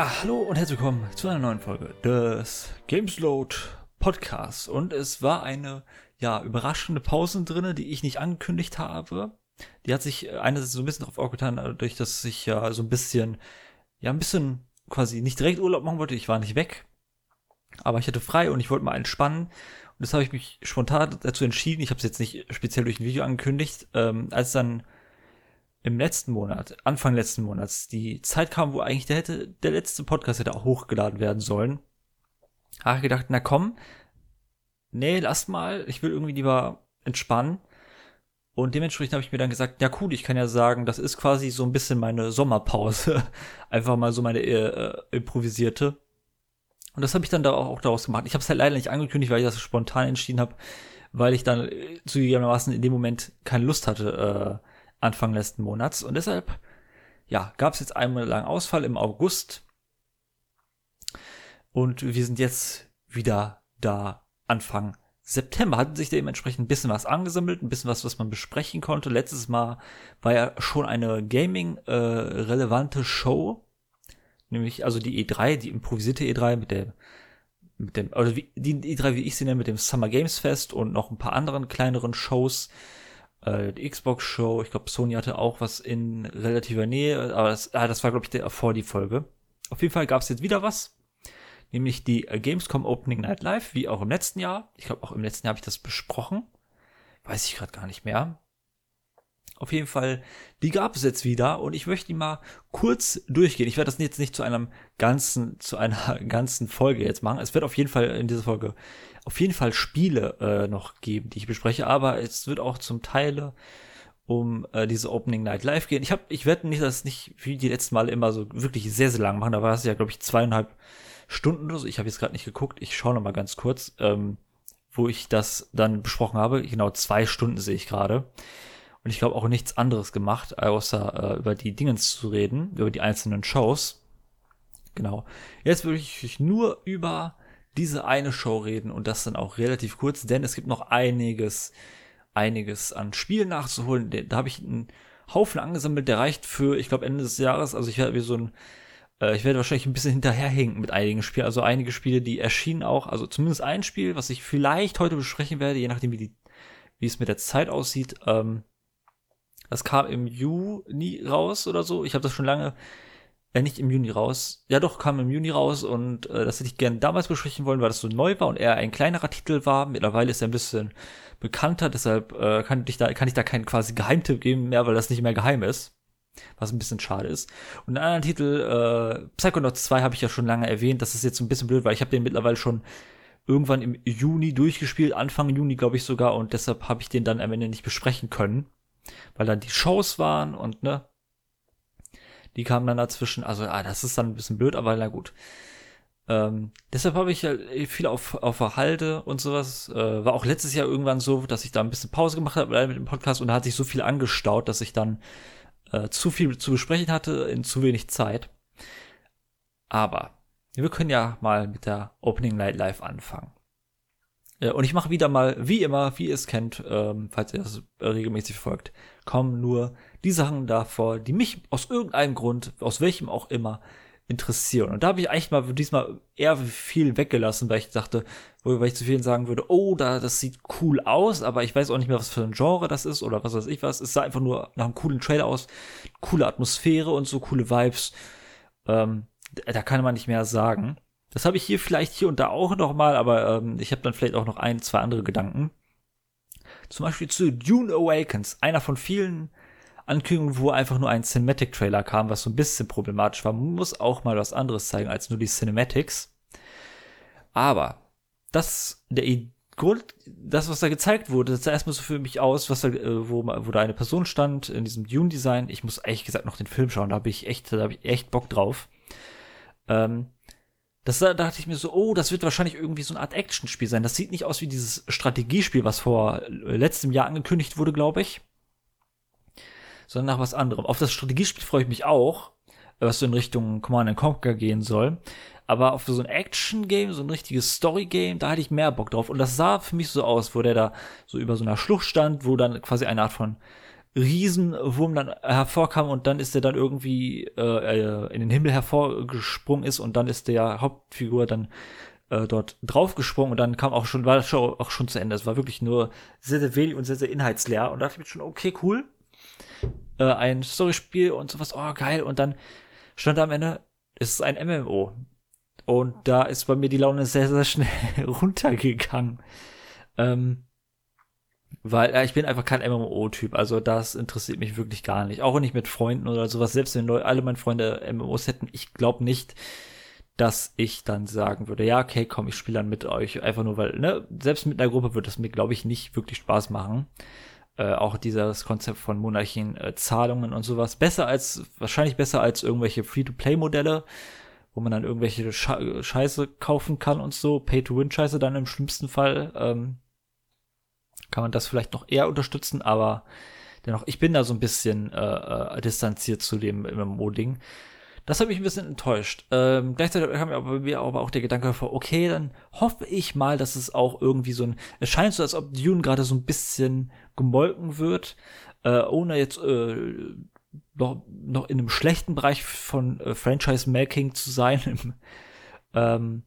Ja, hallo und herzlich willkommen zu einer neuen Folge des Gamesload Podcasts. Und es war eine, ja, überraschende Pause drinne, die ich nicht angekündigt habe. Die hat sich einerseits so ein bisschen darauf aufgetan, dadurch, dass ich ja so ein bisschen, ja, ein bisschen quasi nicht direkt Urlaub machen wollte. Ich war nicht weg, aber ich hatte frei und ich wollte mal entspannen. Und das habe ich mich spontan dazu entschieden. Ich habe es jetzt nicht speziell durch ein Video angekündigt. Ähm, als dann im letzten Monat, Anfang letzten Monats, die Zeit kam, wo eigentlich der hätte, der letzte Podcast hätte auch hochgeladen werden sollen, habe ich gedacht, na komm, nee, lass mal, ich will irgendwie lieber entspannen. Und dementsprechend habe ich mir dann gesagt, ja cool, ich kann ja sagen, das ist quasi so ein bisschen meine Sommerpause. Einfach mal so meine äh, improvisierte. Und das habe ich dann da auch, auch daraus gemacht. Ich habe es halt leider nicht angekündigt, weil ich das spontan entschieden habe, weil ich dann äh, zugegebenermaßen in dem Moment keine Lust hatte, äh, Anfang letzten Monats. Und deshalb, ja, gab es jetzt einmal lang Ausfall im August. Und wir sind jetzt wieder da Anfang September. Hat sich dementsprechend ein bisschen was angesammelt, ein bisschen was, was man besprechen konnte. Letztes Mal war ja schon eine Gaming-relevante äh, Show. Nämlich, also die E3, die improvisierte E3 mit der mit dem, also wie, die E3, wie ich sie nenne, mit dem Summer Games Fest und noch ein paar anderen kleineren Shows äh, die Xbox-Show. Ich glaube, Sony hatte auch was in relativer Nähe, aber das, ah, das war, glaube ich, der, vor die Folge. Auf jeden Fall gab es jetzt wieder was. Nämlich die äh, Gamescom Opening Night Live, wie auch im letzten Jahr. Ich glaube, auch im letzten Jahr habe ich das besprochen. Weiß ich gerade gar nicht mehr. Auf jeden Fall, die gab es jetzt wieder und ich möchte die mal kurz durchgehen. Ich werde das jetzt nicht zu einem ganzen, zu einer ganzen Folge jetzt machen. Es wird auf jeden Fall in dieser Folge auf jeden Fall Spiele äh, noch geben, die ich bespreche, aber es wird auch zum Teile um äh, diese Opening Night Live gehen. Ich habe, ich werde nicht, dass nicht wie die letzten Male immer so wirklich sehr sehr lang machen. Da war es ja glaube ich zweieinhalb Stunden so. Ich habe jetzt gerade nicht geguckt. Ich schaue noch mal ganz kurz, ähm, wo ich das dann besprochen habe. Genau zwei Stunden sehe ich gerade. Und ich glaube auch nichts anderes gemacht, außer äh, über die Dingens zu reden, über die einzelnen Shows. Genau. Jetzt würde ich nur über diese eine Show reden und das dann auch relativ kurz, denn es gibt noch einiges, einiges an Spielen nachzuholen. Da habe ich einen Haufen angesammelt, der reicht für, ich glaube, Ende des Jahres. Also ich werde wie so ein, äh, ich werde wahrscheinlich ein bisschen hinterherhinken mit einigen Spielen. Also einige Spiele, die erschienen auch, also zumindest ein Spiel, was ich vielleicht heute besprechen werde, je nachdem, wie die, wie es mit der Zeit aussieht. Ähm, das kam im Juni raus oder so. Ich habe das schon lange, äh, nicht im Juni raus. Ja doch, kam im Juni raus und äh, das hätte ich gerne damals besprechen wollen, weil das so neu war und eher ein kleinerer Titel war. Mittlerweile ist er ein bisschen bekannter, deshalb äh, kann ich da kann ich da keinen quasi Geheimtipp geben mehr, weil das nicht mehr geheim ist. Was ein bisschen schade ist. Und einen anderen Titel, äh, Psychonauts 2 habe ich ja schon lange erwähnt. Das ist jetzt ein bisschen blöd, weil ich habe den mittlerweile schon irgendwann im Juni durchgespielt, Anfang Juni glaube ich sogar, und deshalb habe ich den dann am Ende nicht besprechen können weil dann die Shows waren und ne, die kamen dann dazwischen. Also, ah, das ist dann ein bisschen blöd, aber na gut. Ähm, deshalb habe ich ja viel auf, auf der Halde und sowas. Äh, war auch letztes Jahr irgendwann so, dass ich da ein bisschen Pause gemacht habe mit dem Podcast und da hat sich so viel angestaut, dass ich dann äh, zu viel zu besprechen hatte in zu wenig Zeit. Aber wir können ja mal mit der Opening Night Live anfangen. Ja, und ich mache wieder mal, wie immer, wie ihr es kennt, ähm, falls ihr das regelmäßig folgt, kommen nur die Sachen davor, die mich aus irgendeinem Grund, aus welchem auch immer, interessieren. Und da habe ich eigentlich mal diesmal eher viel weggelassen, weil ich dachte, weil ich zu vielen sagen würde, oh, da, das sieht cool aus, aber ich weiß auch nicht mehr, was für ein Genre das ist oder was weiß ich was. Es sah einfach nur nach einem coolen Trailer aus, coole Atmosphäre und so coole Vibes. Ähm, da kann man nicht mehr sagen. Das habe ich hier vielleicht hier und da auch noch mal, aber ähm, ich habe dann vielleicht auch noch ein, zwei andere Gedanken. Zum Beispiel zu Dune Awakens, einer von vielen Ankündigungen, wo einfach nur ein Cinematic-Trailer kam, was so ein bisschen problematisch war. Man muss auch mal was anderes zeigen als nur die Cinematics. Aber das, der Grund, das, was da gezeigt wurde, das sah erstmal so für mich aus, was da, äh, wo, wo da eine Person stand in diesem Dune-Design. Ich muss ehrlich gesagt noch den Film schauen, da habe ich echt, da habe ich echt Bock drauf. Ähm, das da dachte ich mir so, oh, das wird wahrscheinlich irgendwie so eine Art Actionspiel sein. Das sieht nicht aus wie dieses Strategiespiel, was vor letztem Jahr angekündigt wurde, glaube ich. Sondern nach was anderem. Auf das Strategiespiel freue ich mich auch, was so in Richtung Command Conquer gehen soll. Aber auf so ein Action-Game, so ein richtiges Story-Game, da hatte ich mehr Bock drauf. Und das sah für mich so aus, wo der da so über so einer Schlucht stand, wo dann quasi eine Art von Riesenwurm dann hervorkam und dann ist er dann irgendwie äh, in den Himmel hervorgesprungen ist und dann ist der Hauptfigur dann äh, dort draufgesprungen und dann kam auch schon, war das Show auch schon zu Ende. Es war wirklich nur sehr, sehr wenig und sehr, sehr inhaltsleer und da dachte ich mir schon, okay, cool. Äh, ein Storyspiel und sowas, oh geil. Und dann stand am Ende, es ist ein MMO. Und da ist bei mir die Laune sehr, sehr schnell runtergegangen. Ähm, weil äh, ich bin einfach kein MMO-Typ. Also das interessiert mich wirklich gar nicht. Auch nicht mit Freunden oder sowas. Selbst wenn alle meine Freunde MMOs hätten, ich glaube nicht, dass ich dann sagen würde, ja, okay, komm, ich spiele dann mit euch. Einfach nur, weil, ne, selbst mit einer Gruppe würde es mir, glaube ich, nicht wirklich Spaß machen. Äh, auch dieses Konzept von monatlichen äh, Zahlungen und sowas. Besser als, wahrscheinlich besser als irgendwelche Free-to-Play-Modelle, wo man dann irgendwelche Sche Scheiße kaufen kann und so. Pay-to-Win-Scheiße dann im schlimmsten Fall. Ähm, kann man das vielleicht noch eher unterstützen, aber dennoch, ich bin da so ein bisschen äh, äh, distanziert zu dem MMO-Ding. Das hat mich ein bisschen enttäuscht. Ähm, gleichzeitig kam mir bei mir aber auch der Gedanke vor, okay, dann hoffe ich mal, dass es auch irgendwie so ein, es scheint so, als ob Dune gerade so ein bisschen gemolken wird, äh, ohne jetzt äh, noch, noch in einem schlechten Bereich von äh, Franchise-Making zu sein. ähm,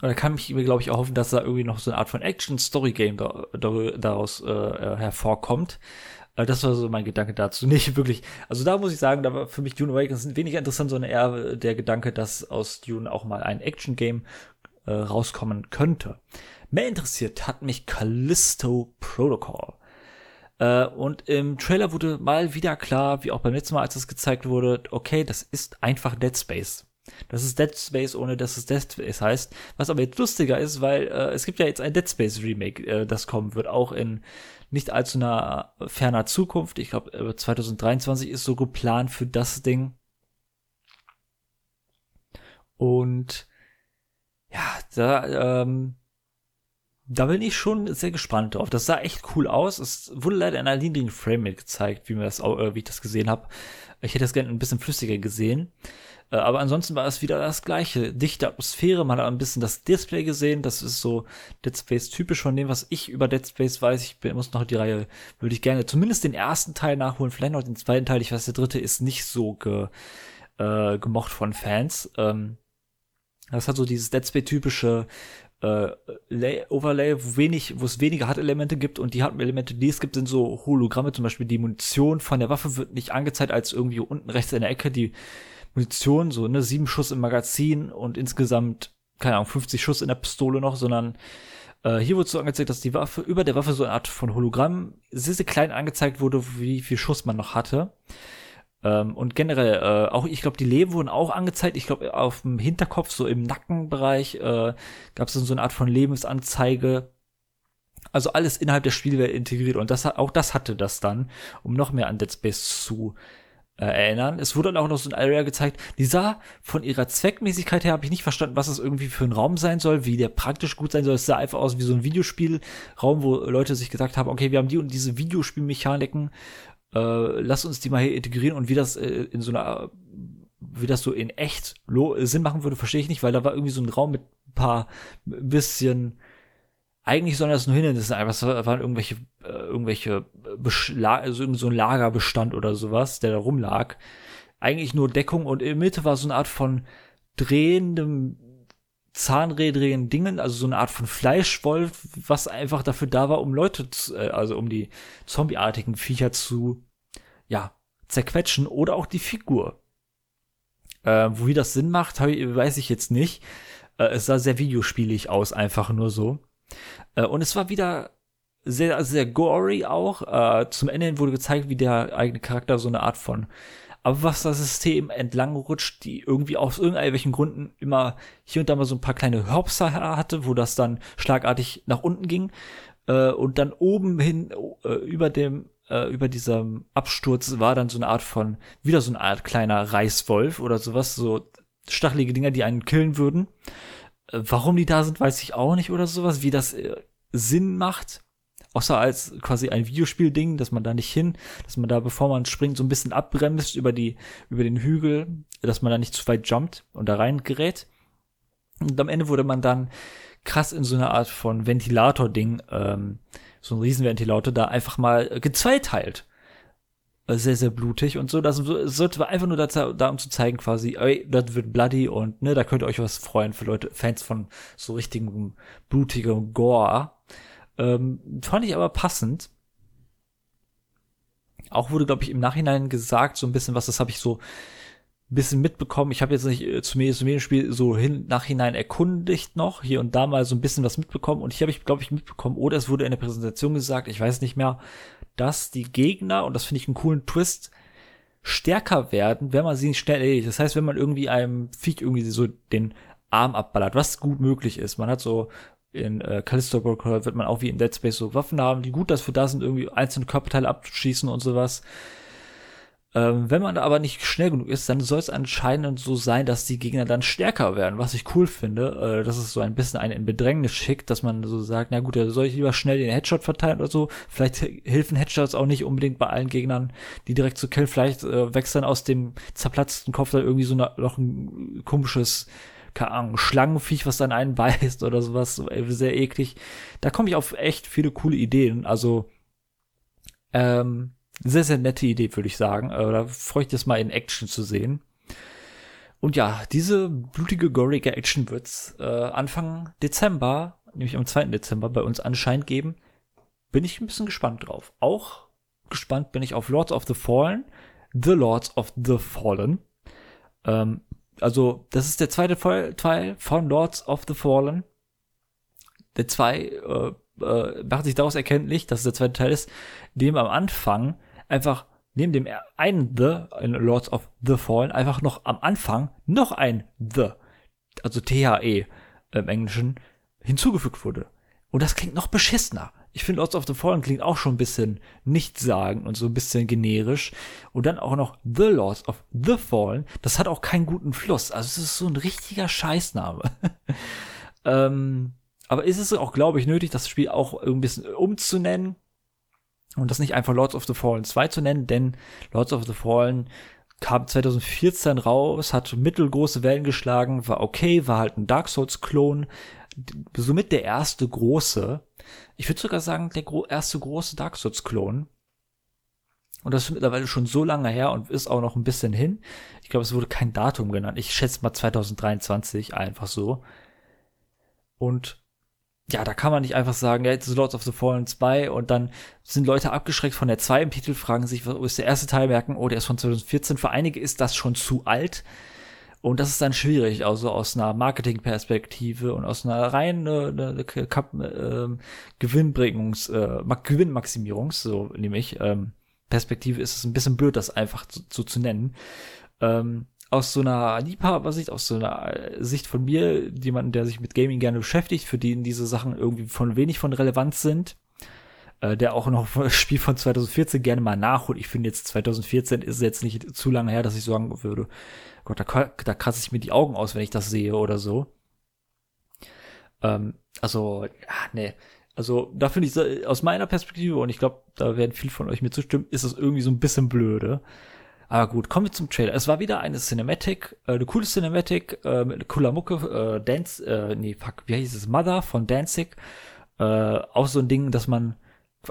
und da kann ich mir, glaube ich, auch hoffen, dass da irgendwie noch so eine Art von Action-Story-Game da, da, daraus äh, äh hervorkommt. Das war so mein Gedanke dazu. Nicht wirklich. Also da muss ich sagen, da war für mich Dune Awakens weniger interessant, sondern eher der Gedanke, dass aus Dune auch mal ein Action-Game äh, rauskommen könnte. Mehr interessiert hat mich Callisto Protocol. Äh, und im Trailer wurde mal wieder klar, wie auch beim letzten Mal, als es gezeigt wurde, okay, das ist einfach Dead Space. Das ist Dead Space, ohne dass es Dead Space heißt. Was aber jetzt lustiger ist, weil äh, es gibt ja jetzt ein Dead Space Remake, äh, das kommen wird, auch in nicht allzu nah ferner Zukunft. Ich glaube, 2023 ist so geplant für das Ding. Und ja, da, ähm, da bin ich schon sehr gespannt drauf. Das sah echt cool aus. Es wurde leider in einer niedrigen Frame gezeigt, wie, mir das, äh, wie ich das gesehen habe. Ich hätte das gerne ein bisschen flüssiger gesehen. Äh, aber ansonsten war es wieder das gleiche. Dichte Atmosphäre, man hat ein bisschen das Display gesehen. Das ist so Dead Space typisch von dem, was ich über Dead Space weiß. Ich muss noch die Reihe, würde ich gerne zumindest den ersten Teil nachholen, vielleicht noch den zweiten Teil. Ich weiß, der dritte ist nicht so ge, äh, gemocht von Fans. Ähm, das hat so dieses Dead Space typische äh, Lay Overlay, wo wenig, wo es weniger Hard-Elemente gibt und die Hard-Elemente, die es gibt, sind so Hologramme, zum Beispiel die Munition von der Waffe wird nicht angezeigt als irgendwie unten rechts in der Ecke die Munition, so, ne, sieben Schuss im Magazin und insgesamt, keine Ahnung, 50 Schuss in der Pistole noch, sondern äh, hier wurde so angezeigt, dass die Waffe, über der Waffe so eine Art von Hologramm sehr, sehr klein angezeigt wurde, wie viel Schuss man noch hatte. Ähm, und generell, äh, auch ich glaube, die Leben wurden auch angezeigt. Ich glaube, auf dem Hinterkopf, so im Nackenbereich, äh, gab es so eine Art von Lebensanzeige. Also alles innerhalb der Spielwelt integriert. Und das, auch das hatte das dann, um noch mehr an Dead Space zu äh, erinnern. Es wurde dann auch noch so ein Area gezeigt, die sah von ihrer Zweckmäßigkeit her, habe ich nicht verstanden, was das irgendwie für ein Raum sein soll, wie der praktisch gut sein soll. Es sah einfach aus wie so ein Videospielraum, wo Leute sich gesagt haben, okay, wir haben die und diese Videospielmechaniken, äh, lass uns die mal hier integrieren und wie das äh, in so einer wie das so in echt Sinn machen würde, verstehe ich nicht, weil da war irgendwie so ein Raum mit ein paar bisschen eigentlich sollen das nur Hindernisse sein, was waren irgendwelche, äh, irgendwelche Beschla also so ein Lagerbestand oder sowas, der da rumlag. Eigentlich nur Deckung und in der Mitte war so eine Art von drehendem Zahnrädrigen Dingen, also so eine Art von Fleischwolf, was einfach dafür da war, um Leute, zu, äh, also um die zombieartigen Viecher zu, ja, zerquetschen oder auch die Figur. Äh, wie das Sinn macht, ich, weiß ich jetzt nicht. Äh, es sah sehr videospielig aus, einfach nur so. Äh, und es war wieder sehr, sehr gory auch. Äh, zum Ende wurde gezeigt, wie der eigene Charakter so eine Art von aber was das System entlang rutscht, die irgendwie aus irgendwelchen Gründen immer hier und da mal so ein paar kleine Hopser hatte, wo das dann schlagartig nach unten ging äh, und dann oben hin über dem über diesem Absturz war dann so eine Art von wieder so eine Art kleiner Reißwolf oder sowas, so stachelige Dinger, die einen killen würden. Äh, warum die da sind, weiß ich auch nicht oder sowas. Wie das äh, Sinn macht, außer als quasi ein Videospielding, dass man da nicht hin, dass man da, bevor man springt, so ein bisschen abbremst über die, über den Hügel, dass man da nicht zu weit jumpt und da rein gerät. Und am Ende wurde man dann krass in so einer Art von Ventilator-Ding ähm, so ein Riesenventilator, da einfach mal gezweiteilt. Äh, sehr, sehr blutig und so. Das sollte einfach nur dazu, da, um zu zeigen, quasi, ey, das wird bloody und ne, da könnt ihr euch was freuen für Leute, Fans von so richtigem blutigem Gore. Ähm, fand ich aber passend. Auch wurde, glaube ich, im Nachhinein gesagt, so ein bisschen was, das habe ich so ein bisschen mitbekommen. Ich habe jetzt nicht äh, zu mir zu jedem Spiel so hin nachhinein erkundigt noch, hier und da mal so ein bisschen was mitbekommen. Und ich habe ich, glaube ich, mitbekommen, oder es wurde in der Präsentation gesagt, ich weiß nicht mehr, dass die Gegner, und das finde ich einen coolen Twist, stärker werden, wenn man sie nicht schnell erledigt. Das heißt, wenn man irgendwie einem Viech irgendwie so den Arm abballert, was gut möglich ist. Man hat so in äh, Callisto Protocol wird man auch wie in Dead Space so Waffen haben, die gut dafür da sind, irgendwie einzelne Körperteile abzuschießen und sowas. Ähm, wenn man aber nicht schnell genug ist, dann soll es anscheinend so sein, dass die Gegner dann stärker werden, was ich cool finde. Äh, dass es so ein bisschen einen in Bedrängnis schickt, dass man so sagt, na gut, da soll ich lieber schnell den Headshot verteilen oder so. Vielleicht helfen Headshots auch nicht unbedingt bei allen Gegnern, die direkt zu killen. Vielleicht äh, wächst dann aus dem zerplatzten Kopf da irgendwie so noch ein komisches keine Ahnung, Schlangenviech, was dann einen beißt oder sowas, so, sehr eklig. Da komme ich auf echt viele coole Ideen. Also, ähm, sehr, sehr nette Idee, würde ich sagen. Äh, da freue ich das mal in Action zu sehen. Und ja, diese blutige, gorige Action wird's äh, Anfang Dezember, nämlich am 2. Dezember, bei uns anscheinend geben. Bin ich ein bisschen gespannt drauf. Auch gespannt bin ich auf Lords of the Fallen. The Lords of the Fallen. Ähm, also, das ist der zweite Teil von Lords of the Fallen. Der zwei äh, äh, macht sich daraus erkenntlich, dass es der zweite Teil ist, dem am Anfang einfach neben dem einen The in Lords of the Fallen einfach noch am Anfang noch ein The, also THE im Englischen, hinzugefügt wurde. Und das klingt noch beschissener. Ich finde, Lords of the Fallen klingt auch schon ein bisschen nichtssagend und so ein bisschen generisch. Und dann auch noch The Lords of the Fallen. Das hat auch keinen guten Fluss. Also es ist so ein richtiger Scheißname. ähm, aber ist es auch, glaube ich, nötig, das Spiel auch ein bisschen umzunennen? Und das nicht einfach Lords of the Fallen 2 zu nennen, denn Lords of the Fallen kam 2014 raus, hat mittelgroße Wellen geschlagen, war okay, war halt ein Dark Souls-Klon, somit der erste große, ich würde sogar sagen, der gro erste große Dark Souls-Klon. Und das ist mittlerweile schon so lange her und ist auch noch ein bisschen hin. Ich glaube, es wurde kein Datum genannt. Ich schätze mal 2023, einfach so. Und ja, da kann man nicht einfach sagen, ja, jetzt ist Lords of the Fallen 2 und dann sind Leute abgeschreckt von der 2 im Titel, fragen sich, wo ist der erste Teil, merken, oh, der ist von 2014. Für einige ist das schon zu alt. Und das ist dann schwierig, also aus einer Marketingperspektive und aus einer reinen äh, äh, Gewinnbringungs, äh, Gewinnmaximierungs, so nämlich, ähm, Perspektive ist es ein bisschen blöd, das einfach so, so zu nennen. Ähm, aus so einer Liebhabersicht, aus so einer äh, Sicht von mir, jemanden, der sich mit Gaming gerne beschäftigt, für den diese Sachen irgendwie von wenig von Relevanz sind, äh, der auch noch das Spiel von 2014 gerne mal nachholt. Ich finde jetzt 2014 ist jetzt nicht zu lange her, dass ich sagen würde, Gott, da, da kratze ich mir die Augen aus, wenn ich das sehe oder so. Ähm, also, ah, nee. Also, da finde ich, aus meiner Perspektive, und ich glaube, da werden viele von euch mir zustimmen, ist das irgendwie so ein bisschen blöde. Aber gut, kommen wir zum Trailer. Es war wieder eine Cinematic, äh, eine coole Cinematic, äh, mit cooler Mucke, äh, Dance, äh, nee, fuck, wie heißt es? Mother von Danzig. Äh, auch so ein Ding, dass man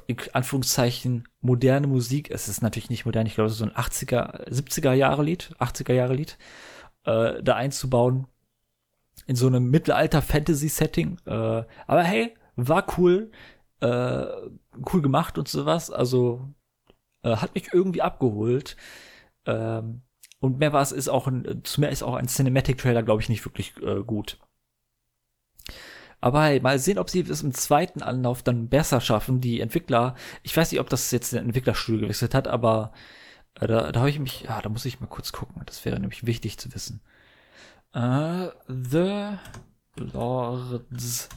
in Anführungszeichen moderne Musik, es ist natürlich nicht modern, ich glaube, es ist so ein 80er, 70er Jahre Lied, 80er Jahre Lied, äh, da einzubauen. In so einem Mittelalter-Fantasy-Setting. Äh, aber hey, war cool, äh, cool gemacht und sowas. Also äh, hat mich irgendwie abgeholt. Ähm, und mehr war es ist auch ein, zu mehr ist auch ein Cinematic Trailer, glaube ich, nicht wirklich äh, gut. Aber hey, mal sehen, ob sie es im zweiten Anlauf dann besser schaffen. Die Entwickler, ich weiß nicht, ob das jetzt der Entwicklerstudio gewechselt hat, aber äh, da, da habe ich mich, ja, da muss ich mal kurz gucken. Das wäre nämlich wichtig zu wissen. Uh, the Lords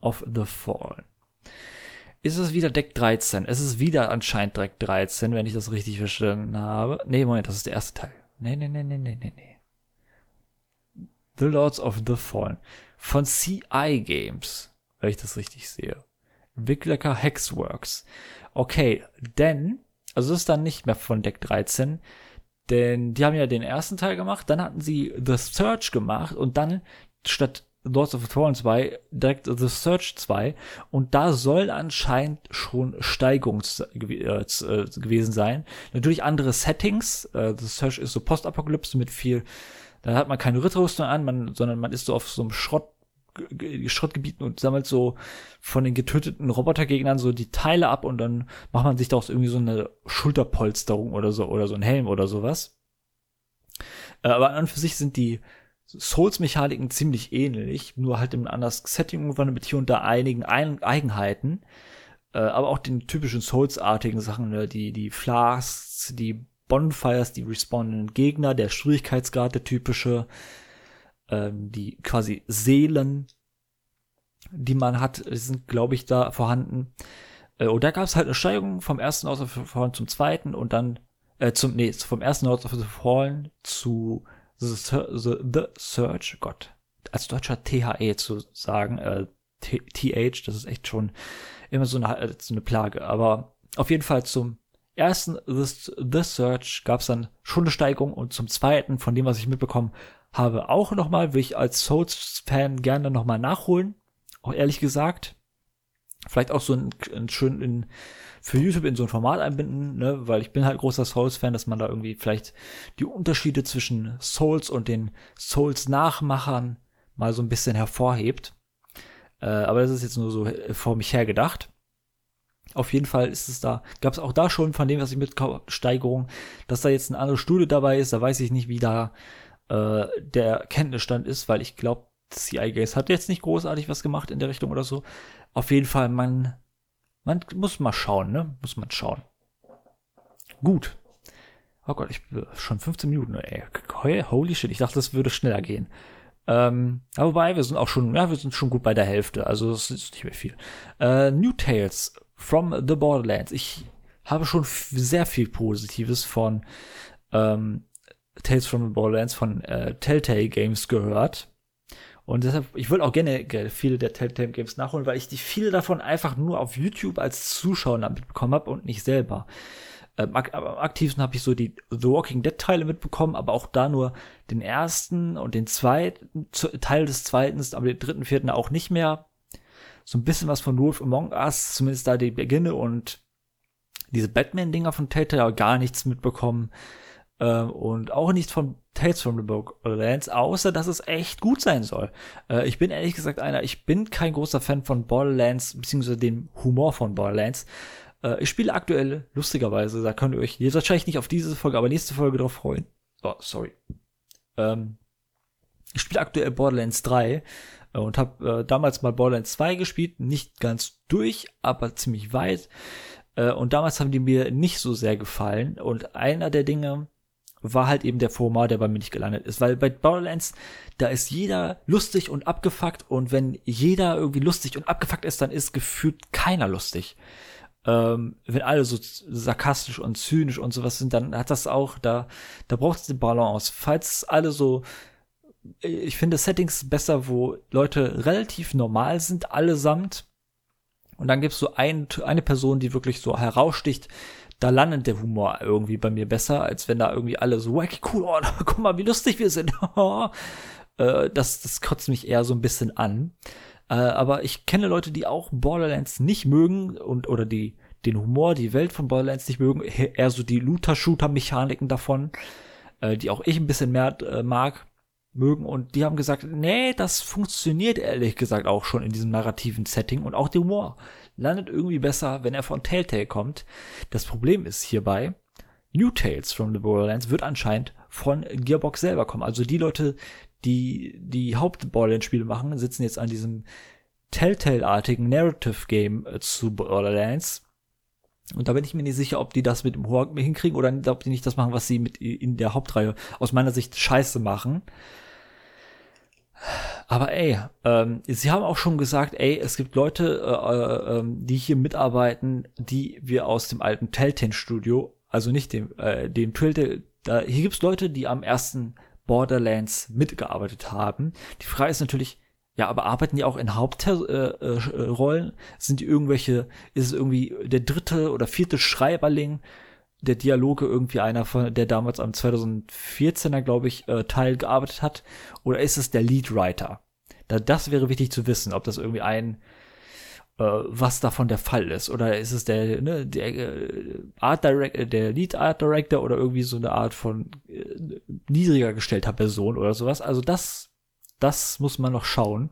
of the Fallen ist es wieder Deck 13. Es ist wieder anscheinend Deck 13, wenn ich das richtig verstanden habe. Nee, Moment, das ist der erste Teil. Nee, nee, nee, nee, nee, nee, nee. The Lords of the Fallen. Von CI Games, wenn ich das richtig sehe. Entwickler Hexworks. Okay, denn, also das ist dann nicht mehr von Deck 13, denn die haben ja den ersten Teil gemacht, dann hatten sie The Search gemacht und dann statt Lords of the Fallen 2 direkt The Search 2 und da soll anscheinend schon Steigung äh, äh, gewesen sein. Natürlich andere Settings. Äh, The Search ist so Postapokalypse mit viel, da hat man keine Ritterrüstung an, man, sondern man ist so auf so einem Schrott Schrottgebieten und sammelt so von den getöteten Robotergegnern so die Teile ab und dann macht man sich daraus irgendwie so eine Schulterpolsterung oder so oder so ein Helm oder sowas. Aber an und für sich sind die Souls-Mechaniken ziemlich ähnlich, nur halt im anders Setting irgendwann mit hier und da einigen Eigenheiten. Äh, aber auch den typischen Souls-artigen Sachen, ne? die, die Flasks, die Bonfires, die respawnenden Gegner, der Schwierigkeitsgrad, der typische, ähm, die quasi Seelen, die man hat, sind, glaube ich, da vorhanden. Äh, und da gab es halt eine Steigerung vom ersten House of the Fallen zum zweiten und dann, äh, zum, nee, vom ersten House of the Fallen zu The, the, Search, Gott, als deutscher THE zu sagen, äh, TH, das ist echt schon immer so eine, äh, so eine Plage. Aber auf jeden Fall zum ersten The, the Search gab es dann schon eine Steigung und zum zweiten, von dem, was ich mitbekommen habe, auch nochmal, will ich als Souls-Fan gerne nochmal nachholen. Auch ehrlich gesagt. Vielleicht auch so ein, ein schön in, für YouTube in so ein Format einbinden, ne, weil ich bin halt großer Souls-Fan, dass man da irgendwie vielleicht die Unterschiede zwischen Souls und den Souls-Nachmachern mal so ein bisschen hervorhebt. Äh, aber das ist jetzt nur so vor mich her gedacht. Auf jeden Fall ist es da, gab es auch da schon von dem, was ich mit Steigerung, dass da jetzt eine andere Studie dabei ist, da weiß ich nicht, wie da äh, der Kenntnisstand ist, weil ich glaube, CI Games hat jetzt nicht großartig was gemacht in der Richtung oder so. Auf jeden Fall, man man muss mal schauen, ne? Muss man schauen. Gut. Oh Gott, ich schon 15 Minuten, ey. Holy shit, ich dachte, das würde schneller gehen. Ähm, aber wobei, wir sind auch schon, ja, wir sind schon gut bei der Hälfte, also es ist nicht mehr viel. Äh, New Tales from the Borderlands. Ich habe schon sehr viel Positives von ähm, Tales from the Borderlands von äh, Telltale Games gehört. Und deshalb, ich würde auch gerne viele der Telltale Games nachholen, weil ich die viele davon einfach nur auf YouTube als Zuschauer mitbekommen habe und nicht selber. Ähm, am aktivsten habe ich so die The Walking Dead Teile mitbekommen, aber auch da nur den ersten und den zweiten Teil des zweiten, aber den dritten, vierten auch nicht mehr. So ein bisschen was von Wolf Among Us, zumindest da die Beginne und diese Batman-Dinger von Telltale, aber gar nichts mitbekommen. Ähm, und auch nichts von Tales from the Borderlands, außer dass es echt gut sein soll. Äh, ich bin ehrlich gesagt einer, ich bin kein großer Fan von Borderlands, beziehungsweise dem Humor von Borderlands. Äh, ich spiele aktuell, lustigerweise, da könnt ihr euch jetzt wahrscheinlich nicht auf diese Folge, aber nächste Folge drauf freuen. Oh, sorry. Ähm, ich spiele aktuell Borderlands 3 äh, und habe äh, damals mal Borderlands 2 gespielt, nicht ganz durch, aber ziemlich weit. Äh, und damals haben die mir nicht so sehr gefallen. Und einer der Dinge, war halt eben der Format, der bei mir nicht gelandet ist. Weil bei Borderlands, da ist jeder lustig und abgefuckt und wenn jeder irgendwie lustig und abgefuckt ist, dann ist gefühlt keiner lustig. Ähm, wenn alle so sarkastisch und zynisch und sowas sind, dann hat das auch, da, da braucht es eine Balance. Falls alle so, ich finde Settings besser, wo Leute relativ normal sind, allesamt. Und dann gibt's so ein, eine Person, die wirklich so heraussticht, da landet der Humor irgendwie bei mir besser, als wenn da irgendwie alle so wacky cool, oh, guck mal, wie lustig wir sind. äh, das, das kotzt mich eher so ein bisschen an. Äh, aber ich kenne Leute, die auch Borderlands nicht mögen und oder die den Humor, die Welt von Borderlands nicht mögen, eher so die Looter-Shooter-Mechaniken davon, äh, die auch ich ein bisschen mehr mag, mögen. Und die haben gesagt, nee, das funktioniert ehrlich gesagt auch schon in diesem narrativen Setting und auch der Humor landet irgendwie besser, wenn er von Telltale kommt. Das Problem ist hierbei, New Tales from the Borderlands wird anscheinend von Gearbox selber kommen. Also die Leute, die die Haupt-Borderlands-Spiele machen, sitzen jetzt an diesem Telltale-artigen Narrative-Game äh, zu Borderlands. Und da bin ich mir nicht sicher, ob die das mit dem Horror hinkriegen oder ob die nicht das machen, was sie mit in der Hauptreihe aus meiner Sicht scheiße machen. Aber ey, ähm, sie haben auch schon gesagt, ey, es gibt Leute, äh, äh, ähm, die hier mitarbeiten, die wir aus dem alten Telltale-Studio, also nicht dem, äh, dem Telltale, da, hier gibt's Leute, die am ersten Borderlands mitgearbeitet haben. Die Frage ist natürlich, ja, aber arbeiten die auch in Hauptrollen? Äh, äh, Sind die irgendwelche, ist es irgendwie der dritte oder vierte Schreiberling? Der Dialoge irgendwie einer von, der damals am 2014er, glaube ich, äh, Teil gearbeitet hat? Oder ist es der Leadwriter? Da, das wäre wichtig zu wissen, ob das irgendwie ein, äh, was davon der Fall ist. Oder ist es der, ne, der äh, Art Director, der Lead Art Director oder irgendwie so eine Art von äh, niedriger gestellter Person oder sowas. Also das, das muss man noch schauen.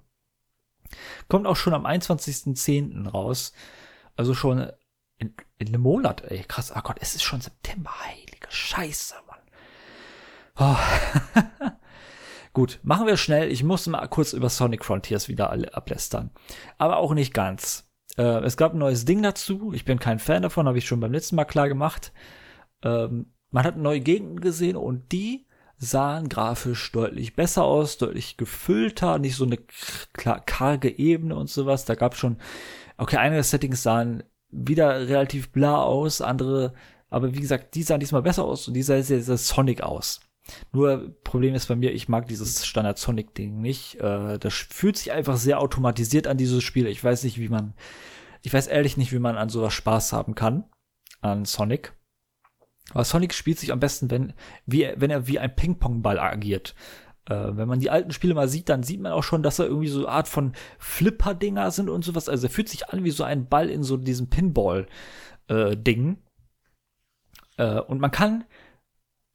Kommt auch schon am 21.10. raus. Also schon in, in einem Monat, ey, krass. Oh Gott, es ist schon September. Heilige Scheiße, Mann. Oh. Gut, machen wir schnell. Ich muss mal kurz über Sonic Frontiers wieder ablästern. Aber auch nicht ganz. Äh, es gab ein neues Ding dazu. Ich bin kein Fan davon, habe ich schon beim letzten Mal klar gemacht. Ähm, man hat neue Gegenden gesehen und die sahen grafisch deutlich besser aus, deutlich gefüllter, nicht so eine karge Ebene und sowas. Da gab schon, okay, einige Settings sahen wieder relativ bla aus, andere, aber wie gesagt, die sahen diesmal besser aus und die sah sehr, sehr Sonic aus. Nur Problem ist bei mir, ich mag dieses Standard Sonic Ding nicht. Äh, das fühlt sich einfach sehr automatisiert an dieses Spiel. Ich weiß nicht, wie man, ich weiß ehrlich nicht, wie man an sowas Spaß haben kann an Sonic. Aber Sonic spielt sich am besten, wenn, wie, wenn er wie ein Ping-Pong-Ball agiert. Äh, wenn man die alten Spiele mal sieht, dann sieht man auch schon, dass er irgendwie so eine Art von Flipper-Dinger sind und sowas. Also er fühlt sich an wie so ein Ball in so diesem Pinball-Ding. Äh, äh, und man kann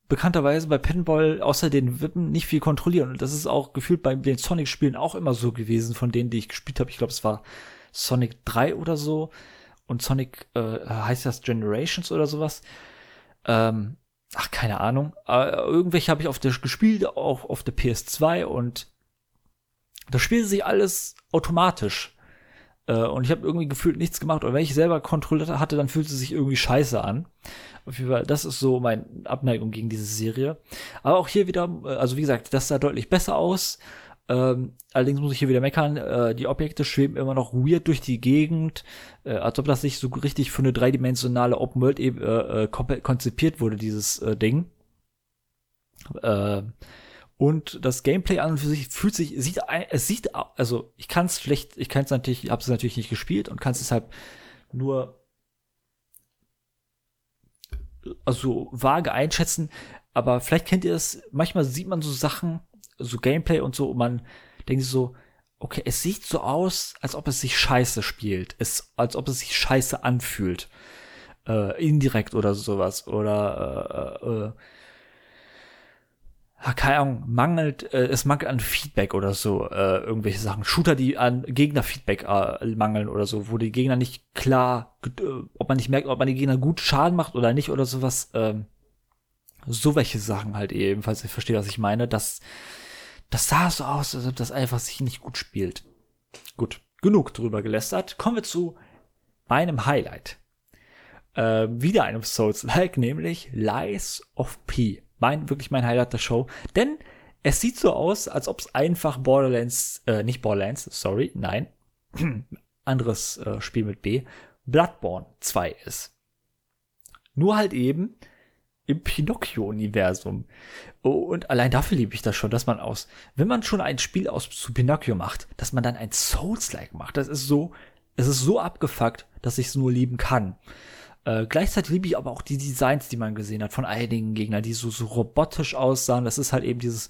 bekannterweise bei Pinball außer den Wippen nicht viel kontrollieren. Und das ist auch gefühlt bei den Sonic-Spielen auch immer so gewesen, von denen, die ich gespielt habe. Ich glaube, es war Sonic 3 oder so. Und Sonic äh, heißt das Generations oder sowas. Ähm, ach, keine Ahnung. Aber irgendwelche habe ich auf der gespielt, auch auf der PS2 und da spielte sich alles automatisch. Äh, und ich habe irgendwie gefühlt nichts gemacht. Und wenn ich selber kontrolliert hatte, dann fühlte es sich irgendwie scheiße an. Auf jeden Fall, das ist so meine Abneigung gegen diese Serie. Aber auch hier wieder, äh, also wie gesagt, das sah deutlich besser aus. Ähm, allerdings muss ich hier wieder meckern, äh, die Objekte schweben immer noch weird durch die Gegend, äh, als ob das nicht so richtig für eine dreidimensionale Open World eben äh, äh konzipiert wurde, dieses äh, Ding. Äh, und das Gameplay an und für sich fühlt sich, sieht, es sieht, also ich kann es schlecht, ich kann es natürlich, ich habe es natürlich nicht gespielt und kann es deshalb nur also vage einschätzen, aber vielleicht kennt ihr es, manchmal sieht man so Sachen, so Gameplay und so, und man denkt so, okay, es sieht so aus, als ob es sich scheiße spielt, es, als ob es sich scheiße anfühlt. Äh, indirekt oder sowas. Oder äh, äh, keine Ahnung, mangelt, äh, es mangelt an Feedback oder so, äh, irgendwelche Sachen. Shooter, die an Gegner-Feedback äh, mangeln oder so, wo die Gegner nicht klar, äh, ob man nicht merkt, ob man die Gegner gut Schaden macht oder nicht oder sowas. Ähm, so welche Sachen halt ebenfalls, ich verstehe, was ich meine. Das, das sah so aus, als ob das einfach sich nicht gut spielt. Gut, genug drüber gelästert. Kommen wir zu meinem Highlight. Äh, wieder einem Souls-like, nämlich Lies of P mein, wirklich mein Highlight der Show. Denn es sieht so aus, als ob es einfach Borderlands, äh, nicht Borderlands, sorry, nein, anderes äh, Spiel mit B, Bloodborne 2 ist. Nur halt eben im Pinocchio-Universum. Oh, und allein dafür liebe ich das schon, dass man aus, wenn man schon ein Spiel aus zu Pinocchio macht, dass man dann ein Souls-like macht. Das ist so, es ist so abgefuckt, dass ich es nur lieben kann. Äh, gleichzeitig liebe ich aber auch die Designs, die man gesehen hat von einigen Gegnern, die so, so robotisch aussahen. Das ist halt eben dieses,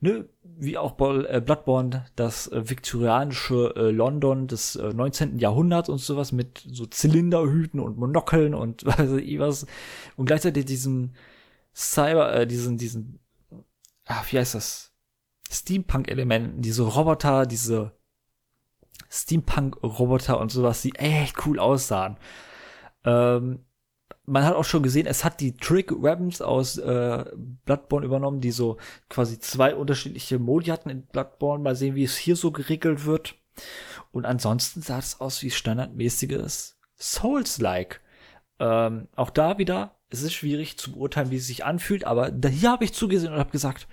ne, wie auch äh, Bloodborne, das äh, viktorianische äh, London des äh, 19. Jahrhunderts und sowas mit so Zylinderhüten und Monokeln und was ich was. Und gleichzeitig diesen Cyber, äh, diesen, diesen, ah, wie heißt das? Steampunk-Elementen, diese Roboter, diese Steampunk-Roboter und sowas, die echt cool aussahen. Ähm, man hat auch schon gesehen, es hat die Trick Weapons aus äh, Bloodborne übernommen, die so quasi zwei unterschiedliche Modi hatten in Bloodborne. Mal sehen, wie es hier so geregelt wird. Und ansonsten sah es aus wie standardmäßiges Souls-like. Ähm, auch da wieder, es ist schwierig zu beurteilen, wie es sich anfühlt, aber da, hier habe ich zugesehen und habe gesagt,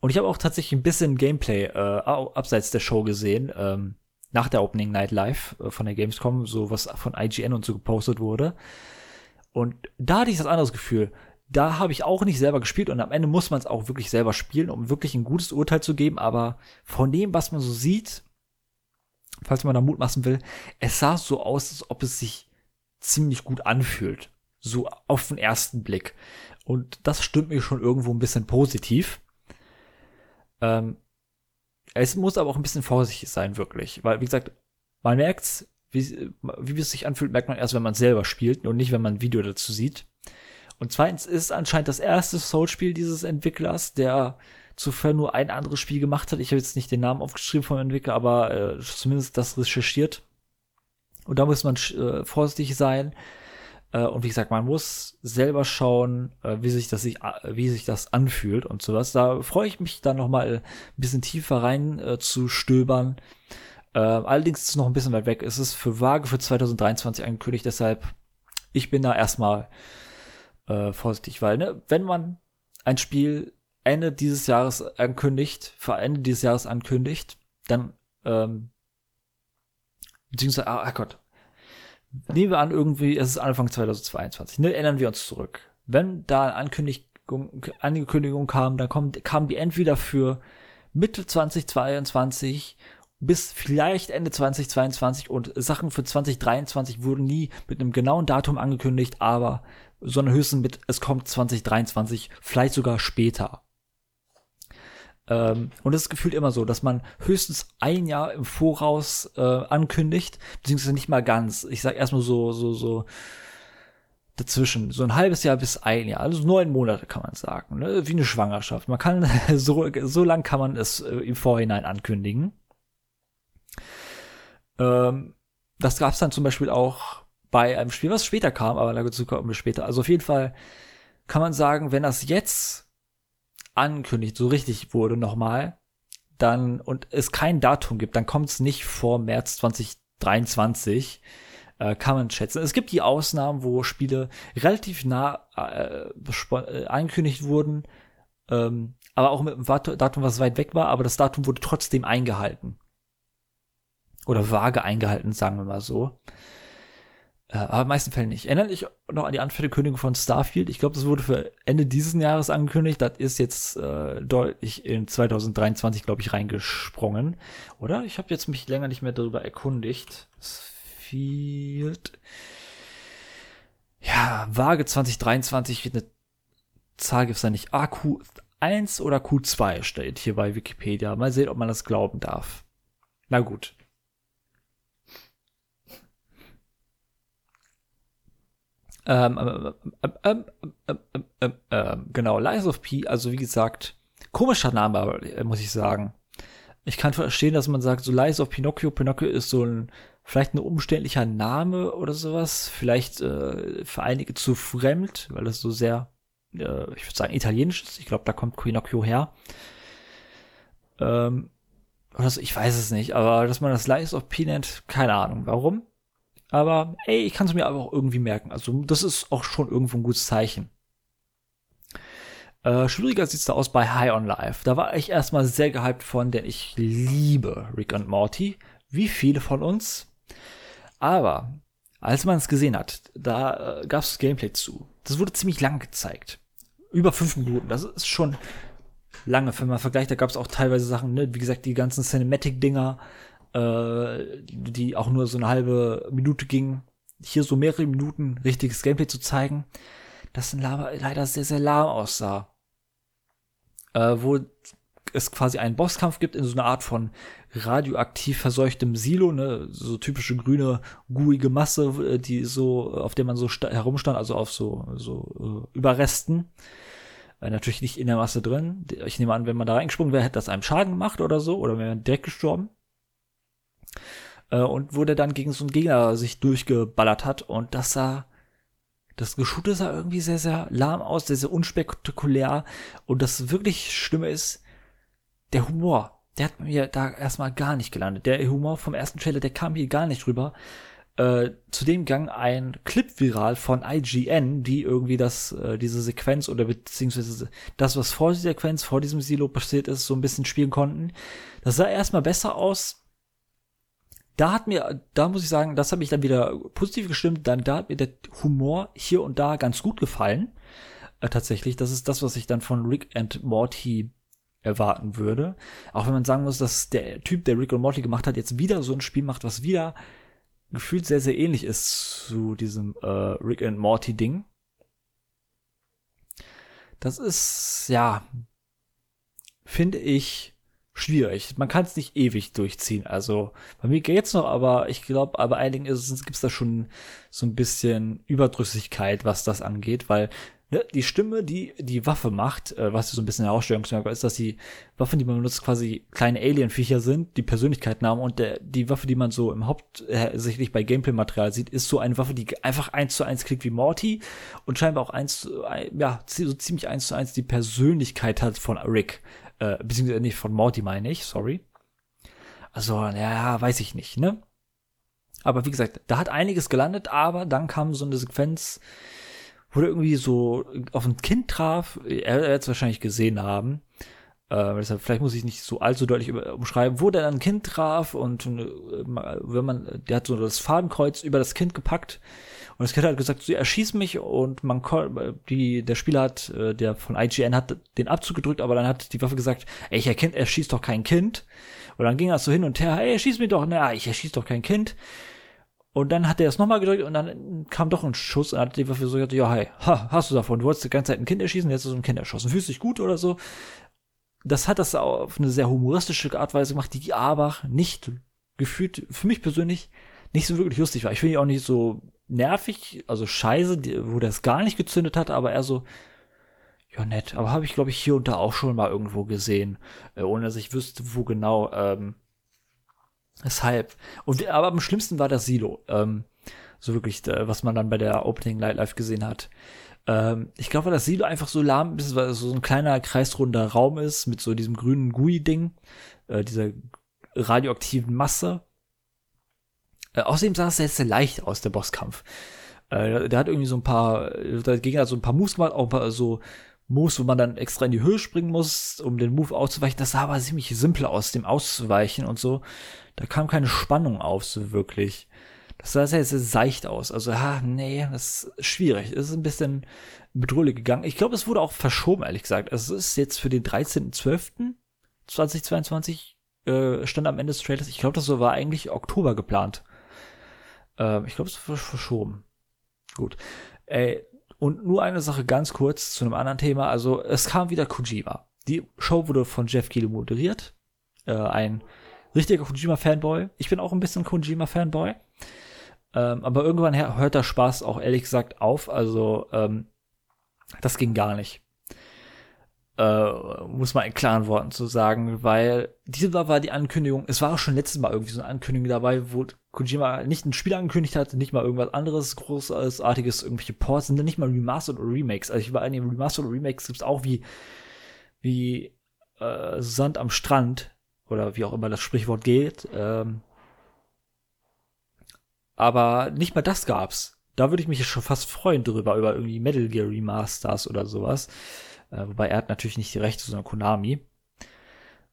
und ich habe auch tatsächlich ein bisschen Gameplay äh, abseits der Show gesehen. Ähm, nach der Opening Night Live äh, von der Gamescom, so was von IGN und so gepostet wurde. Und da hatte ich das anderes Gefühl. Da habe ich auch nicht selber gespielt und am Ende muss man es auch wirklich selber spielen, um wirklich ein gutes Urteil zu geben. Aber von dem, was man so sieht, falls man da Mut machen will, es sah so aus, als ob es sich ziemlich gut anfühlt. So auf den ersten Blick. Und das stimmt mir schon irgendwo ein bisschen positiv. Ähm, Es muss aber auch ein bisschen vorsichtig sein, wirklich. Weil, wie gesagt, man merkt's, wie, wie es sich anfühlt, merkt man erst, wenn man selber spielt und nicht, wenn man ein Video dazu sieht. Und zweitens ist anscheinend das erste Soul-Spiel dieses Entwicklers, der zuvor nur ein anderes Spiel gemacht hat. Ich habe jetzt nicht den Namen aufgeschrieben vom Entwickler, aber äh, zumindest das recherchiert. Und da muss man äh, vorsichtig sein. Äh, und wie gesagt, man muss selber schauen, äh, wie sich das sich, äh, wie sich das anfühlt und sowas. Da freue ich mich dann noch mal ein bisschen tiefer rein äh, zu stöbern. Äh, allerdings ist es noch ein bisschen weit weg. Es ist für vage für 2023 angekündigt, deshalb ich bin da erstmal äh, vorsichtig, weil ne, wenn man ein Spiel Ende dieses Jahres ankündigt, für Ende dieses Jahres ankündigt, dann, ähm, beziehungsweise, ah, Gott, nehmen wir an, irgendwie, es ist Anfang 2022, ne, erinnern wir uns zurück. Wenn da eine Ankündigung, Ankündigung kam, dann kommt, kam die entweder für Mitte 2022 bis vielleicht Ende 2022 und Sachen für 2023 wurden nie mit einem genauen Datum angekündigt, aber sondern höchstens mit, es kommt 2023, vielleicht sogar später. Ähm, und es ist gefühlt immer so, dass man höchstens ein Jahr im Voraus äh, ankündigt, beziehungsweise nicht mal ganz. Ich sag erstmal so, so, so dazwischen, so ein halbes Jahr bis ein Jahr, also neun Monate kann man sagen, ne? wie eine Schwangerschaft. Man kann, so, so lang kann man es äh, im Vorhinein ankündigen. Ähm, das gab es dann zum Beispiel auch bei einem Spiel, was später kam, aber dazu kommen wir später. Also auf jeden Fall kann man sagen, wenn das jetzt angekündigt, so richtig wurde nochmal, dann und es kein Datum gibt, dann kommt es nicht vor März 2023, äh, kann man schätzen. Es gibt die Ausnahmen, wo Spiele relativ nah äh, äh, angekündigt wurden, ähm, aber auch mit einem Datum, was weit weg war, aber das Datum wurde trotzdem eingehalten. Oder vage eingehalten, sagen wir mal so. Äh, aber in meisten Fällen nicht. Erinnert dich noch an die Ankündigung von Starfield? Ich glaube, das wurde für Ende dieses Jahres angekündigt. Das ist jetzt äh, deutlich in 2023, glaube ich, reingesprungen. Oder? Ich habe jetzt mich länger nicht mehr darüber erkundigt. Starfield. Ja, vage 2023 eine Zahl gibt's da nicht. Ah, Q1 oder Q2 steht hier bei Wikipedia. Mal sehen, ob man das glauben darf. Na gut. Ähm, ähm, ähm, genau, Lies of P, also wie gesagt, komischer Name, muss ich sagen. Ich kann verstehen, dass man sagt, so Lies of Pinocchio, Pinocchio ist so ein, vielleicht ein umständlicher Name oder sowas, vielleicht äh, für einige zu fremd, weil das so sehr, äh, ich würde sagen, italienisch ist. Ich glaube, da kommt Pinocchio her. Ähm, oder so, ich weiß es nicht, aber dass man das Lies of P nennt, keine Ahnung, warum. Aber ey, ich kann es mir aber auch irgendwie merken. Also das ist auch schon irgendwo ein gutes Zeichen. Äh, schwieriger sieht's da aus bei High on Life. Da war ich erstmal sehr gehypt von, denn ich liebe Rick und Morty. Wie viele von uns. Aber als man es gesehen hat, da äh, gab es Gameplay zu. Das wurde ziemlich lang gezeigt. Über fünf Minuten. Das ist schon lange, wenn man vergleicht. Da gab es auch teilweise Sachen, ne? wie gesagt, die ganzen Cinematic-Dinger, äh, die auch nur so eine halbe Minute ging, hier so mehrere Minuten richtiges Gameplay zu zeigen, das leider sehr, sehr lahm aussah. Äh, wo es quasi einen Bosskampf gibt in so einer Art von radioaktiv verseuchtem Silo, ne, so typische grüne, guige Masse, äh, die so, auf der man so herumstand, also auf so, so äh, Überresten. Äh, natürlich nicht in der Masse drin. Ich nehme an, wenn man da reingesprungen wäre, hätte das einem Schaden gemacht oder so, oder wäre man direkt gestorben äh, und wo der dann gegen so einen Gegner sich durchgeballert hat und das sah das Geschute sah irgendwie sehr, sehr lahm aus, sehr, sehr unspektakulär. Und das wirklich Schlimme ist, der Humor, der hat mir da erstmal gar nicht gelandet. Der Humor vom ersten Trailer, der kam hier gar nicht rüber. Äh, zudem gang ein Clip viral von IGN, die irgendwie das, äh, diese Sequenz oder beziehungsweise das, was vor dieser Sequenz, vor diesem Silo passiert ist, so ein bisschen spielen konnten. Das sah erstmal besser aus, da hat mir, da muss ich sagen, das hat mich dann wieder positiv gestimmt. Dann da hat mir der Humor hier und da ganz gut gefallen. Äh, tatsächlich, das ist das, was ich dann von Rick and Morty erwarten würde. Auch wenn man sagen muss, dass der Typ, der Rick und Morty gemacht hat, jetzt wieder so ein Spiel macht, was wieder gefühlt sehr, sehr ähnlich ist zu diesem äh, Rick and Morty Ding. Das ist, ja, finde ich schwierig. Man kann es nicht ewig durchziehen. Also bei mir geht's noch, aber ich glaube, bei einigen gibt es da schon so ein bisschen Überdrüssigkeit, was das angeht, weil ne, die Stimme, die die Waffe macht, äh, was so ein bisschen Herausstellungsmerkmal ist, dass die Waffen, die man benutzt, quasi kleine Alien-Viecher sind, die Persönlichkeiten haben und der, die Waffe, die man so im hauptsächlich bei Gameplay-Material sieht, ist so eine Waffe, die einfach eins zu eins klickt wie Morty und scheinbar auch eins, ja, so ziemlich eins zu eins die Persönlichkeit hat von Rick. Äh, beziehungsweise nicht von Morty meine ich, sorry. Also, ja, weiß ich nicht, ne? Aber wie gesagt, da hat einiges gelandet, aber dann kam so eine Sequenz, wo er irgendwie so auf ein Kind traf. Er, wird es wahrscheinlich gesehen haben. Äh, deshalb, vielleicht muss ich nicht so allzu deutlich umschreiben, wo der dann ein Kind traf und äh, wenn man, der hat so das Fadenkreuz über das Kind gepackt und das Kind hat gesagt, so, erschieß mich und man die, der Spieler hat, äh, der von IGN hat den Abzug gedrückt, aber dann hat die Waffe gesagt, ey, ich erkennt, er schießt doch kein Kind. Und dann ging er so hin und her, ey, erschieß mich doch, na, ich erschieß doch kein Kind. Und dann hat er es nochmal gedrückt und dann kam doch ein Schuss und hat die Waffe so gesagt, ja, hey, ha, hast du davon, du wolltest die ganze Zeit ein Kind erschießen, jetzt hast du ein Kind erschossen. Fühlst dich gut oder so? Das hat das auf eine sehr humoristische Art und Weise gemacht, die aber nicht gefühlt, für mich persönlich, nicht so wirklich lustig war. Ich finde die auch nicht so nervig, also scheiße, wo es gar nicht gezündet hat, aber eher so, ja, nett. Aber habe ich, glaube ich, hier und da auch schon mal irgendwo gesehen, äh, ohne dass ich wüsste, wo genau. Ähm, deshalb. Und, aber am schlimmsten war das Silo. Ähm, so wirklich, äh, was man dann bei der Opening Night Live gesehen hat. Ähm, ich glaube, weil das Silo einfach so lahm ist, weil es so ein kleiner kreisrunder Raum ist mit so diesem grünen GUI-Ding, äh, dieser radioaktiven Masse. Äh, außerdem sah es sehr, sehr leicht aus, der Bosskampf. Äh, der hat irgendwie so ein paar, der Gegner hat so ein paar Moves gemacht, auch ein paar so Moves, wo man dann extra in die Höhe springen muss, um den Move auszuweichen. Das sah aber ziemlich simpel aus, dem auszuweichen und so. Da kam keine Spannung auf, so wirklich. Das sah sehr, sehr seicht aus. Also, ha, nee, das ist schwierig. Es ist ein bisschen bedrohlich gegangen. Ich glaube, es wurde auch verschoben, ehrlich gesagt. Also, es ist jetzt für den 13.12.2022 äh, stand am Ende des Trailers. Ich glaube, das war eigentlich Oktober geplant. Äh, ich glaube, es wird verschoben. Gut. Äh, und nur eine Sache ganz kurz zu einem anderen Thema. Also es kam wieder Kojima. Die Show wurde von Jeff Keighley moderiert. Äh, ein richtiger Kojima-Fanboy. Ich bin auch ein bisschen Kojima-Fanboy. Ähm, aber irgendwann hört der Spaß auch ehrlich gesagt auf. Also ähm, das ging gar nicht äh, muss man in klaren Worten zu sagen, weil diese war die Ankündigung, es war auch schon letztes Mal irgendwie so eine Ankündigung dabei, wo Kojima nicht ein Spiel angekündigt hat, nicht mal irgendwas anderes großartiges, irgendwelche Ports, sind nicht mal Remastered oder Remakes. Also ich war in den Remastered oder Remakes gibt's auch wie, wie äh, Sand am Strand oder wie auch immer das Sprichwort geht. Ähm, aber nicht mal das gab's. Da würde ich mich schon fast freuen drüber, über irgendwie Metal Gear Remasters oder sowas. Äh, wobei er hat natürlich nicht die Rechte, sondern Konami.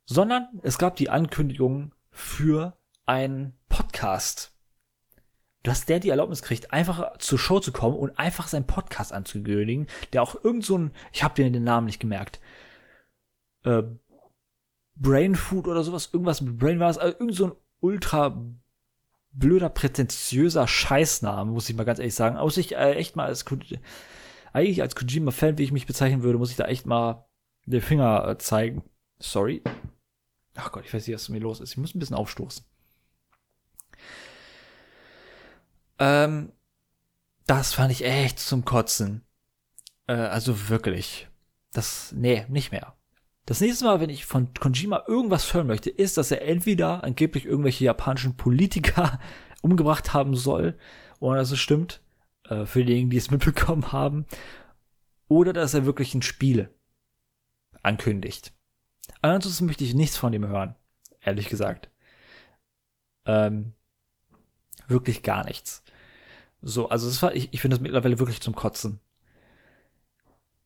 Sondern es gab die Ankündigung für einen Podcast. Dass der die Erlaubnis kriegt, einfach zur Show zu kommen und einfach seinen Podcast anzukündigen, der auch irgend so ein, ich habe dir den Namen nicht gemerkt, äh, Brain Food oder sowas, irgendwas mit Brain war es, also irgend so ein ultra blöder, prätentiöser Scheißname, muss ich mal ganz ehrlich sagen. Aus ich äh, echt mal als eigentlich als Kojima-Fan, wie ich mich bezeichnen würde, muss ich da echt mal den Finger äh, zeigen. Sorry. Ach Gott, ich weiß nicht, was mit mir los ist. Ich muss ein bisschen aufstoßen. Ähm, das fand ich echt zum Kotzen. Äh, also wirklich. Das, nee, nicht mehr. Das nächste Mal, wenn ich von Kojima irgendwas hören möchte, ist, dass er entweder angeblich irgendwelche japanischen Politiker umgebracht haben soll, oder dass es stimmt, äh, für diejenigen, die es mitbekommen haben, oder dass er wirklich ein Spiel ankündigt. Ansonsten möchte ich nichts von ihm hören, ehrlich gesagt. Ähm, wirklich gar nichts. So, also das war, ich, ich finde das mittlerweile wirklich zum Kotzen.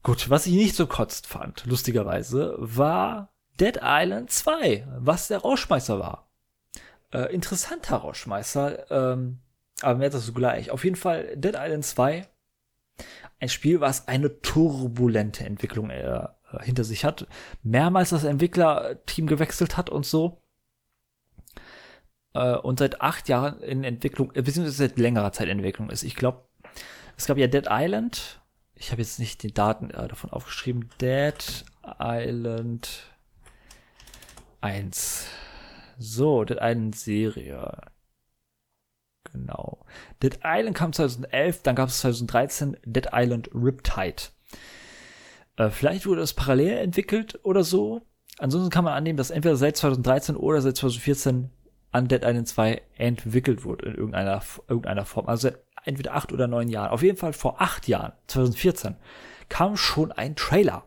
Gut, was ich nicht so kotzt fand, lustigerweise, war Dead Island 2, was der Rauschmeißer war. Äh, interessanter Rauschmeißer, ähm, aber mehr dazu gleich. Auf jeden Fall Dead Island 2. Ein Spiel, was eine turbulente Entwicklung äh, hinter sich hat. Mehrmals das Entwicklerteam gewechselt hat und so. Äh, und seit acht Jahren in Entwicklung, äh, beziehungsweise seit längerer Zeit in Entwicklung ist. Ich glaube, es gab ja Dead Island. Ich habe jetzt nicht die Daten äh, davon aufgeschrieben. Dead Island 1. So, Dead Island Serie. Genau. Dead Island kam 2011, dann gab es 2013 Dead Island Riptide. Äh, vielleicht wurde das parallel entwickelt oder so. Ansonsten kann man annehmen, dass entweder seit 2013 oder seit 2014 an Dead Island 2 entwickelt wurde in irgendeiner, irgendeiner Form. Also entweder acht oder neun Jahren. Auf jeden Fall vor acht Jahren, 2014, kam schon ein Trailer,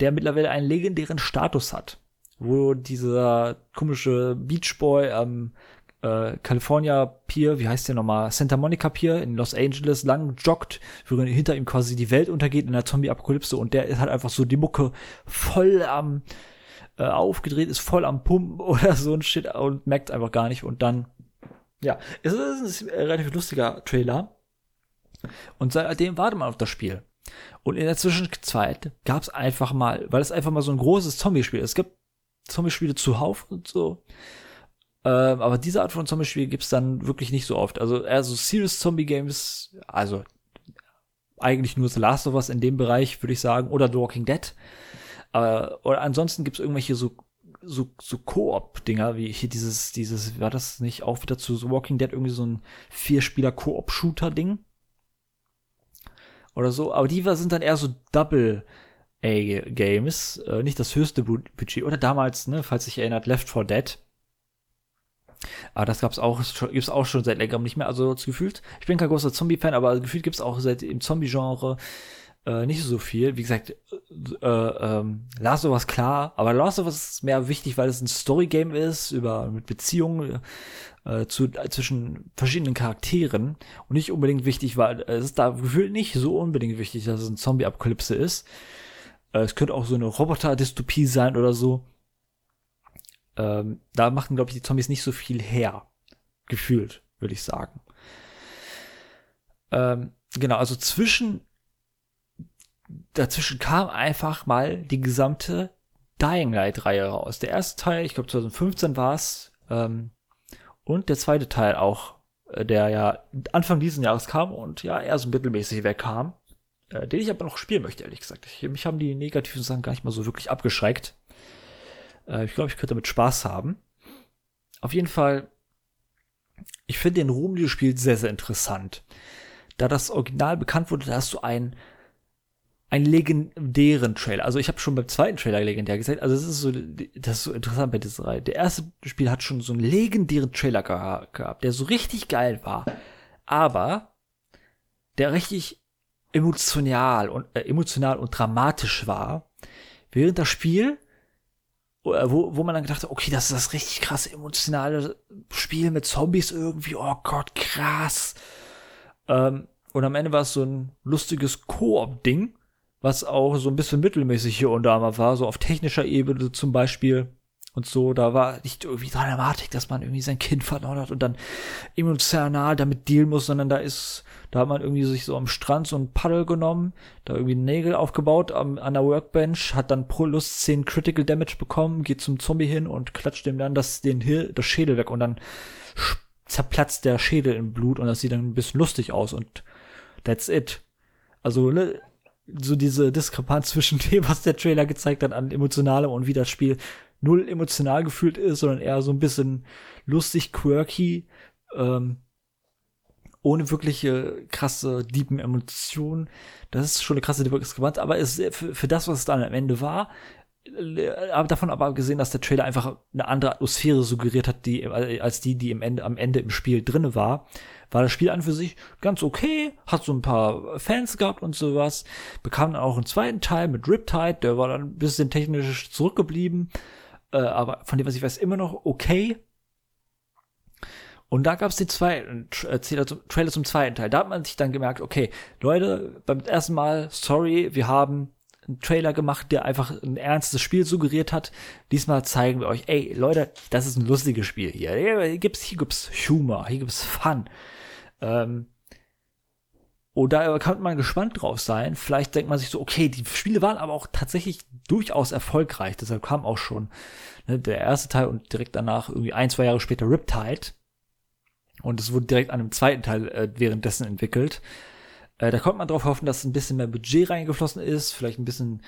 der mittlerweile einen legendären Status hat, wo dieser komische Beach Boy am äh, California Pier, wie heißt der nochmal, Santa Monica Pier in Los Angeles lang joggt, während hinter ihm quasi die Welt untergeht in der Zombie-Apokalypse und der hat einfach so die Mucke voll am äh, aufgedreht, ist voll am Pumpen oder so ein Shit und merkt einfach gar nicht und dann ja, es ist ein relativ lustiger Trailer. Und seitdem wartet man auf das Spiel. Und in der Zwischenzeit gab es einfach mal, weil es einfach mal so ein großes Zombie-Spiel ist. Es gibt Zombie-Spiele zuhauf und so. Ähm, aber diese Art von Zombie-Spiel gibt es dann wirklich nicht so oft. Also eher so Serious Zombie-Games, also eigentlich nur The Last of Us in dem Bereich, würde ich sagen, oder The Walking Dead. Äh, oder ansonsten gibt es irgendwelche so so, so Koop-Dinger, wie hier dieses, dieses, war das nicht auch wieder zu The Walking Dead irgendwie so ein Vier-Spieler-Koop-Shooter-Ding? Oder so, aber die sind dann eher so Double A-Games, äh, nicht das höchste Budget. Oder damals, ne, falls sich erinnert, Left 4 Dead. Aber das gab's auch, gibt's auch schon seit längerem nicht mehr. Also gefühlt, ich bin kein großer Zombie-Fan, aber gefühlt gibt's auch seit im Zombie-Genre äh, nicht so viel. Wie gesagt, äh, äh, ähm, Last of Us klar, aber Last of Us ist mehr wichtig, weil es ein Story-Game ist, über mit Beziehungen äh, zu, äh, zwischen verschiedenen Charakteren und nicht unbedingt wichtig, weil es ist da gefühlt nicht so unbedingt wichtig, dass es ein Zombie-Apokalypse ist. Äh, es könnte auch so eine Roboter-Dystopie sein oder so. Ähm, da machen, glaube ich, die Zombies nicht so viel her. Gefühlt, würde ich sagen. Ähm, genau, also zwischen dazwischen kam einfach mal die gesamte Dying Light-Reihe raus. Der erste Teil, ich glaube 2015 war es, ähm, und der zweite Teil auch, äh, der ja Anfang dieses Jahres kam und ja eher so mittelmäßig wegkam, äh, den ich aber noch spielen möchte, ehrlich gesagt. Ich, mich haben die negativen Sachen gar nicht mal so wirklich abgeschreckt. Äh, ich glaube, ich könnte damit Spaß haben. Auf jeden Fall, ich finde den Ruhm dieses Spiels sehr, sehr interessant. Da das Original bekannt wurde, da hast du einen einen legendären Trailer. Also ich habe schon beim zweiten Trailer legendär gesagt. Also es ist so, das ist so interessant bei dieser Reihe. Der erste Spiel hat schon so einen legendären Trailer gehabt, der so richtig geil war, aber der richtig emotional und äh, emotional und dramatisch war, während das Spiel wo, wo man dann gedacht hat, okay, das ist das richtig krasse emotionale Spiel mit Zombies irgendwie, oh Gott, krass. Ähm, und am Ende war es so ein lustiges Koop-Ding, was auch so ein bisschen mittelmäßig hier und da mal war, so auf technischer Ebene zum Beispiel und so. Da war nicht irgendwie Dramatik, dass man irgendwie sein Kind verloren hat und dann emotional damit dealen muss, sondern da ist, da hat man irgendwie sich so am Strand so ein Paddel genommen, da irgendwie Nägel aufgebaut am, an der Workbench, hat dann pro Lust 10 Critical Damage bekommen, geht zum Zombie hin und klatscht dem dann das, den Hir das Schädel weg und dann zerplatzt der Schädel in Blut und das sieht dann ein bisschen lustig aus und that's it. Also, ne, so diese Diskrepanz zwischen dem, was der Trailer gezeigt hat an emotionalem und wie das Spiel null emotional gefühlt ist, sondern eher so ein bisschen lustig, quirky, ähm, ohne wirkliche krasse, diepen Emotionen. Das ist schon eine krasse Diskrepanz, aber es, für, für das, was es dann am Ende war, äh, aber davon aber gesehen, dass der Trailer einfach eine andere Atmosphäre suggeriert hat, die, als die, die im Ende, am Ende im Spiel drinne war, war das Spiel an für sich ganz okay, hat so ein paar Fans gehabt und sowas, bekam dann auch einen zweiten Teil mit Riptide, der war dann ein bisschen technisch zurückgeblieben, äh, aber von dem, was ich weiß, immer noch okay. Und da gab es den zweiten äh, Trailer zum zweiten Teil. Da hat man sich dann gemerkt, okay, Leute, beim ersten Mal, sorry, wir haben einen Trailer gemacht, der einfach ein ernstes Spiel suggeriert hat. Diesmal zeigen wir euch, ey, Leute, das ist ein lustiges Spiel hier. Hier gibt's, hier gibt's Humor, hier gibt's Fun. Ähm, und da kann man gespannt drauf sein. Vielleicht denkt man sich so, okay, die Spiele waren aber auch tatsächlich durchaus erfolgreich. Deshalb kam auch schon ne, der erste Teil und direkt danach irgendwie ein, zwei Jahre später Riptide. Und es wurde direkt an einem zweiten Teil äh, währenddessen entwickelt. Äh, da konnte man darauf hoffen, dass ein bisschen mehr Budget reingeflossen ist, vielleicht ein bisschen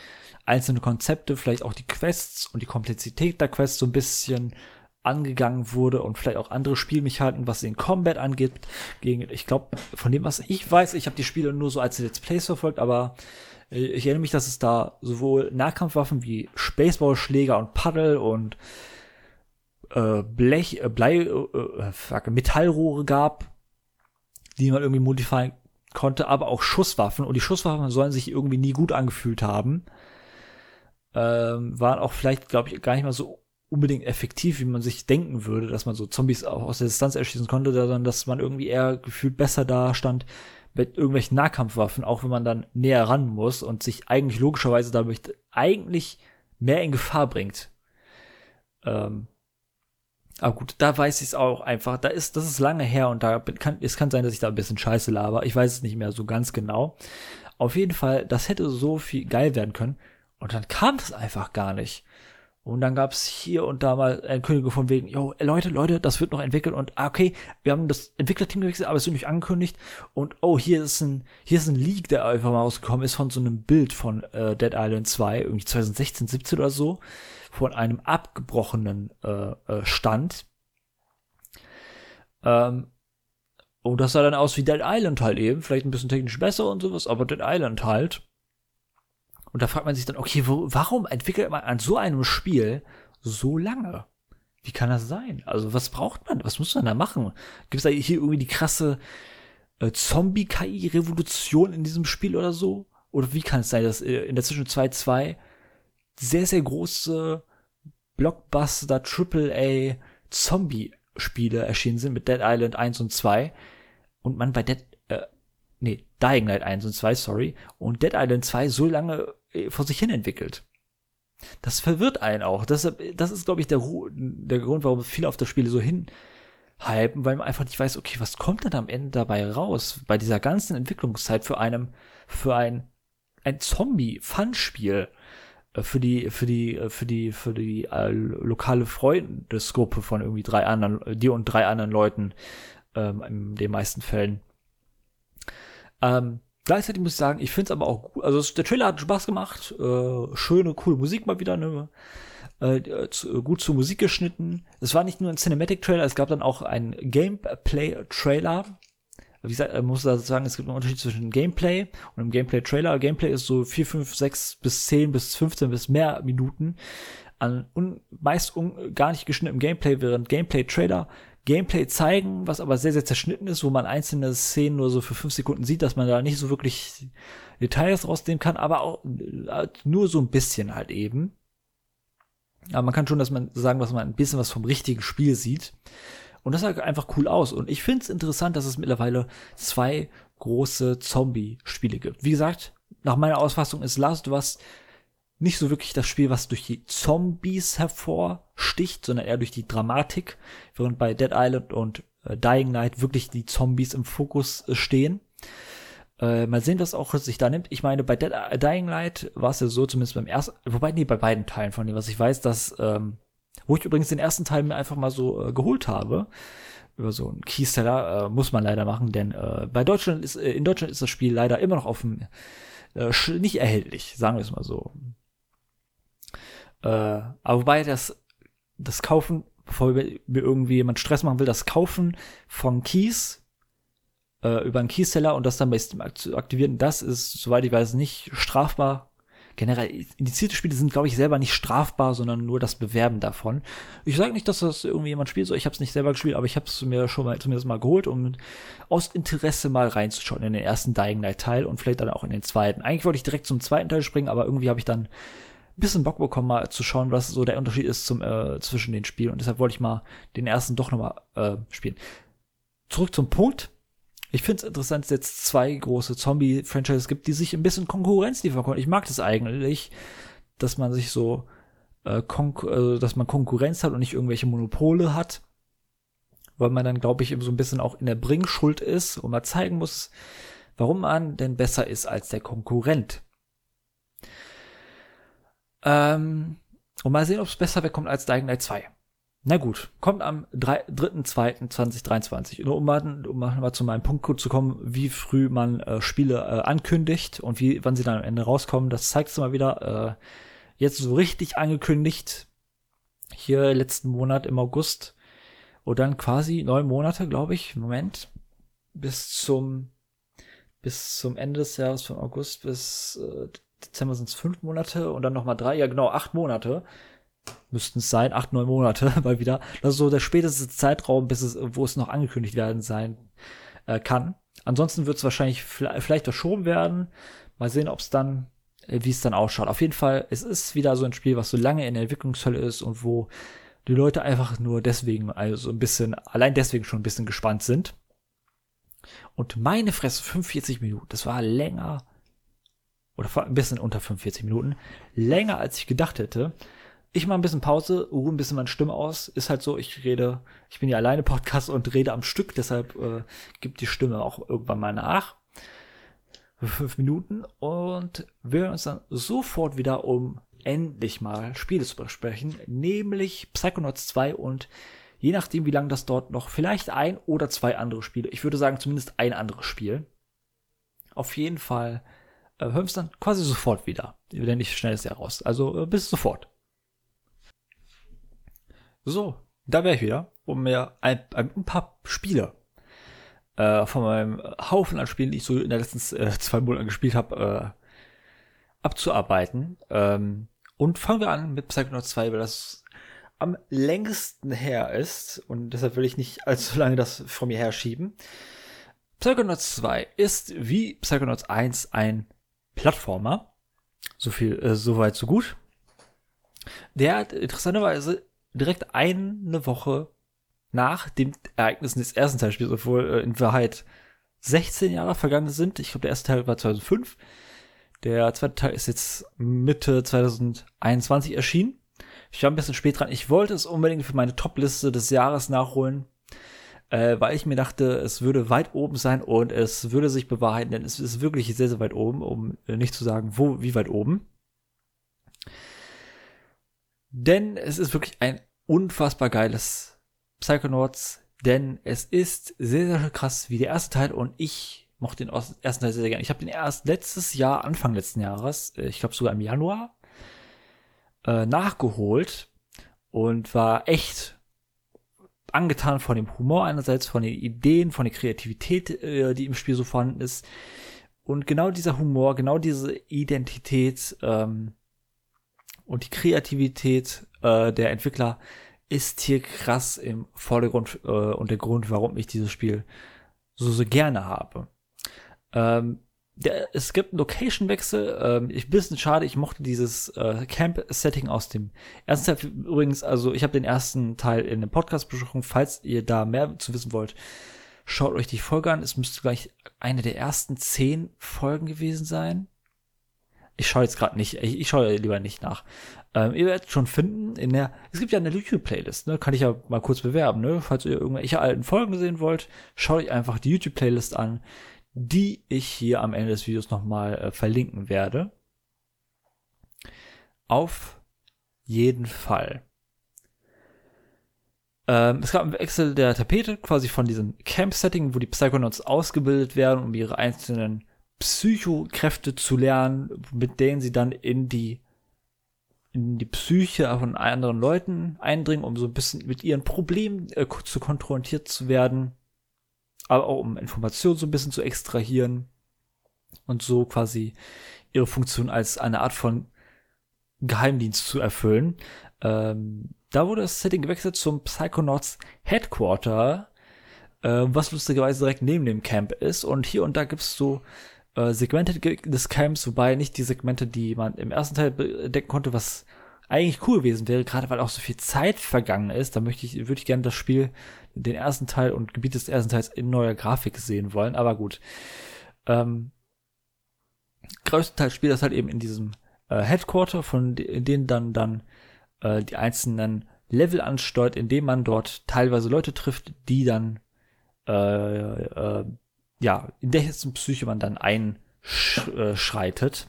einzelne Konzepte, vielleicht auch die Quests und die Komplexität der Quests so ein bisschen angegangen wurde und vielleicht auch andere Spielmechaniken, was den Combat angeht. Gegen, ich glaube, von dem, was ich weiß, ich habe die Spiele nur so als Let's Plays verfolgt, aber äh, ich erinnere mich, dass es da sowohl Nahkampfwaffen wie Spaceballschläger und Paddel und äh, Blech, äh, Blei, äh, äh, fuck, Metallrohre gab, die man irgendwie modifizieren konnte, aber auch Schusswaffen. Und die Schusswaffen sollen sich irgendwie nie gut angefühlt haben. Ähm, waren auch vielleicht, glaube ich, gar nicht mal so unbedingt effektiv, wie man sich denken würde, dass man so Zombies auch aus der Distanz erschießen konnte, sondern dass man irgendwie eher gefühlt besser da stand mit irgendwelchen Nahkampfwaffen, auch wenn man dann näher ran muss und sich eigentlich logischerweise dadurch eigentlich mehr in Gefahr bringt. Ähm, aber gut, da weiß ich es auch einfach. Da ist, das ist lange her und da kann, es kann sein, dass ich da ein bisschen Scheiße laber. Ich weiß es nicht mehr so ganz genau. Auf jeden Fall, das hätte so viel geil werden können. Und dann kam es einfach gar nicht. Und dann gab es hier und da mal Ankündigung von wegen, yo, Leute, Leute, das wird noch entwickelt und ah, okay, wir haben das Entwicklerteam gewechselt, aber es wird nicht angekündigt. Und oh, hier ist ein, hier ist ein Leak, der einfach mal rausgekommen ist von so einem Bild von äh, Dead Island 2, irgendwie 2016, 17 oder so, von einem abgebrochenen äh, äh, Stand. Ähm, und das sah dann aus wie Dead Island halt eben, vielleicht ein bisschen technisch besser und sowas, aber Dead Island halt. Und da fragt man sich dann, okay, wo, warum entwickelt man an so einem Spiel so lange? Wie kann das sein? Also, was braucht man? Was muss man da machen? Gibt es da hier irgendwie die krasse äh, Zombie-KI-Revolution in diesem Spiel oder so? Oder wie kann es sein, dass äh, in der Zwischen 2.2 sehr, sehr große Blockbuster, AAA Zombie-Spiele erschienen sind mit Dead Island 1 und 2 und man bei Dead, äh, nee, Dying Light 1 und 2, sorry, und Dead Island 2 so lange äh, vor sich hin entwickelt. Das verwirrt einen auch. Das, das ist, glaube ich, der, der Grund, warum viele auf das Spiel so hinhypen, weil man einfach nicht weiß, okay, was kommt denn am Ende dabei raus? Bei dieser ganzen Entwicklungszeit für einem, für ein, ein Zombie-Fun-Spiel, für die, für die, äh, für die, für die äh, lokale Freundesgruppe von irgendwie drei anderen, dir und drei anderen Leuten, ähm, in den meisten Fällen. Ähm, Gleichzeitig muss ich sagen, ich finde es aber auch gut. Also der Trailer hat Spaß gemacht. Äh, schöne, coole Musik mal wieder. Ne? Äh, zu, gut zur Musik geschnitten. Es war nicht nur ein Cinematic-Trailer, es gab dann auch einen Gameplay-Trailer. Wie gesagt, man muss da sagen, es gibt einen Unterschied zwischen Gameplay und einem Gameplay-Trailer. Gameplay ist so 4, 5, 6 bis 10 bis 15 bis mehr Minuten an un, meist un, gar nicht geschnittenem Gameplay, während Gameplay-Trailer Gameplay zeigen, was aber sehr, sehr zerschnitten ist, wo man einzelne Szenen nur so für fünf Sekunden sieht, dass man da nicht so wirklich Details rausnehmen kann, aber auch äh, nur so ein bisschen halt eben. Aber man kann schon, dass man sagen, dass man ein bisschen was vom richtigen Spiel sieht. Und das sah einfach cool aus. Und ich finde es interessant, dass es mittlerweile zwei große Zombie-Spiele gibt. Wie gesagt, nach meiner Ausfassung ist Last of Us nicht so wirklich das Spiel, was durch die Zombies hervorsticht, sondern eher durch die Dramatik, während bei Dead Island und äh, Dying Night wirklich die Zombies im Fokus äh, stehen. Äh, mal sehen, was auch sich da nimmt. Ich meine, bei Dead, äh, Dying Light war es ja so, zumindest beim ersten, wobei, nee, bei beiden Teilen von dem, was ich weiß, dass, ähm, wo ich übrigens den ersten Teil mir einfach mal so äh, geholt habe, über so einen Keyseller, äh, muss man leider machen, denn äh, bei Deutschland ist, äh, in Deutschland ist das Spiel leider immer noch auf dem, äh, nicht erhältlich, sagen wir es mal so. Äh, aber wobei das, das Kaufen, bevor mir irgendwie jemand Stress machen will, das Kaufen von Keys äh, über einen Keyseller und das dann bei Steam aktivieren, das ist, soweit ich weiß, nicht strafbar. Generell, indizierte Spiele sind, glaube ich, selber nicht strafbar, sondern nur das Bewerben davon. Ich sage nicht, dass das irgendwie jemand spielt, so ich habe es nicht selber gespielt, aber ich habe es mir schon mal zumindest mal geholt, um aus Interesse mal reinzuschauen in den ersten Dying Light Teil und vielleicht dann auch in den zweiten. Eigentlich wollte ich direkt zum zweiten Teil springen, aber irgendwie habe ich dann bisschen Bock bekommen, mal zu schauen, was so der Unterschied ist zum, äh, zwischen den Spielen. Und deshalb wollte ich mal den ersten doch nochmal äh, spielen. Zurück zum Punkt. Ich finde es interessant, dass es jetzt zwei große Zombie-Franchises gibt, die sich ein bisschen Konkurrenz liefern können. Ich mag das eigentlich, dass man sich so, äh, äh, dass man Konkurrenz hat und nicht irgendwelche Monopole hat. Weil man dann, glaube ich, so ein bisschen auch in der Bringschuld ist und mal zeigen muss, warum man denn besser ist als der Konkurrent. Ähm, und mal sehen, ob es besser wegkommt als Dying Light 2. Na gut, kommt am 3.2.2023. Nur um um mal zu meinem Punkt zu kommen, wie früh man äh, Spiele äh, ankündigt und wie, wann sie dann am Ende rauskommen, das zeigt es mal wieder. Äh, jetzt so richtig angekündigt, hier letzten Monat im August. Und dann quasi neun Monate, glaube ich, Moment, bis zum, bis zum Ende des Jahres von August bis äh, Dezember sind es fünf Monate und dann nochmal drei, ja genau, acht Monate müssten es sein, acht, neun Monate mal wieder. Das ist so der späteste Zeitraum, bis es, wo es noch angekündigt werden sein äh, kann. Ansonsten wird es wahrscheinlich vielleicht verschoben werden. Mal sehen, ob es dann, äh, wie es dann ausschaut. Auf jeden Fall, es ist wieder so ein Spiel, was so lange in der Entwicklungshölle ist und wo die Leute einfach nur deswegen, also ein bisschen, allein deswegen schon ein bisschen gespannt sind. Und meine Fresse, 45 Minuten, das war länger, oder ein bisschen unter 45 Minuten, länger als ich gedacht hätte ich mache ein bisschen Pause, ruhe ein bisschen meine Stimme aus. Ist halt so, ich rede, ich bin ja alleine Podcast und rede am Stück, deshalb äh, gibt die Stimme auch irgendwann mal nach. Fünf Minuten und wir hören uns dann sofort wieder, um endlich mal Spiele zu besprechen, nämlich Psychonauts 2 und je nachdem, wie lange das dort noch, vielleicht ein oder zwei andere Spiele. Ich würde sagen, zumindest ein anderes Spiel. Auf jeden Fall äh, hören wir uns dann quasi sofort wieder. Denn ich schnell es ja raus. Also äh, bis sofort. So, da wäre ich wieder, um mir ein, ein, paar Spiele äh, von meinem Haufen an Spielen, die ich so in den letzten äh, zwei Monaten gespielt habe, äh, abzuarbeiten. Ähm, und fangen wir an mit Psychonauts 2, weil das am längsten her ist und deshalb will ich nicht allzu lange das von mir herschieben. Psychonauts 2 ist wie Psychonauts 1 ein Plattformer. So viel, äh, so weit, so gut. Der hat interessanterweise direkt eine Woche nach dem Ereignissen des ersten Teilspiels, obwohl äh, in Wahrheit 16 Jahre vergangen sind. Ich glaube, der erste Teil war 2005. Der zweite Teil ist jetzt Mitte 2021 erschienen. Ich war ein bisschen spät dran. Ich wollte es unbedingt für meine Top-Liste des Jahres nachholen, äh, weil ich mir dachte, es würde weit oben sein und es würde sich bewahrheiten, denn es ist wirklich sehr, sehr weit oben, um äh, nicht zu sagen, wo, wie weit oben. Denn es ist wirklich ein unfassbar geiles Psychonauts, denn es ist sehr, sehr krass wie der erste Teil und ich mochte den ersten Teil sehr, sehr gerne. Ich habe den erst letztes Jahr, Anfang letzten Jahres, äh, ich glaube sogar im Januar, äh, nachgeholt und war echt angetan von dem Humor einerseits, von den Ideen, von der Kreativität, äh, die im Spiel so vorhanden ist. Und genau dieser Humor, genau diese Identität ähm, und die Kreativität äh, der Entwickler ist hier krass im Vordergrund äh, und der Grund, warum ich dieses Spiel so, so gerne habe. Ähm, der, es gibt einen Location-Wechsel. Ähm, ich bisschen schade, ich mochte dieses äh, Camp-Setting aus dem ersten Teil. Übrigens, also ich habe den ersten Teil in der Podcast-Besprechung. Falls ihr da mehr zu wissen wollt, schaut euch die Folge an. Es müsste gleich eine der ersten zehn Folgen gewesen sein. Ich schaue jetzt gerade nicht, ich, ich schaue lieber nicht nach. Ähm, ihr werdet schon finden in der, es gibt ja eine YouTube-Playlist, ne, kann ich ja mal kurz bewerben, ne, falls ihr irgendwelche alten Folgen sehen wollt, schaut euch einfach die YouTube-Playlist an, die ich hier am Ende des Videos nochmal äh, verlinken werde. Auf jeden Fall. Ähm, es gab einen Wechsel der Tapete, quasi von diesem Camp-Setting, wo die Psychonauts ausgebildet werden, um ihre einzelnen Psychokräfte zu lernen, mit denen sie dann in die in die Psyche von anderen Leuten eindringen, um so ein bisschen mit ihren Problemen äh, zu konfrontiert zu werden, aber auch um Informationen so ein bisschen zu extrahieren und so quasi ihre Funktion als eine Art von Geheimdienst zu erfüllen. Ähm, da wurde das Setting gewechselt zum Psychonauts Headquarter, äh, was lustigerweise direkt neben dem Camp ist. Und hier und da gibt's so äh, Segmente des Camps, wobei nicht die Segmente, die man im ersten Teil entdecken konnte, was eigentlich cool gewesen wäre, gerade weil auch so viel Zeit vergangen ist. Da möchte ich, würde ich gerne das Spiel, den ersten Teil und Gebiet des ersten Teils in neuer Grafik sehen wollen. Aber gut. Ähm, größtenteils spielt das halt eben in diesem äh, Headquarter, von in denen dann dann äh, die einzelnen Level ansteuert, indem man dort teilweise Leute trifft, die dann äh, äh, ja, in dessen Psyche man dann einschreitet.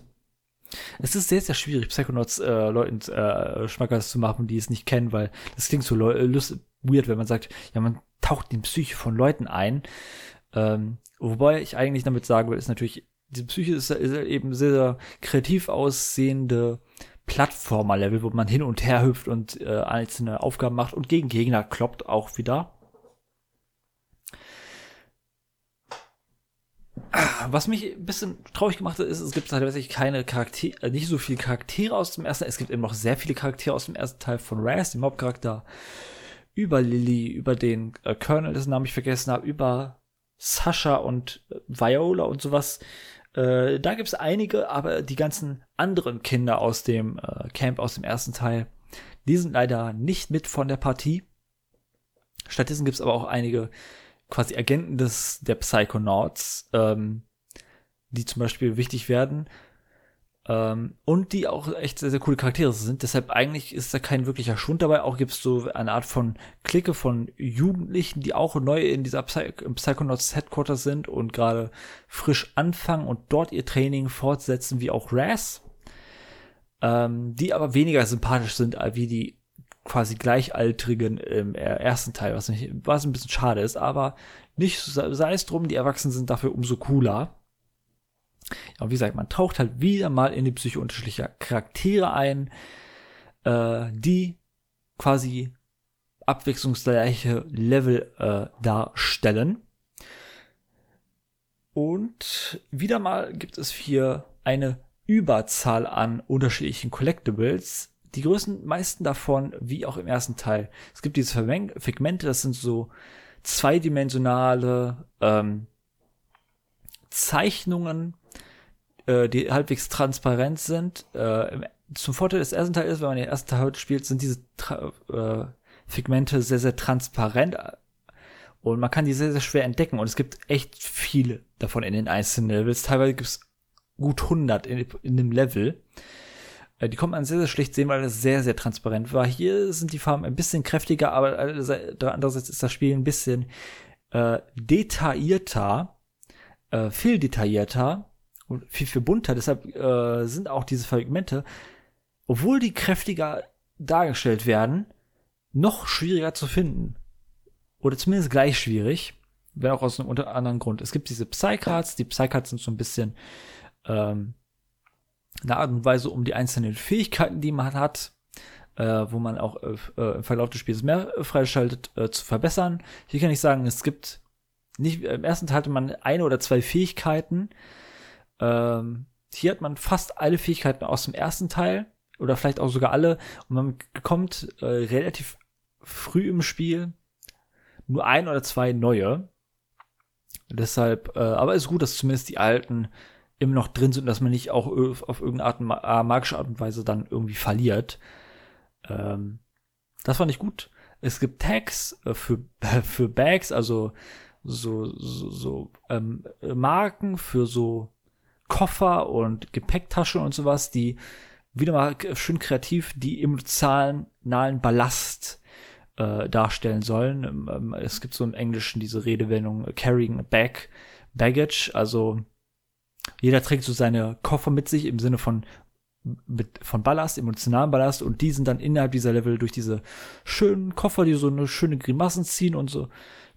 Es ist sehr, sehr schwierig, Psychonauts äh, Leuten äh, schmackhaft zu machen, die es nicht kennen, weil das klingt so weird, wenn man sagt, ja, man taucht die Psyche von Leuten ein. Ähm, wobei ich eigentlich damit sagen will, ist natürlich, die Psyche ist, ist eben sehr, sehr kreativ aussehende Plattformer-Level, wo man hin und her hüpft und äh, einzelne Aufgaben macht und gegen Gegner kloppt auch wieder. Was mich ein bisschen traurig gemacht hat, ist, es gibt tatsächlich keine Charaktere, äh, nicht so viele Charaktere aus dem ersten. Es gibt eben noch sehr viele Charaktere aus dem ersten Teil von Raz, dem Hauptcharakter, über Lily, über den äh, Colonel, dessen Namen ich vergessen habe, über Sascha und äh, Viola und sowas. Äh, da gibt es einige, aber die ganzen anderen Kinder aus dem äh, Camp aus dem ersten Teil, die sind leider nicht mit von der Partie. Stattdessen gibt es aber auch einige quasi Agenten des der Psychonauts, ähm, die zum Beispiel wichtig werden. Ähm, und die auch echt sehr, sehr coole Charaktere sind. Deshalb eigentlich ist da kein wirklicher Schwund dabei. Auch gibt es so eine Art von Clique von Jugendlichen, die auch neu in dieser Psy Psychonauts Headquarters sind und gerade frisch anfangen und dort ihr Training fortsetzen, wie auch Raz. Ähm, die aber weniger sympathisch sind wie die quasi Gleichaltrigen im ersten Teil, was, mich, was ein bisschen schade ist, aber nicht sei es drum, die Erwachsenen sind dafür umso cooler. Ja, und wie gesagt, man taucht halt wieder mal in die Psyche unterschiedlicher Charaktere ein, äh, die quasi abwechslungsreiche Level äh, darstellen. Und wieder mal gibt es hier eine Überzahl an unterschiedlichen Collectibles. Die größten, meisten davon, wie auch im ersten Teil. Es gibt diese Figmente, das sind so zweidimensionale ähm, Zeichnungen äh, die halbwegs transparent sind. Äh, zum Vorteil des ersten Teils ist, wenn man den ersten Teil heute spielt, sind diese äh, Figmente sehr, sehr transparent und man kann die sehr, sehr schwer entdecken und es gibt echt viele davon in den einzelnen Levels. Teilweise gibt es gut 100 in, in dem Level. Äh, die kommt man sehr, sehr schlecht sehen, weil das sehr, sehr transparent war. Hier sind die Farben ein bisschen kräftiger, aber andererseits ist das Spiel ein bisschen äh, detaillierter, äh, viel detaillierter und viel, viel bunter. Deshalb äh, sind auch diese Fragmente, obwohl die kräftiger dargestellt werden, noch schwieriger zu finden. Oder zumindest gleich schwierig, wenn auch aus einem unter anderen Grund. Es gibt diese Psycards, die Psycards sind so ein bisschen ähm, eine Art und Weise, um die einzelnen Fähigkeiten, die man hat, äh, wo man auch äh, im Verlauf des Spiels mehr freischaltet, äh, zu verbessern. Hier kann ich sagen, es gibt nicht, im ersten Teil hatte man eine oder zwei Fähigkeiten, ähm, hier hat man fast alle Fähigkeiten aus dem ersten Teil oder vielleicht auch sogar alle und man bekommt äh, relativ früh im Spiel nur ein oder zwei neue. Deshalb, äh, aber ist gut, dass zumindest die alten immer noch drin sind, dass man nicht auch auf irgendeine Art, äh, magische Art und Weise dann irgendwie verliert. Ähm, das fand ich gut. Es gibt Tags äh, für, für Bags, also so, so, so ähm, Marken für so Koffer und Gepäcktasche und sowas, die wieder mal schön kreativ die emotionalen Ballast äh, darstellen sollen. Ähm, ähm, es gibt so im Englischen diese Redewendung äh, carrying a bag, baggage, also jeder trägt so seine Koffer mit sich im Sinne von mit, von Ballast, emotionalen Ballast und die sind dann innerhalb dieser Level durch diese schönen Koffer, die so eine schöne Grimassen ziehen und so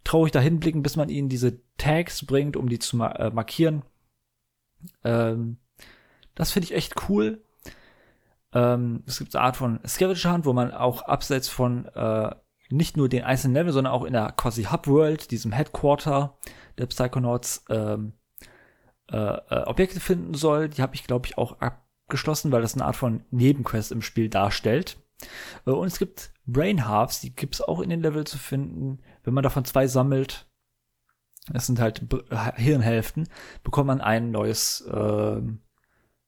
traurig dahin blicken, bis man ihnen diese Tags bringt, um die zu ma äh, markieren. Ähm, das finde ich echt cool. Ähm, es gibt eine Art von Scavenger Hunt, wo man auch abseits von äh, nicht nur den einzelnen Level, sondern auch in der quasi Hub World, diesem Headquarter der Psychonauts, ähm, äh, äh, Objekte finden soll. Die habe ich, glaube ich, auch abgeschlossen, weil das eine Art von Nebenquest im Spiel darstellt. Äh, und es gibt Brain Halves, die gibt es auch in den Level zu finden. Wenn man davon zwei sammelt, es sind halt Hirnhälften, bekommt man ein neues, äh,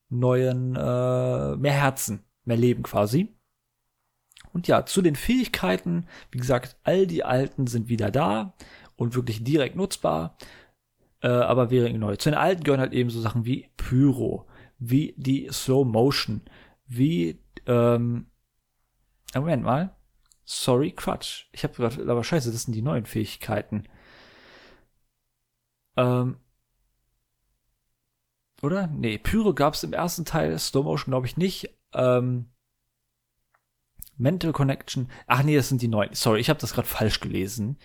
neuen, äh, mehr Herzen, mehr Leben quasi. Und ja, zu den Fähigkeiten, wie gesagt, all die alten sind wieder da und wirklich direkt nutzbar, äh, aber wäre neu. Zu den alten gehören halt eben so Sachen wie Pyro, wie die Slow Motion, wie, ähm, Moment mal, sorry, Crutch. Ich habe gerade, aber scheiße, das sind die neuen Fähigkeiten. Ähm, oder? Nee, Pyro gab es im ersten Teil, Slow Motion glaube ich nicht. Ähm, Mental Connection. Ach nee, das sind die neuen. Sorry, ich habe das gerade falsch gelesen.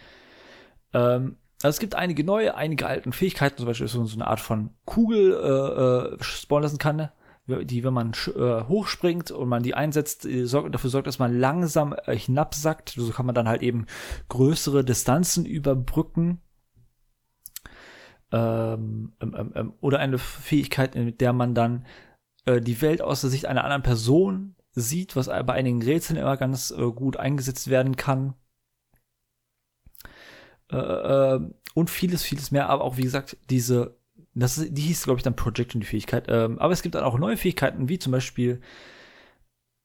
Ähm, also es gibt einige neue, einige alten Fähigkeiten, zum Beispiel so, so eine Art von Kugel äh, äh, spawnen lassen kann, die, wenn man äh, hochspringt und man die einsetzt, äh, sorgt, dafür sorgt, dass man langsam äh, hinabsackt. So kann man dann halt eben größere Distanzen überbrücken. Ähm, ähm, ähm, ähm oder eine Fähigkeit, mit der man dann äh, die Welt aus der Sicht einer anderen Person sieht, was bei einigen Rätseln immer ganz äh, gut eingesetzt werden kann. Äh, äh, und vieles, vieles mehr, aber auch wie gesagt, diese, das ist, die hieß, glaube ich, dann Projection, die Fähigkeit. Ähm, aber es gibt dann auch neue Fähigkeiten, wie zum Beispiel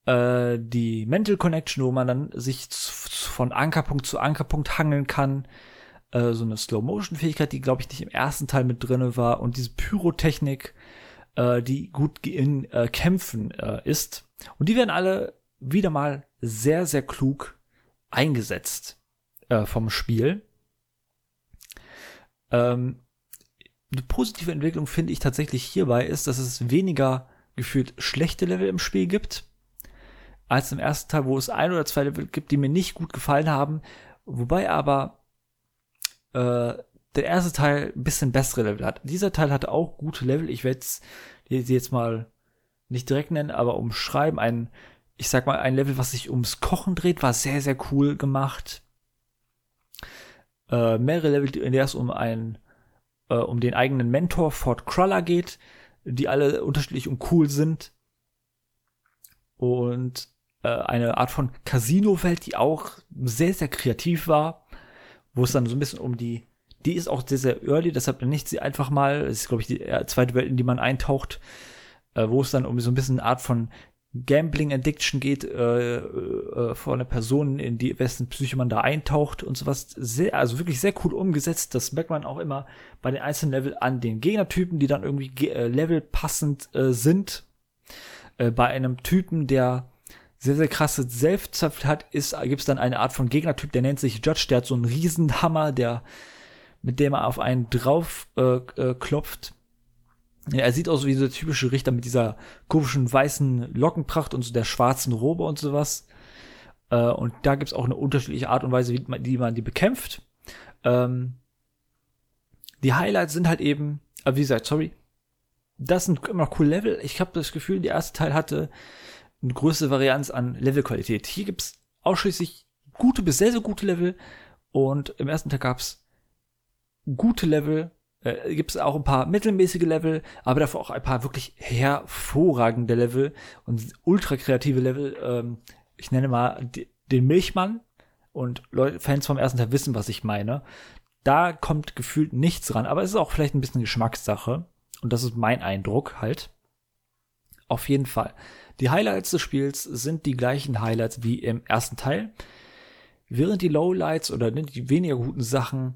äh, die Mental Connection, wo man dann sich von Ankerpunkt zu Ankerpunkt hangeln kann. Äh, so eine Slow-Motion-Fähigkeit, die, glaube ich, nicht im ersten Teil mit drinne war. Und diese Pyrotechnik, äh, die gut in äh, Kämpfen äh, ist. Und die werden alle wieder mal sehr, sehr klug eingesetzt vom Spiel. Ähm, eine positive Entwicklung finde ich tatsächlich hierbei ist, dass es weniger gefühlt schlechte Level im Spiel gibt, als im ersten Teil, wo es ein oder zwei Level gibt, die mir nicht gut gefallen haben. Wobei aber äh, der erste Teil ein bisschen bessere Level hat. Dieser Teil hatte auch gute Level. Ich werde sie jetzt mal nicht direkt nennen, aber umschreiben. Ein, ich sag mal, ein Level, was sich ums Kochen dreht, war sehr, sehr cool gemacht. Äh, mehrere Level, in der es um einen, äh, um den eigenen Mentor Ford Cruller geht, die alle unterschiedlich und cool sind. Und äh, eine Art von Casino-Welt, die auch sehr, sehr kreativ war, wo es dann so ein bisschen um die die ist auch sehr, sehr early, deshalb nicht sie einfach mal, das ist, glaube ich, die zweite Welt, in die man eintaucht, äh, wo es dann um so ein bisschen eine Art von Gambling Addiction geht, äh, äh, vor einer Person, in die wessen Psyche man da eintaucht und sowas. Sehr, also wirklich sehr cool umgesetzt. Das merkt man auch immer bei den einzelnen Level an den Gegnertypen, die dann irgendwie äh, levelpassend äh, sind. Äh, bei einem Typen, der sehr, sehr krasse Selbstzweifel hat, ist, gibt es dann eine Art von Gegnertyp, der nennt sich Judge, der hat so einen Riesenhammer, der mit dem er auf einen drauf äh, äh, klopft. Er sieht aus wie so der typische Richter mit dieser komischen weißen Lockenpracht und so der schwarzen Robe und sowas. Äh, und da gibt's auch eine unterschiedliche Art und Weise, wie man, die, man die bekämpft. Ähm, die Highlights sind halt eben, aber wie gesagt, sorry, das sind immer noch cool Level. Ich habe das Gefühl, der erste Teil hatte eine größere Varianz an Levelqualität. Hier gibt's ausschließlich gute bis sehr, sehr gute Level. Und im ersten Teil gab's gute Level, äh, gibt es auch ein paar mittelmäßige Level, aber dafür auch ein paar wirklich hervorragende Level und ultra kreative Level. Ähm, ich nenne mal den Milchmann und Leute, Fans vom ersten Teil wissen, was ich meine. Da kommt gefühlt nichts ran, aber es ist auch vielleicht ein bisschen Geschmackssache und das ist mein Eindruck halt. Auf jeden Fall. Die Highlights des Spiels sind die gleichen Highlights wie im ersten Teil. Während die Lowlights oder die weniger guten Sachen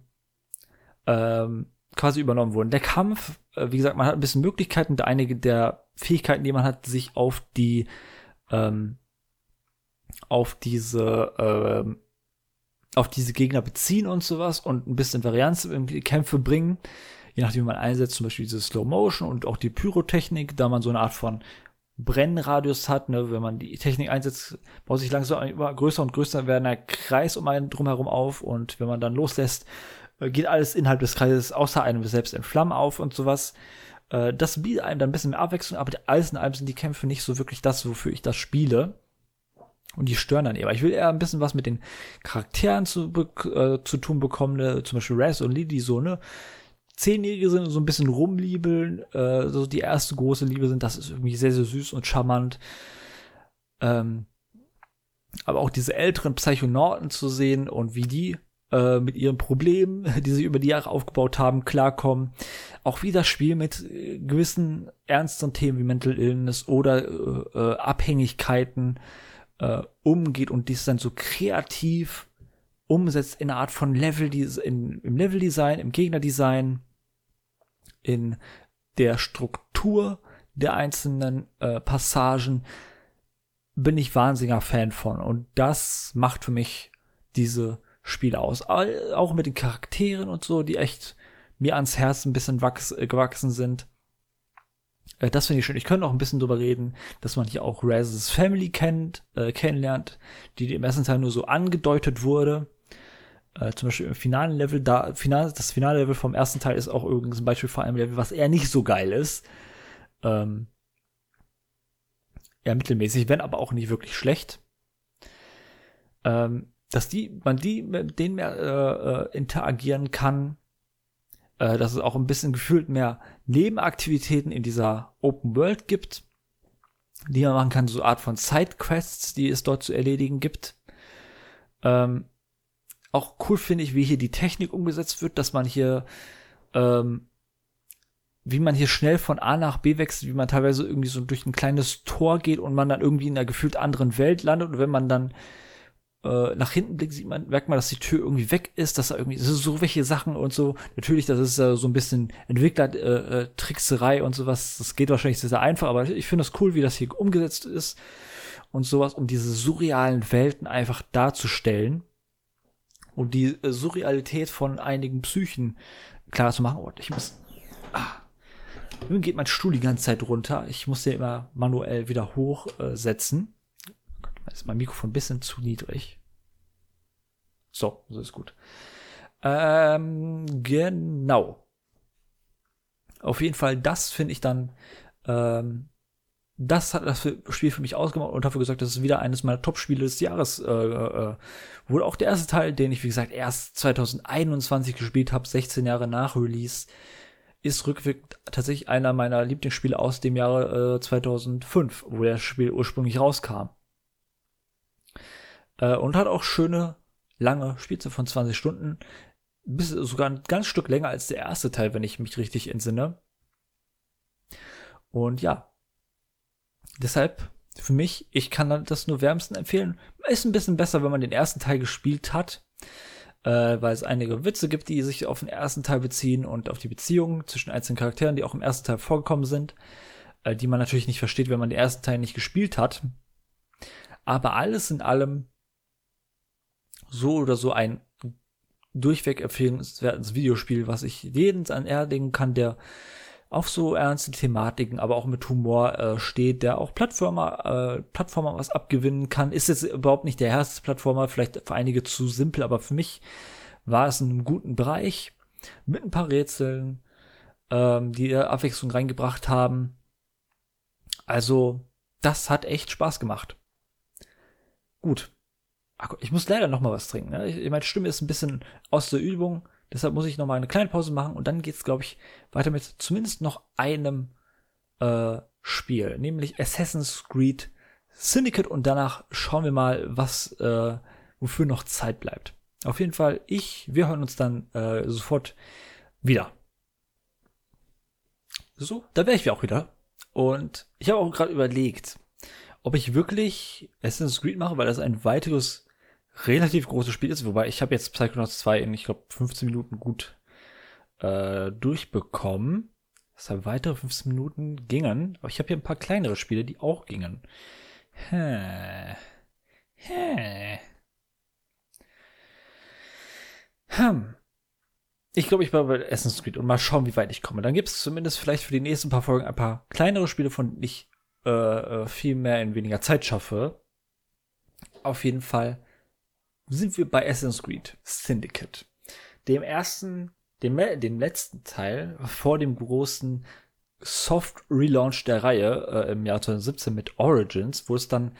ähm, quasi übernommen wurden. Der Kampf, äh, wie gesagt, man hat ein bisschen Möglichkeiten und einige der Fähigkeiten, die man hat, sich auf die ähm, auf diese ähm, auf diese Gegner beziehen und sowas und ein bisschen Varianz in die Kämpfe bringen, je nachdem wie man einsetzt, zum Beispiel diese Slow Motion und auch die Pyrotechnik, da man so eine Art von Brennradius hat, ne, wenn man die Technik einsetzt, baut sich langsam immer größer und größer werdender Kreis um einen drumherum auf und wenn man dann loslässt, geht alles innerhalb des Kreises außer einem selbst in Flammen auf und sowas. Äh, das bietet einem dann ein bisschen mehr Abwechslung, aber alles in allem sind die Kämpfe nicht so wirklich das, wofür ich das spiele. Und die stören dann eher. Ich will eher ein bisschen was mit den Charakteren zu, äh, zu tun bekommen, ne? zum Beispiel Raz und die so, ne, Zehnjährige sind und so ein bisschen rumliebeln, äh, so die erste große Liebe sind, das ist irgendwie sehr, sehr süß und charmant. Ähm, aber auch diese älteren Psychonauten zu sehen und wie die äh, mit ihren Problemen, die sie über die Jahre aufgebaut haben, klarkommen. Auch wie das Spiel mit äh, gewissen ernsten Themen wie Mental Illness oder äh, äh, Abhängigkeiten umgeht und dies dann so kreativ umsetzt in einer Art von Level, in, im Leveldesign, im Gegnerdesign, in der Struktur der einzelnen äh, Passagen, bin ich wahnsinniger Fan von. Und das macht für mich diese Spiel aus. Auch mit den Charakteren und so, die echt mir ans Herz ein bisschen wachs, äh, gewachsen sind. Äh, das finde ich schön. Ich könnte auch ein bisschen drüber reden, dass man hier auch Raz's Family kennt, äh, kennenlernt, die im ersten Teil nur so angedeutet wurde. Äh, zum Beispiel im finalen Level, da, final, das finale Level vom ersten Teil ist auch übrigens ein Beispiel vor einem Level, was eher nicht so geil ist. Ähm, eher mittelmäßig, wenn aber auch nicht wirklich schlecht. Ähm, dass die, man die mit denen mehr äh, äh, interagieren kann, äh, dass es auch ein bisschen gefühlt mehr Nebenaktivitäten in dieser Open World gibt, die man machen kann, so Art von Sidequests, die es dort zu erledigen gibt. Ähm, auch cool finde ich, wie hier die Technik umgesetzt wird, dass man hier, ähm, wie man hier schnell von A nach B wechselt, wie man teilweise irgendwie so durch ein kleines Tor geht und man dann irgendwie in einer gefühlt anderen Welt landet und wenn man dann äh, nach hinten blickt, sieht man, merkt man, dass die Tür irgendwie weg ist, dass da irgendwie das so welche Sachen und so. Natürlich, das ist äh, so ein bisschen Entwickler-Trickserei äh, und sowas. Das geht wahrscheinlich sehr, sehr einfach, aber ich finde es cool, wie das hier umgesetzt ist und sowas, um diese surrealen Welten einfach darzustellen um die äh, Surrealität von einigen Psychen klar zu machen. Oh, ich muss. Ah, nun geht mein Stuhl die ganze Zeit runter. Ich muss den immer manuell wieder hochsetzen. Äh, ist mein Mikrofon ein bisschen zu niedrig. So, so ist gut. Ähm, genau. Auf jeden Fall, das finde ich dann ähm, das hat das Spiel für mich ausgemacht und dafür gesagt, dass es wieder eines meiner Top-Spiele des Jahres äh, äh, wohl auch der erste Teil, den ich wie gesagt erst 2021 gespielt habe, 16 Jahre nach Release, ist rückwirkend tatsächlich einer meiner Lieblingsspiele aus dem Jahre äh, 2005, wo das Spiel ursprünglich rauskam. Äh, und hat auch schöne lange Spielzeit von 20 Stunden, bis sogar ein ganz Stück länger als der erste Teil, wenn ich mich richtig entsinne. Und ja, Deshalb für mich, ich kann das nur wärmsten empfehlen. Ist ein bisschen besser, wenn man den ersten Teil gespielt hat, äh, weil es einige Witze gibt, die sich auf den ersten Teil beziehen und auf die Beziehungen zwischen einzelnen Charakteren, die auch im ersten Teil vorgekommen sind, äh, die man natürlich nicht versteht, wenn man den ersten Teil nicht gespielt hat. Aber alles in allem so oder so ein durchweg empfehlenswertes Videospiel, was ich jeden an erlegen kann, der auf so ernste Thematiken, aber auch mit Humor äh, steht, der auch Plattformer, äh, Plattformer was abgewinnen kann. Ist jetzt überhaupt nicht der erste Plattformer, vielleicht für einige zu simpel, aber für mich war es in einem guten Bereich mit ein paar Rätseln, ähm, die Abwechslung reingebracht haben. Also, das hat echt Spaß gemacht. Gut. Ach, ich muss leider noch mal was trinken. Ne? Ich, meine Stimme ist ein bisschen aus der Übung. Deshalb muss ich noch mal eine kleine Pause machen und dann geht's, glaube ich, weiter mit zumindest noch einem äh, Spiel, nämlich Assassin's Creed Syndicate und danach schauen wir mal, was äh, wofür noch Zeit bleibt. Auf jeden Fall, ich, wir hören uns dann äh, sofort wieder. So, da wäre ich auch wieder. Und ich habe auch gerade überlegt, ob ich wirklich Assassin's Creed mache, weil das ein weiteres relativ großes Spiel ist, wobei ich habe jetzt Psychonauts 2 in, ich glaube, 15 Minuten gut äh, durchbekommen. Deshalb weitere 15 Minuten gingen. Aber ich habe hier ein paar kleinere Spiele, die auch gingen. Hä. Hä. Hm. Ich glaube, ich bleibe bei Assassin's Creed und mal schauen, wie weit ich komme. Dann gibt es zumindest vielleicht für die nächsten paar Folgen ein paar kleinere Spiele, von denen ich äh, äh viel mehr in weniger Zeit schaffe. Auf jeden Fall sind wir bei Assassin's Creed Syndicate. Dem ersten, dem, dem letzten Teil vor dem großen Soft Relaunch der Reihe äh, im Jahr 2017 mit Origins, wo es dann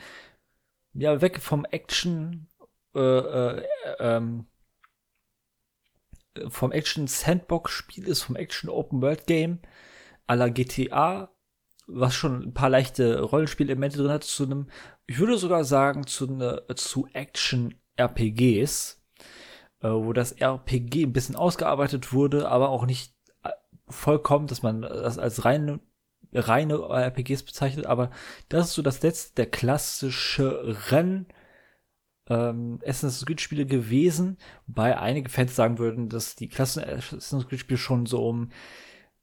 ja weg vom Action äh, äh, ähm, vom Action Sandbox Spiel ist, vom Action Open World Game à la GTA, was schon ein paar leichte Rollenspielelemente drin hat, zu einem, ich würde sogar sagen, zu, ne, zu Action RPGs, äh, wo das RPG ein bisschen ausgearbeitet wurde, aber auch nicht äh, vollkommen, dass man das als reine reine RPGs bezeichnet, aber das ist so das letzte der klassische Renn ähm, Assassin's Creed Spiele gewesen, wobei einige Fans sagen würden, dass die klassischen Assassin's Creed Spiele schon so um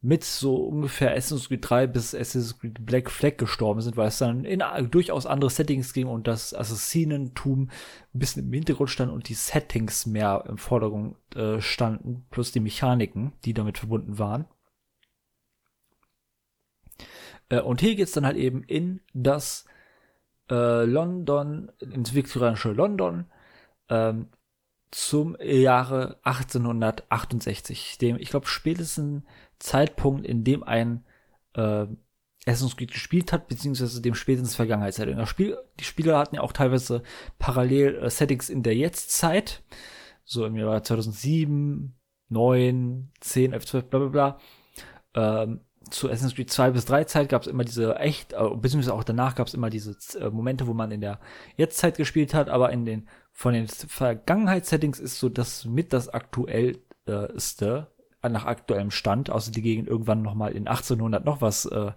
mit so ungefähr Assassin's Creed 3 bis Assassin's Creed Black Flag gestorben sind, weil es dann in durchaus andere Settings ging und das Assassinentum ein bisschen im Hintergrund stand und die Settings mehr im Vordergrund äh, standen, plus die Mechaniken, die damit verbunden waren. Äh, und hier geht's dann halt eben in das äh, London, ins viktorianische London, ähm, zum Jahre 1868, dem, ich glaube, spätesten Zeitpunkt, in dem ein äh, Assassin's gespielt hat, beziehungsweise dem spätestens Vergangenheitszeit. Spiel, die Spieler hatten ja auch teilweise parallel äh, Settings in der Jetztzeit, so im Jahr 2007, 9, 10, 11, 12, bla bla bla. Ähm, zu Assassin's Creed 2 bis 3 Zeit gab es immer diese echt, äh, beziehungsweise auch danach gab es immer diese äh, Momente, wo man in der Jetztzeit gespielt hat, aber in den von den Vergangenheitssettings ist so das mit das aktuellste nach aktuellem Stand, außer die gehen irgendwann noch mal in 1800 noch was, äh,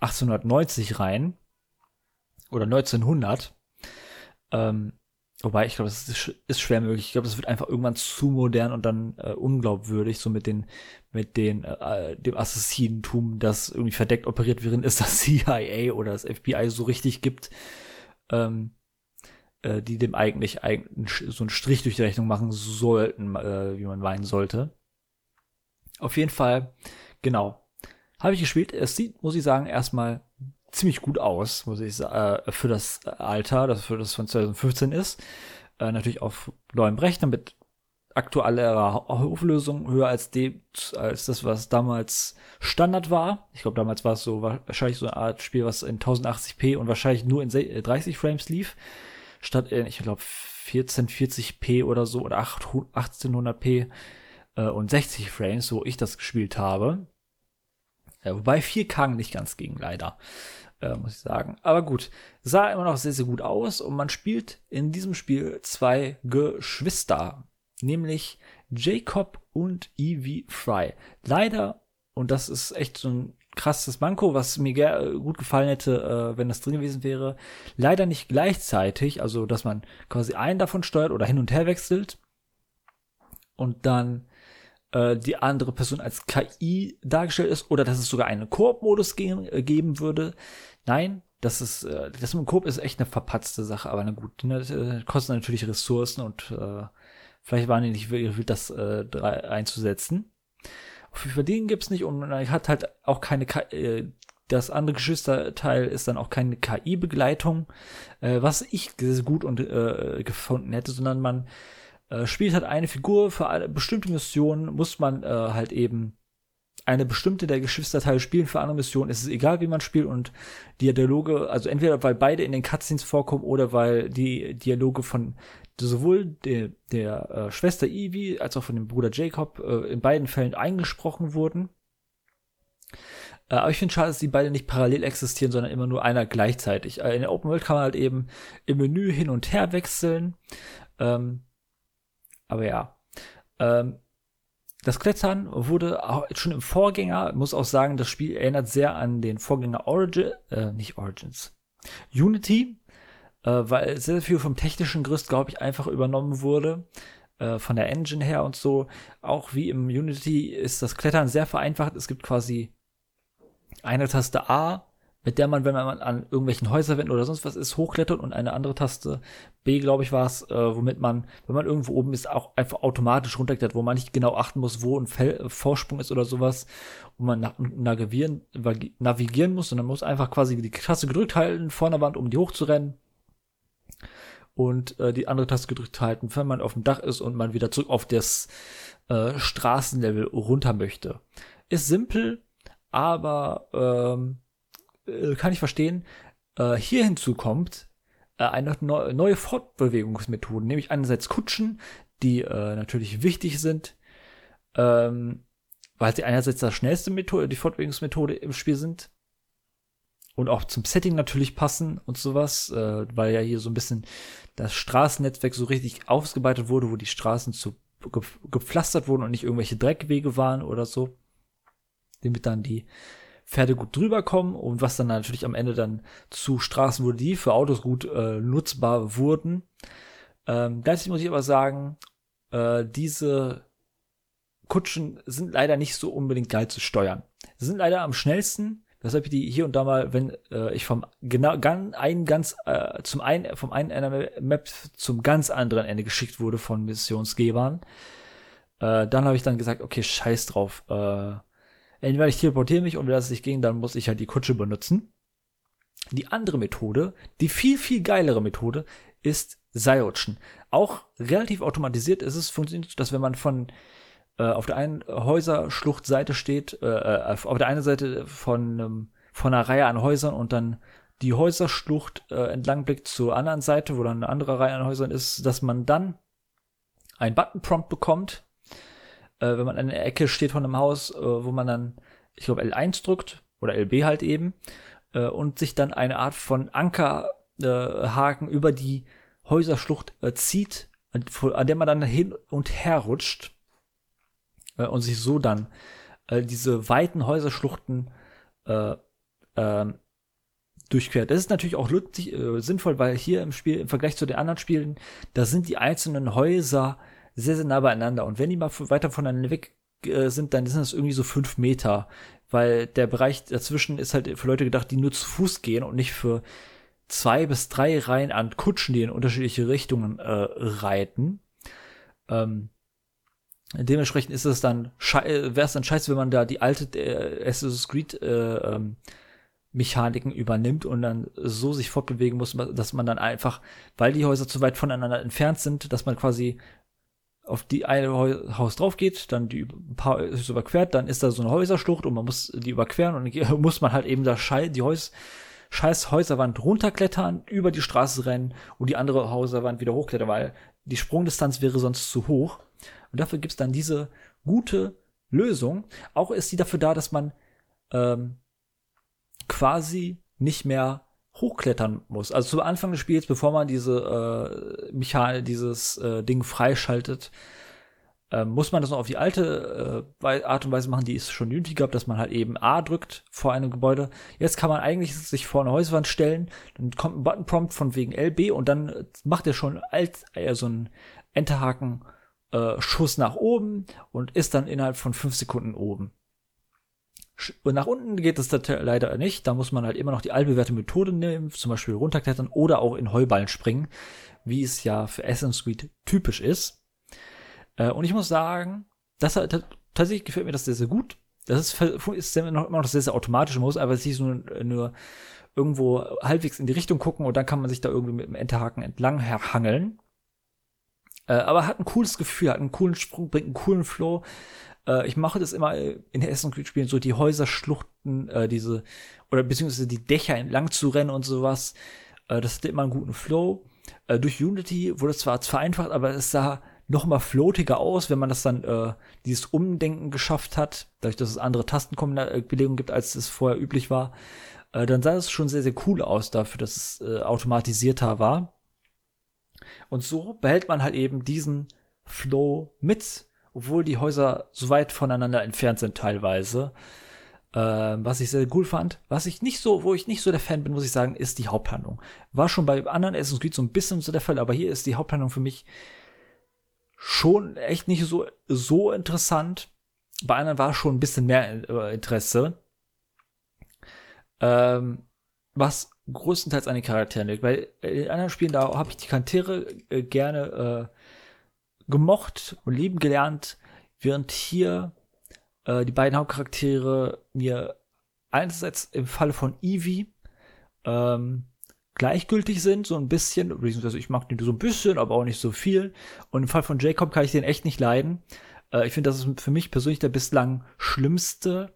1890 rein oder 1900. Ähm, Wobei, ich glaube, das ist, schwer möglich. Ich glaube, das wird einfach irgendwann zu modern und dann äh, unglaubwürdig, so mit den, mit den, äh, dem Assassinentum, das irgendwie verdeckt operiert, während es das CIA oder das FBI so richtig gibt, ähm, äh, die dem eigentlich, eigentlich so einen Strich durch die Rechnung machen sollten, äh, wie man meinen sollte. Auf jeden Fall, genau. Habe ich gespielt. Es sieht, muss ich sagen, erstmal ziemlich gut aus, muss ich sagen, äh, für das Alter, das für das von 2015 ist. Äh, natürlich auf neuem Rechner mit aktuellerer Auflösung höher als, die, als das, was damals Standard war. Ich glaube, damals war es so wahrscheinlich so eine Art Spiel, was in 1080p und wahrscheinlich nur in 30 Frames lief, statt in, ich glaube, 1440p oder so oder 1800p äh, und 60 Frames, wo ich das gespielt habe. Ja, wobei 4K nicht ganz ging, leider äh, muss ich sagen. Aber gut, sah immer noch sehr, sehr gut aus und man spielt in diesem Spiel zwei Geschwister, nämlich Jacob und Evie Fry. Leider, und das ist echt so ein krasses Manko, was mir gut gefallen hätte, äh, wenn das drin gewesen wäre, leider nicht gleichzeitig, also dass man quasi einen davon steuert oder hin und her wechselt und dann äh, die andere Person als KI dargestellt ist oder dass es sogar einen Koop-Modus ge äh, geben würde. Nein, das ist, äh, das mit dem Coop ist echt eine verpatzte Sache, aber na gut, ne, das äh, kostet natürlich Ressourcen und äh, vielleicht waren die nicht wirklich das äh, einzusetzen. Für den gibt's nicht und er hat halt auch keine äh, das andere Geschwisterteil ist dann auch keine KI-Begleitung, äh, was ich gut und äh, gefunden hätte, sondern man äh, spielt halt eine Figur für eine bestimmte Mission, muss man äh, halt eben eine bestimmte der Geschwisterteile spielen für andere Missionen. Es ist egal, wie man spielt und die Dialoge, also entweder weil beide in den Cutscenes vorkommen oder weil die Dialoge von sowohl der, der äh, Schwester Evie als auch von dem Bruder Jacob äh, in beiden Fällen eingesprochen wurden. Äh, aber ich finde schade, dass die beide nicht parallel existieren, sondern immer nur einer gleichzeitig. Äh, in der Open World kann man halt eben im Menü hin und her wechseln. Ähm, aber ja. Ähm, das Klettern wurde auch schon im Vorgänger, muss auch sagen, das Spiel erinnert sehr an den Vorgänger Origin, äh, nicht Origins, Unity, äh, weil sehr viel vom technischen Gerüst, glaube ich, einfach übernommen wurde, äh, von der Engine her und so. Auch wie im Unity ist das Klettern sehr vereinfacht. Es gibt quasi eine Taste A mit der man, wenn man an irgendwelchen Häuserwänden oder sonst was ist, hochklettert und eine andere Taste B, glaube ich, war es, äh, womit man, wenn man irgendwo oben ist, auch einfach automatisch runterklettert, wo man nicht genau achten muss, wo ein Fel Vorsprung ist oder sowas, wo man navigieren, navigieren muss, sondern muss einfach quasi die Taste gedrückt halten, vor der Wand, um die hochzurennen und äh, die andere Taste gedrückt halten, wenn man auf dem Dach ist und man wieder zurück auf das äh, Straßenlevel runter möchte. Ist simpel, aber ähm, äh, kann ich verstehen, äh, hier hinzu kommt äh, eine ne neue Fortbewegungsmethode, nämlich einerseits Kutschen, die äh, natürlich wichtig sind, ähm, weil sie einerseits das schnellste Methode, die Fortbewegungsmethode im Spiel sind und auch zum Setting natürlich passen und sowas, äh, weil ja hier so ein bisschen das Straßennetzwerk so richtig ausgebreitet wurde, wo die Straßen zu ge gepflastert wurden und nicht irgendwelche Dreckwege waren oder so, damit dann die Pferde gut drüber kommen und was dann natürlich am Ende dann zu Straßen wurde, die für Autos gut äh, nutzbar wurden. Ähm, gleichzeitig muss ich aber sagen, äh, diese Kutschen sind leider nicht so unbedingt geil zu steuern. Sie sind leider am schnellsten, weshalb ich die hier und da mal, wenn äh, ich vom genau gan, ein ganz äh, zum einen vom einen Ende Map zum ganz anderen Ende geschickt wurde von Missionsgebern, äh, dann habe ich dann gesagt, okay, scheiß drauf. Äh, entweder ich teleportiere mich und das nicht ging, dann muss ich halt die Kutsche benutzen. Die andere Methode, die viel, viel geilere Methode, ist Seilrutschen. Auch relativ automatisiert ist es, funktioniert, dass wenn man von äh, auf der einen Häuserschluchtseite steht, äh, äh auf der einen Seite von, ähm, von einer Reihe an Häusern und dann die Häuserschlucht äh, entlang blickt zur anderen Seite, wo dann eine andere Reihe an Häusern ist, dass man dann ein Button-Prompt bekommt, äh, wenn man an der Ecke steht von einem Haus, äh, wo man dann, ich glaube, L1 drückt oder LB halt eben äh, und sich dann eine Art von Ankerhaken über die Häuserschlucht äh, zieht, an der man dann hin und her rutscht äh, und sich so dann äh, diese weiten Häuserschluchten äh, äh, durchquert. Das ist natürlich auch lustig, äh, sinnvoll, weil hier im Spiel, im Vergleich zu den anderen Spielen, da sind die einzelnen Häuser sehr, sehr nah beieinander. Und wenn die mal weiter voneinander weg äh, sind, dann sind das irgendwie so fünf Meter. Weil der Bereich dazwischen ist halt für Leute gedacht, die nur zu Fuß gehen und nicht für zwei bis drei Reihen an Kutschen, die in unterschiedliche Richtungen äh, reiten. Ähm, dementsprechend ist es dann äh, wäre es dann scheiße, wenn man da die alte äh, Assassin's Creed äh, ähm, Mechaniken übernimmt und dann so sich fortbewegen muss, dass man dann einfach, weil die Häuser zu weit voneinander entfernt sind, dass man quasi auf die eine Haus drauf geht, dann die ein paar ist überquert, dann ist da so eine Häuserschlucht und man muss die überqueren und dann muss man halt eben da Schei die Häus scheiß Häuserwand runterklettern, über die Straße rennen und die andere Häuserwand wieder hochklettern, weil die Sprungdistanz wäre sonst zu hoch. Und dafür gibt's dann diese gute Lösung. Auch ist sie dafür da, dass man ähm, quasi nicht mehr hochklettern muss. Also zu Anfang des Spiels, bevor man diese äh, Mechanik, dieses äh, Ding freischaltet, äh, muss man das noch auf die alte äh, Art und Weise machen, die es schon nötig gab, dass man halt eben A drückt vor einem Gebäude. Jetzt kann man eigentlich sich vor eine Häuswand stellen, dann kommt ein Button-Prompt von wegen LB und dann macht er schon als äh, so ein Enterhaken äh, Schuss nach oben und ist dann innerhalb von fünf Sekunden oben. Und nach unten geht es leider nicht. Da muss man halt immer noch die allbewährte Methode nehmen, zum Beispiel runterklettern oder auch in Heuballen springen, wie es ja für Assassin's Creed typisch ist. Äh, und ich muss sagen, das hat, tatsächlich gefällt mir das sehr, sehr gut. Das ist, ist immer noch, noch sehr, sehr automatisch. Man muss einfach sich nur, nur irgendwo halbwegs in die Richtung gucken und dann kann man sich da irgendwie mit dem Enterhaken entlang hangeln. Äh, aber hat ein cooles Gefühl, hat einen coolen Sprung, bringt einen coolen Flow. Äh, ich mache das immer in den Essen Spielen so die Häuserschluchten, äh, diese oder beziehungsweise die Dächer entlang zu rennen und sowas. Äh, das hatte immer einen guten Flow. Äh, durch Unity wurde es zwar vereinfacht, aber es sah noch mal floatiger aus, wenn man das dann äh, dieses Umdenken geschafft hat, dadurch, dass es andere Tastenbelegungen gibt, als es vorher üblich war, äh, dann sah es schon sehr, sehr cool aus dafür, dass es äh, automatisierter war. Und so behält man halt eben diesen Flow mit obwohl die Häuser so weit voneinander entfernt sind teilweise. Ähm, was ich sehr cool fand. Was ich nicht so, wo ich nicht so der Fan bin, muss ich sagen, ist die Haupthandlung. War schon bei anderen Assassin's Creed so ein bisschen so der Fall, aber hier ist die Haupthandlung für mich schon echt nicht so, so interessant. Bei anderen war schon ein bisschen mehr äh, Interesse. Ähm, was größtenteils an den Charakteren liegt, weil in anderen Spielen, da habe ich die Charaktere äh, gerne äh, gemocht und lieben gelernt, während hier äh, die beiden Hauptcharaktere mir einerseits im Falle von Evie ähm, gleichgültig sind, so ein bisschen, beziehungsweise ich mag den so ein bisschen, aber auch nicht so viel. Und im Fall von Jacob kann ich den echt nicht leiden. Äh, ich finde, das ist für mich persönlich der bislang schlimmste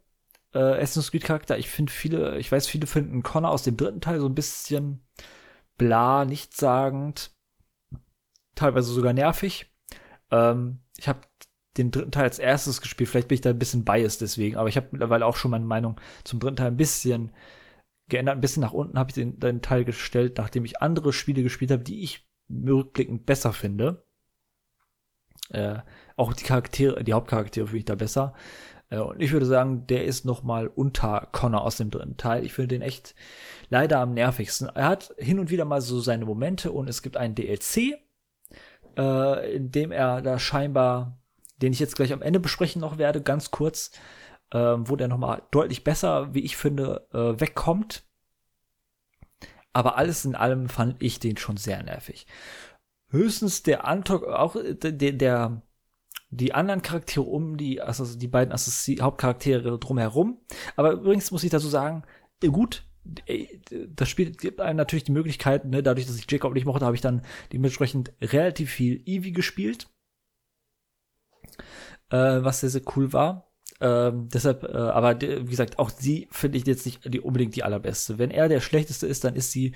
äh, Assassin's Creed Charakter. Ich finde viele, ich weiß, viele finden Connor aus dem dritten Teil so ein bisschen bla, nichtssagend, teilweise sogar nervig. Ähm, ich habe den dritten Teil als erstes gespielt. Vielleicht bin ich da ein bisschen biased deswegen, aber ich habe mittlerweile auch schon meine Meinung zum dritten Teil ein bisschen geändert. Ein bisschen nach unten habe ich den, den Teil gestellt, nachdem ich andere Spiele gespielt habe, die ich rückblickend besser finde. Äh, auch die Charaktere, die Hauptcharaktere finde ich da besser. Äh, und ich würde sagen, der ist noch mal unter Connor aus dem dritten Teil. Ich finde den echt leider am nervigsten. Er hat hin und wieder mal so seine Momente und es gibt einen DLC, äh, in dem er da scheinbar, den ich jetzt gleich am Ende besprechen noch werde, ganz kurz, äh, wo der nochmal deutlich besser, wie ich finde, äh, wegkommt. Aber alles in allem fand ich den schon sehr nervig. Höchstens der Antok, auch der, der die anderen Charaktere um die, also die beiden Assozi Hauptcharaktere drumherum. Aber übrigens muss ich dazu sagen, äh, gut, äh, das Spiel gibt einem natürlich die Möglichkeit, ne, dadurch, dass ich Jacob nicht mochte, habe ich dann dementsprechend relativ viel Eevee gespielt. Äh, was sehr, sehr cool war. Ähm, deshalb, äh, aber wie gesagt, auch sie finde ich jetzt nicht die, unbedingt die allerbeste. Wenn er der schlechteste ist, dann ist sie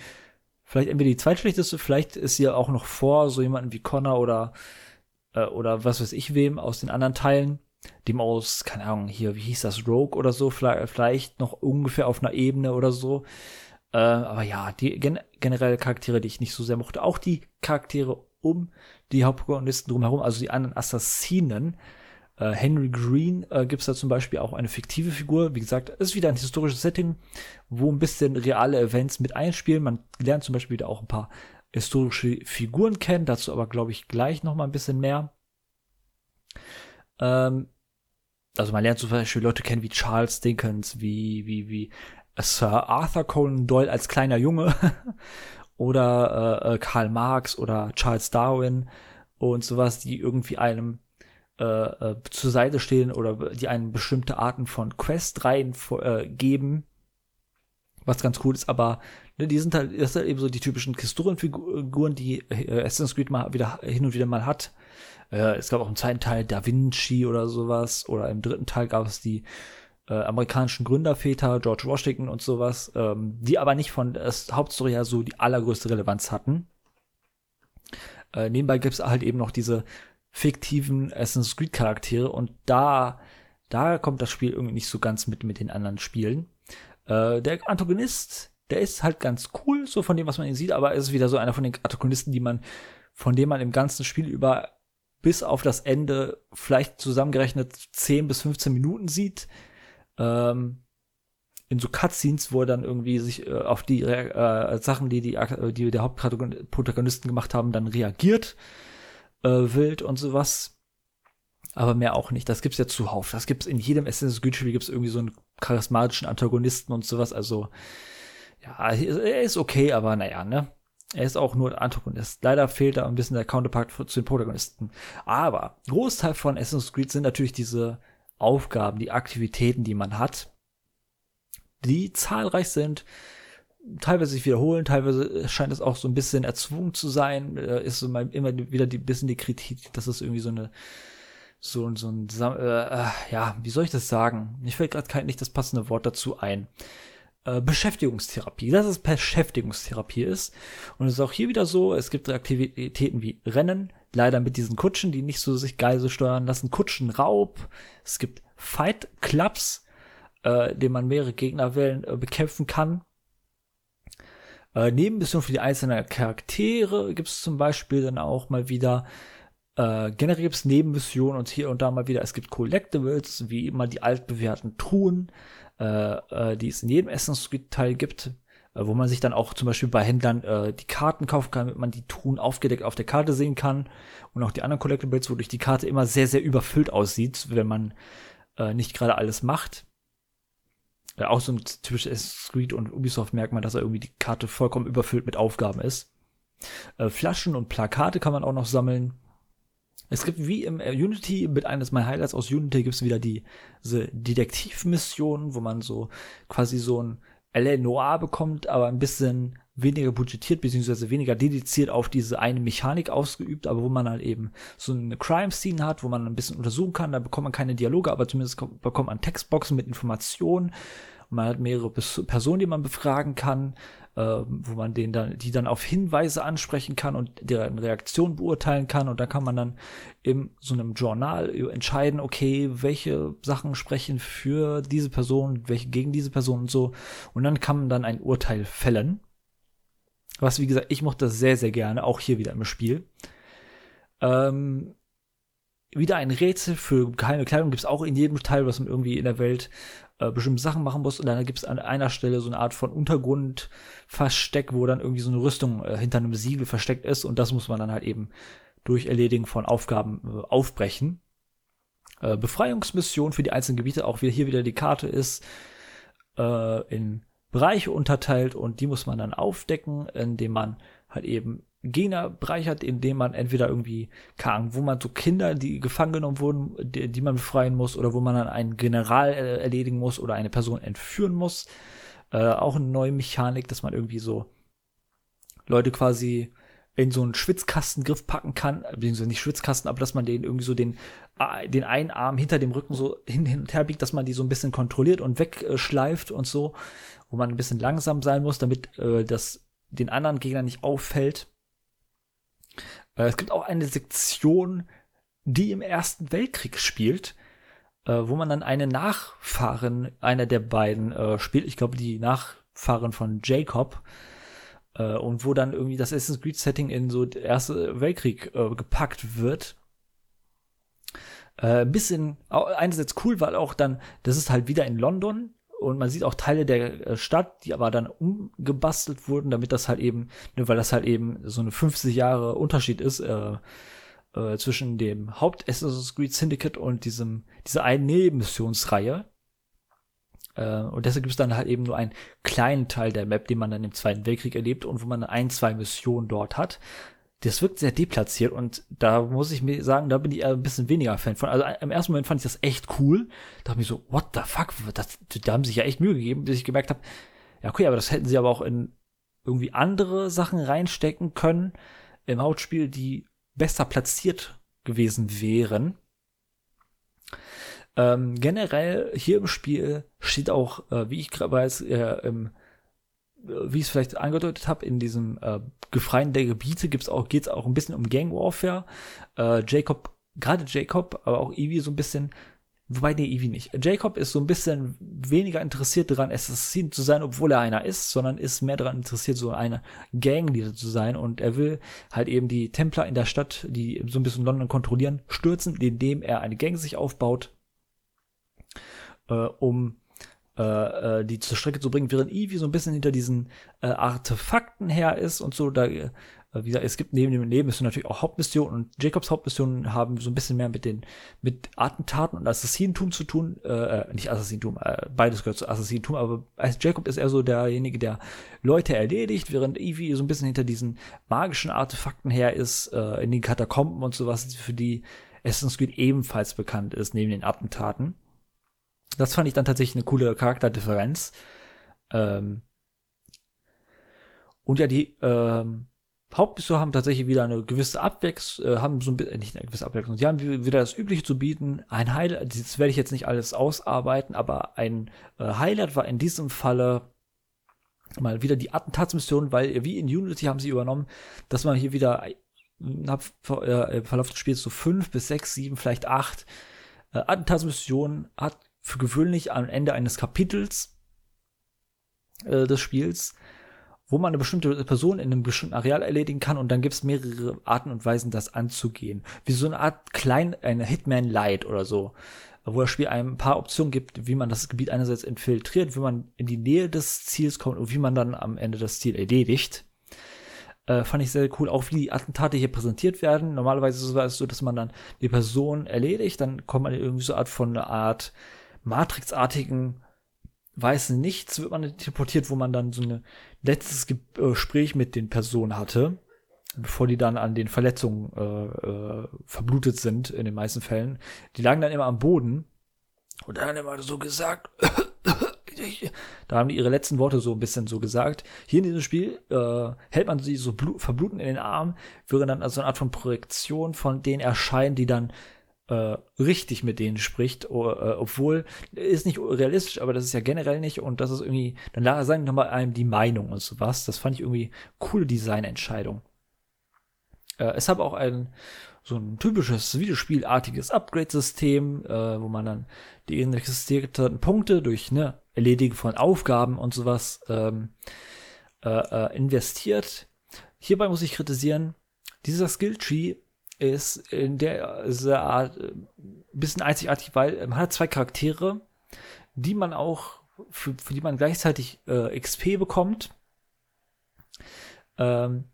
vielleicht entweder die zweitschlechteste, vielleicht ist sie auch noch vor so jemanden wie Connor oder äh, oder was weiß ich wem aus den anderen Teilen, dem aus, keine Ahnung, hier, wie hieß das, Rogue oder so, vielleicht, noch ungefähr auf einer Ebene oder so. Äh, aber ja, die gen generell Charaktere, die ich nicht so sehr mochte, auch die Charaktere um die Hauptprotagonisten drumherum, also die anderen Assassinen. Äh, Henry Green äh, gibt es da zum Beispiel auch eine fiktive Figur. Wie gesagt, ist wieder ein historisches Setting, wo ein bisschen reale Events mit einspielen. Man lernt zum Beispiel wieder auch ein paar historische Figuren kennen, dazu aber, glaube ich, gleich noch mal ein bisschen mehr. Ähm, also man lernt zum Beispiel Leute kennen wie Charles Dickens, wie, wie, wie Sir Arthur Conan Doyle als kleiner Junge oder äh, äh, Karl Marx oder Charles Darwin und sowas, die irgendwie einem äh, äh, zur Seite stehen oder die einen bestimmte Arten von Questreihen äh, geben, was ganz cool ist, aber ne, die sind halt, das sind halt eben so die typischen Historienfiguren, die äh, Assassin's Creed mal wieder hin und wieder mal hat. Äh, es gab auch im zweiten Teil Da Vinci oder sowas, oder im dritten Teil gab es die äh, amerikanischen Gründerväter, George Washington und sowas, ähm, die aber nicht von der Hauptstory her so die allergrößte Relevanz hatten. Äh, nebenbei gibt es halt eben noch diese fiktiven Assassin's Creed Charaktere und da, da kommt das Spiel irgendwie nicht so ganz mit mit den anderen Spielen. Äh, der Antagonist, der ist halt ganz cool, so von dem, was man ihn sieht, aber er ist wieder so einer von den Antagonisten, die man, von dem man im ganzen Spiel über bis auf das Ende vielleicht zusammengerechnet 10 bis 15 Minuten sieht. Ähm, in so Cutscenes, wo er dann irgendwie sich äh, auf die äh, Sachen, die, die, die der Hauptprotagonisten gemacht haben, dann reagiert, äh, wild und sowas. Aber mehr auch nicht. Das gibt's ja zuhauf. Das gibt's in jedem Assassin's Creed Spiel gibt's irgendwie so einen charismatischen Antagonisten und sowas. Also, ja, er ist okay, aber naja, ne? Er ist auch nur Antagonist. Leider fehlt da ein bisschen der Counterpart zu den Protagonisten. Aber Großteil von Assassin's Creed sind natürlich diese Aufgaben, die Aktivitäten, die man hat, die zahlreich sind, teilweise sich wiederholen, teilweise scheint es auch so ein bisschen erzwungen zu sein, äh, ist so immer wieder die bisschen die Kritik, dass es irgendwie so eine so, so ein, äh, äh, ja, wie soll ich das sagen? Mir fällt gerade nicht das passende Wort dazu ein. Äh, Beschäftigungstherapie, dass es Beschäftigungstherapie ist. Und es ist auch hier wieder so, es gibt Aktivitäten wie Rennen, leider mit diesen Kutschen, die nicht so sich geil steuern lassen, Kutschenraub, es gibt Fight Clubs, äh, den man mehrere Gegnerwellen äh, bekämpfen kann. Äh, Nebenmission für die einzelnen Charaktere gibt es zum Beispiel dann auch mal wieder. Äh, generell gibt es Nebenmissionen und hier und da mal wieder, es gibt Collectibles, wie immer die altbewährten Truhen, äh, äh, die es in jedem Essensteil gibt, äh, wo man sich dann auch zum Beispiel bei Händlern äh, die Karten kaufen kann, damit man die Truhen aufgedeckt auf der Karte sehen kann. Und auch die anderen Collectibles, wodurch die Karte immer sehr, sehr überfüllt aussieht, wenn man äh, nicht gerade alles macht. Ja, auch so ein typisches Creed und Ubisoft merkt man, dass er irgendwie die Karte vollkommen überfüllt mit Aufgaben ist. Äh, Flaschen und Plakate kann man auch noch sammeln. Es gibt wie im Unity, mit eines meiner Highlights aus Unity gibt es wieder die, diese Detektivmissionen, wo man so quasi so ein L.A. Noir bekommt, aber ein bisschen weniger budgetiert, beziehungsweise weniger dediziert auf diese eine Mechanik ausgeübt, aber wo man halt eben so eine Crime-Scene hat, wo man ein bisschen untersuchen kann, da bekommt man keine Dialoge, aber zumindest bekommt man Textboxen mit Informationen und man hat mehrere Personen, die man befragen kann äh, wo man den dann, die dann auf Hinweise ansprechen kann und deren Reaktion beurteilen kann und da kann man dann in so einem Journal entscheiden, okay, welche Sachen sprechen für diese Person, welche gegen diese Person und so und dann kann man dann ein Urteil fällen. Was, wie gesagt, ich mochte das sehr, sehr gerne, auch hier wieder im Spiel. Ähm, wieder ein Rätsel für geheime Kleidung gibt es auch in jedem Teil, was man irgendwie in der Welt äh, bestimmte Sachen machen muss. Und dann gibt es an einer Stelle so eine Art von Untergrundversteck, wo dann irgendwie so eine Rüstung äh, hinter einem Siegel versteckt ist. Und das muss man dann halt eben durch Erledigen von Aufgaben äh, aufbrechen. Äh, Befreiungsmission für die einzelnen Gebiete, auch wieder hier wieder die Karte ist äh, in Bereiche unterteilt und die muss man dann aufdecken, indem man halt eben Gegner bereichert, indem man entweder irgendwie, keine wo man so Kinder, die gefangen genommen wurden, die, die man befreien muss, oder wo man dann einen General äh, erledigen muss oder eine Person entführen muss. Äh, auch eine neue Mechanik, dass man irgendwie so Leute quasi in so einen Schwitzkastengriff packen kann, beziehungsweise nicht Schwitzkasten, aber dass man den irgendwie so den, äh, den einen Arm hinter dem Rücken so hin, hin und her biegt, dass man die so ein bisschen kontrolliert und wegschleift und so, wo man ein bisschen langsam sein muss, damit äh, das den anderen Gegnern nicht auffällt. Äh, es gibt auch eine Sektion, die im Ersten Weltkrieg spielt, äh, wo man dann eine Nachfahrin einer der beiden äh, spielt. Ich glaube, die Nachfahrin von Jacob. Und wo dann irgendwie das Assassin's Creed Setting in so der Erste Weltkrieg gepackt wird. Ein bisschen, einerseits cool, weil auch dann, das ist halt wieder in London, und man sieht auch Teile der äh, Stadt, die aber dann umgebastelt wurden, damit das halt eben, ne, weil das halt eben so eine 50 Jahre Unterschied ist äh, äh, zwischen dem Haupt Assassin's Creed Syndicate und diesem dieser einen Nebenmissionsreihe. Äh, und deshalb gibt es dann halt eben nur einen kleinen Teil der Map, den man dann im Zweiten Weltkrieg erlebt und wo man ein, zwei Missionen dort hat das wirkt sehr deplatziert und da muss ich mir sagen, da bin ich ein bisschen weniger Fan von. Also im ersten Moment fand ich das echt cool. Da dachte ich so, what the fuck, das, da haben sich ja echt Mühe gegeben, bis ich gemerkt habe, ja okay, aber das hätten sie aber auch in irgendwie andere Sachen reinstecken können im Hauptspiel, die besser platziert gewesen wären. Ähm, generell hier im Spiel steht auch, äh, wie ich gerade weiß, äh, im wie ich es vielleicht angedeutet habe, in diesem äh, Gefreien der Gebiete gibt's auch, geht's auch ein bisschen um Gang Warfare. Äh, Jacob, gerade Jacob, aber auch Evie so ein bisschen, wobei nee, Evie nicht. Jacob ist so ein bisschen weniger interessiert daran, Assassin zu sein, obwohl er einer ist, sondern ist mehr daran interessiert, so eine Gangleader zu sein und er will halt eben die Templer in der Stadt, die so ein bisschen London kontrollieren, stürzen, indem er eine Gang sich aufbaut, äh, um äh, äh, die zur Strecke zu bringen, während Evie so ein bisschen hinter diesen äh, Artefakten her ist und so. Da, äh, wie gesagt, es gibt neben dem Nebenmission natürlich auch Hauptmissionen und Jacobs Hauptmissionen haben so ein bisschen mehr mit den mit Attentaten und Assassinentum zu tun. Äh, äh nicht Assassinentum, äh, beides gehört zu Assassinentum, aber als Jacob ist eher so derjenige, der Leute erledigt, während Evie so ein bisschen hinter diesen magischen Artefakten her ist, äh, in den Katakomben und sowas, für die Assassin's Creed ebenfalls bekannt ist, neben den Attentaten. Das fand ich dann tatsächlich eine coole Charakterdifferenz. Ähm und ja, die ähm, Hauptmissionen haben tatsächlich wieder eine gewisse Abwechslung, äh, haben so ein bisschen, nicht eine gewisse Abwechslung, sie haben wieder das Übliche zu bieten. Ein Highlight, das werde ich jetzt nicht alles ausarbeiten, aber ein äh, Highlight war in diesem Falle mal wieder die Attentatsmission, weil wie in Unity haben sie übernommen, dass man hier wieder äh, im Verlauf des Spiels so fünf bis sechs, sieben, vielleicht acht äh, Attentatsmissionen hat für gewöhnlich am Ende eines Kapitels äh, des Spiels, wo man eine bestimmte Person in einem bestimmten Areal erledigen kann und dann gibt es mehrere Arten und Weisen, das anzugehen. Wie so eine Art klein, eine Hitman Light oder so, wo das Spiel einem ein paar Optionen gibt, wie man das Gebiet einerseits infiltriert, wie man in die Nähe des Ziels kommt und wie man dann am Ende das Ziel erledigt. Äh, fand ich sehr cool, auch wie die Attentate hier präsentiert werden. Normalerweise ist es so, dass man dann die Person erledigt, dann kommt man irgendwie so eine Art von einer Art Matrixartigen weißen Nichts wird man teleportiert, wo man dann so ein letztes äh, Gespräch mit den Personen hatte, bevor die dann an den Verletzungen äh, äh, verblutet sind, in den meisten Fällen. Die lagen dann immer am Boden und dann immer so gesagt, da haben die ihre letzten Worte so ein bisschen so gesagt. Hier in diesem Spiel äh, hält man sie so verbluten in den Arm, während dann also eine Art von Projektion von denen erscheinen, die dann äh, richtig mit denen spricht, äh, obwohl ist nicht realistisch, aber das ist ja generell nicht und das ist irgendwie, dann sagen nochmal einem die Meinung und sowas. Das fand ich irgendwie coole Designentscheidung. Äh, es hat auch ein so ein typisches Videospielartiges Upgrade-System, äh, wo man dann die investierten Punkte durch ne, Erledigen von Aufgaben und sowas ähm, äh, äh, investiert. Hierbei muss ich kritisieren, dieser Skilltree ist in der, Art ein äh, bisschen einzigartig, weil man hat zwei Charaktere, die man auch, für, für die man gleichzeitig äh, XP bekommt. Ähm,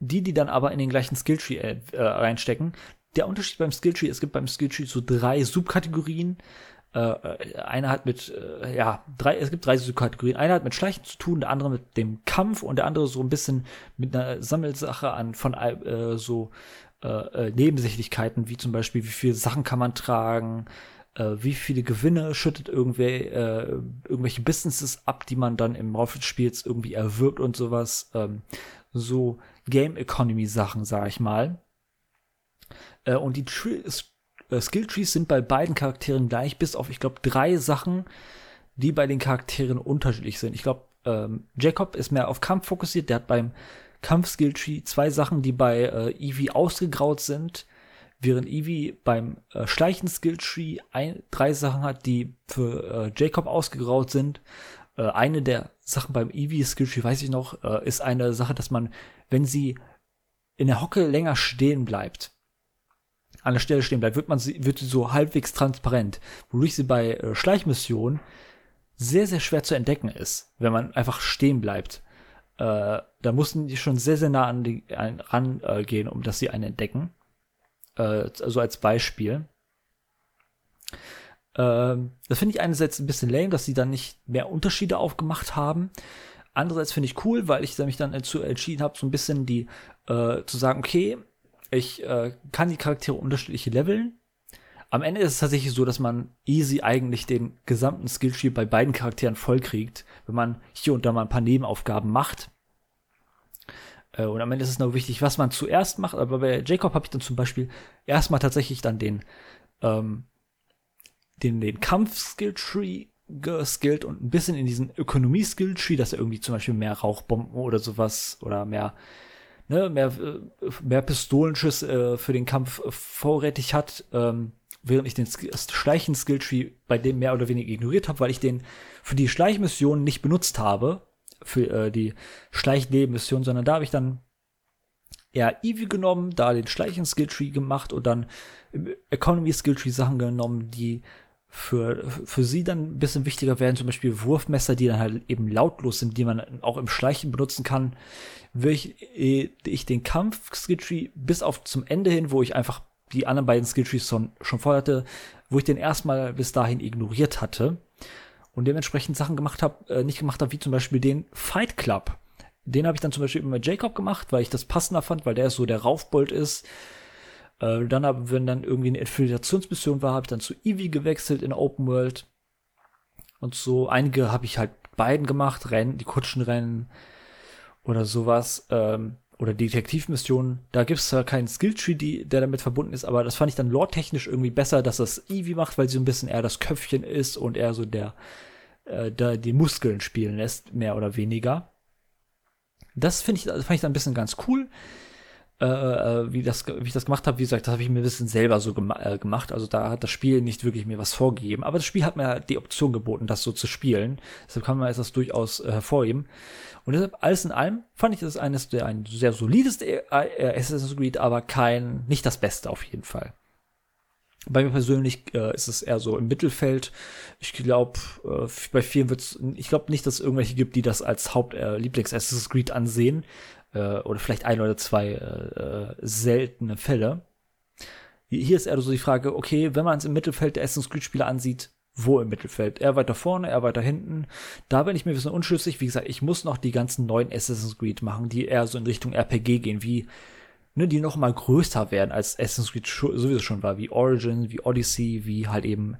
die, die dann aber in den gleichen Skilltree äh, reinstecken. Der Unterschied beim Skilltree, es gibt beim Skilltree so drei Subkategorien. äh, einer hat mit, äh, ja, drei, es gibt drei Kategorien. Einer hat mit Schleichen zu tun, der andere mit dem Kampf und der andere so ein bisschen mit einer Sammelsache an von äh, so äh, äh, Nebensächlichkeiten, wie zum Beispiel, wie viele Sachen kann man tragen, äh, wie viele Gewinne schüttet irgendwer, äh, irgendwelche Businesses ab, die man dann im Laufe des Spiels irgendwie erwirbt und sowas. Ähm, so Game Economy Sachen, sag ich mal. Äh, und die Trees, äh, Skill Trees sind bei beiden Charakteren gleich, bis auf, ich glaube, drei Sachen, die bei den Charakteren unterschiedlich sind. Ich glaube, ähm, Jacob ist mehr auf Kampf fokussiert, der hat beim Kampf-Skill-Tree zwei Sachen, die bei äh, Eevee ausgegraut sind, während Eevee beim äh, Schleichen-Skill-Tree drei Sachen hat, die für äh, Jacob ausgegraut sind. Äh, eine der Sachen beim Eevee-Skill-Tree, weiß ich noch, äh, ist eine Sache, dass man, wenn sie in der Hocke länger stehen bleibt, an der Stelle stehen bleibt, wird man sie, wird sie so halbwegs transparent, wodurch sie bei äh, Schleichmissionen sehr, sehr schwer zu entdecken ist, wenn man einfach stehen bleibt. Äh, da mussten die schon sehr, sehr nah an die an, ran äh, gehen, um dass sie einen entdecken. Äh, also als Beispiel. Ähm, das finde ich einerseits ein bisschen lame, dass sie dann nicht mehr Unterschiede aufgemacht haben. Andererseits finde ich cool, weil ich mich dann dazu entschieden habe, so ein bisschen die äh, zu sagen, okay, ich äh, kann die Charaktere unterschiedlich leveln. Am Ende ist es tatsächlich so, dass man easy eigentlich den gesamten Skilltree bei beiden Charakteren vollkriegt, wenn man hier und da mal ein paar Nebenaufgaben macht. Äh, und am Ende ist es nur wichtig, was man zuerst macht. Aber bei Jacob habe ich dann zum Beispiel erstmal tatsächlich dann den, ähm, den, den Kampf-Skill-Tree geskillt und ein bisschen in diesen Ökonomie-Skill-Tree, dass er irgendwie zum Beispiel mehr Rauchbomben oder sowas oder mehr ne, mehr, äh, mehr Pistolenschüsse äh, für den Kampf vorrätig hat, ähm, während ich den Schleichen-Skilltree bei dem mehr oder weniger ignoriert habe, weil ich den für die Schleichmission nicht benutzt habe, für äh, die Schleichnebenmission, sondern da habe ich dann eher Eevee genommen, da den Schleichen-Skilltree gemacht und dann im Economy-Skilltree Sachen genommen, die für, für sie dann ein bisschen wichtiger werden, zum Beispiel Wurfmesser, die dann halt eben lautlos sind, die man auch im Schleichen benutzen kann, will ich, ich den Kampf-Skilltree bis auf zum Ende hin, wo ich einfach die anderen beiden Skilltrees schon, schon vorher wo ich den erstmal bis dahin ignoriert hatte und dementsprechend Sachen gemacht habe, äh, nicht gemacht habe, wie zum Beispiel den Fight Club. Den habe ich dann zum Beispiel immer Jacob gemacht, weil ich das passender fand, weil der so der Raufbold ist. Äh, dann, hab, wenn dann irgendwie eine Infiltrationsmission war, habe ich dann zu Eevee gewechselt in Open World. Und so einige habe ich halt beiden gemacht, Rennen, die Kutschenrennen oder sowas. Ähm, oder Detektivmissionen, da gibt es zwar keinen Skilltree, der damit verbunden ist, aber das fand ich dann lore-technisch irgendwie besser, dass das Eevee macht, weil sie so ein bisschen eher das Köpfchen ist und eher so der, äh, der die Muskeln spielen lässt, mehr oder weniger. Das finde ich, fand ich dann ein bisschen ganz cool. Äh, äh, wie, das, wie ich das gemacht habe, wie gesagt, das habe ich mir ein bisschen selber so gema äh, gemacht. Also da hat das Spiel nicht wirklich mir was vorgegeben. Aber das Spiel hat mir die Option geboten, das so zu spielen. Deshalb kann man das durchaus äh, hervorheben. Und deshalb, alles in allem, fand ich das eines der ein sehr solides äh, äh, Assassin's Creed, aber kein, nicht das Beste auf jeden Fall. Bei mir persönlich äh, ist es eher so im Mittelfeld. Ich glaube, äh, bei vielen wird ich glaube nicht, dass es irgendwelche gibt, die das als Haupt äh, Creed ansehen äh, oder vielleicht ein oder zwei äh, äh, seltene Fälle. Hier ist eher so die Frage, okay, wenn man es im Mittelfeld der Assassin's Creed-Spiele ansieht, wo im Mittelfeld? Er weiter vorne, er weiter hinten. Da bin ich mir ein bisschen unschlüssig. Wie gesagt, ich muss noch die ganzen neuen Assassin's Creed machen, die eher so in Richtung RPG gehen, wie, ne, die noch mal größer werden als Assassin's Creed sowieso schon war, wie Origin, wie Odyssey, wie halt eben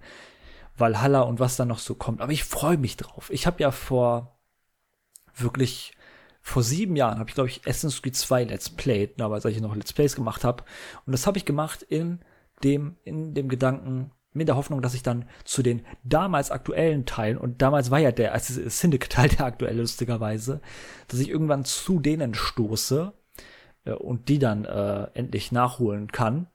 Valhalla und was dann noch so kommt. Aber ich freue mich drauf. Ich habe ja vor wirklich vor sieben Jahren habe ich, glaube ich, Assassin's Creed 2 Let's Played, damals, als ich noch Let's Plays gemacht habe. Und das habe ich gemacht in dem, in dem Gedanken, mit der Hoffnung, dass ich dann zu den damals aktuellen Teilen, und damals war ja der also Syndicate-Teil der aktuelle, lustigerweise, dass ich irgendwann zu denen stoße äh, und die dann äh, endlich nachholen kann.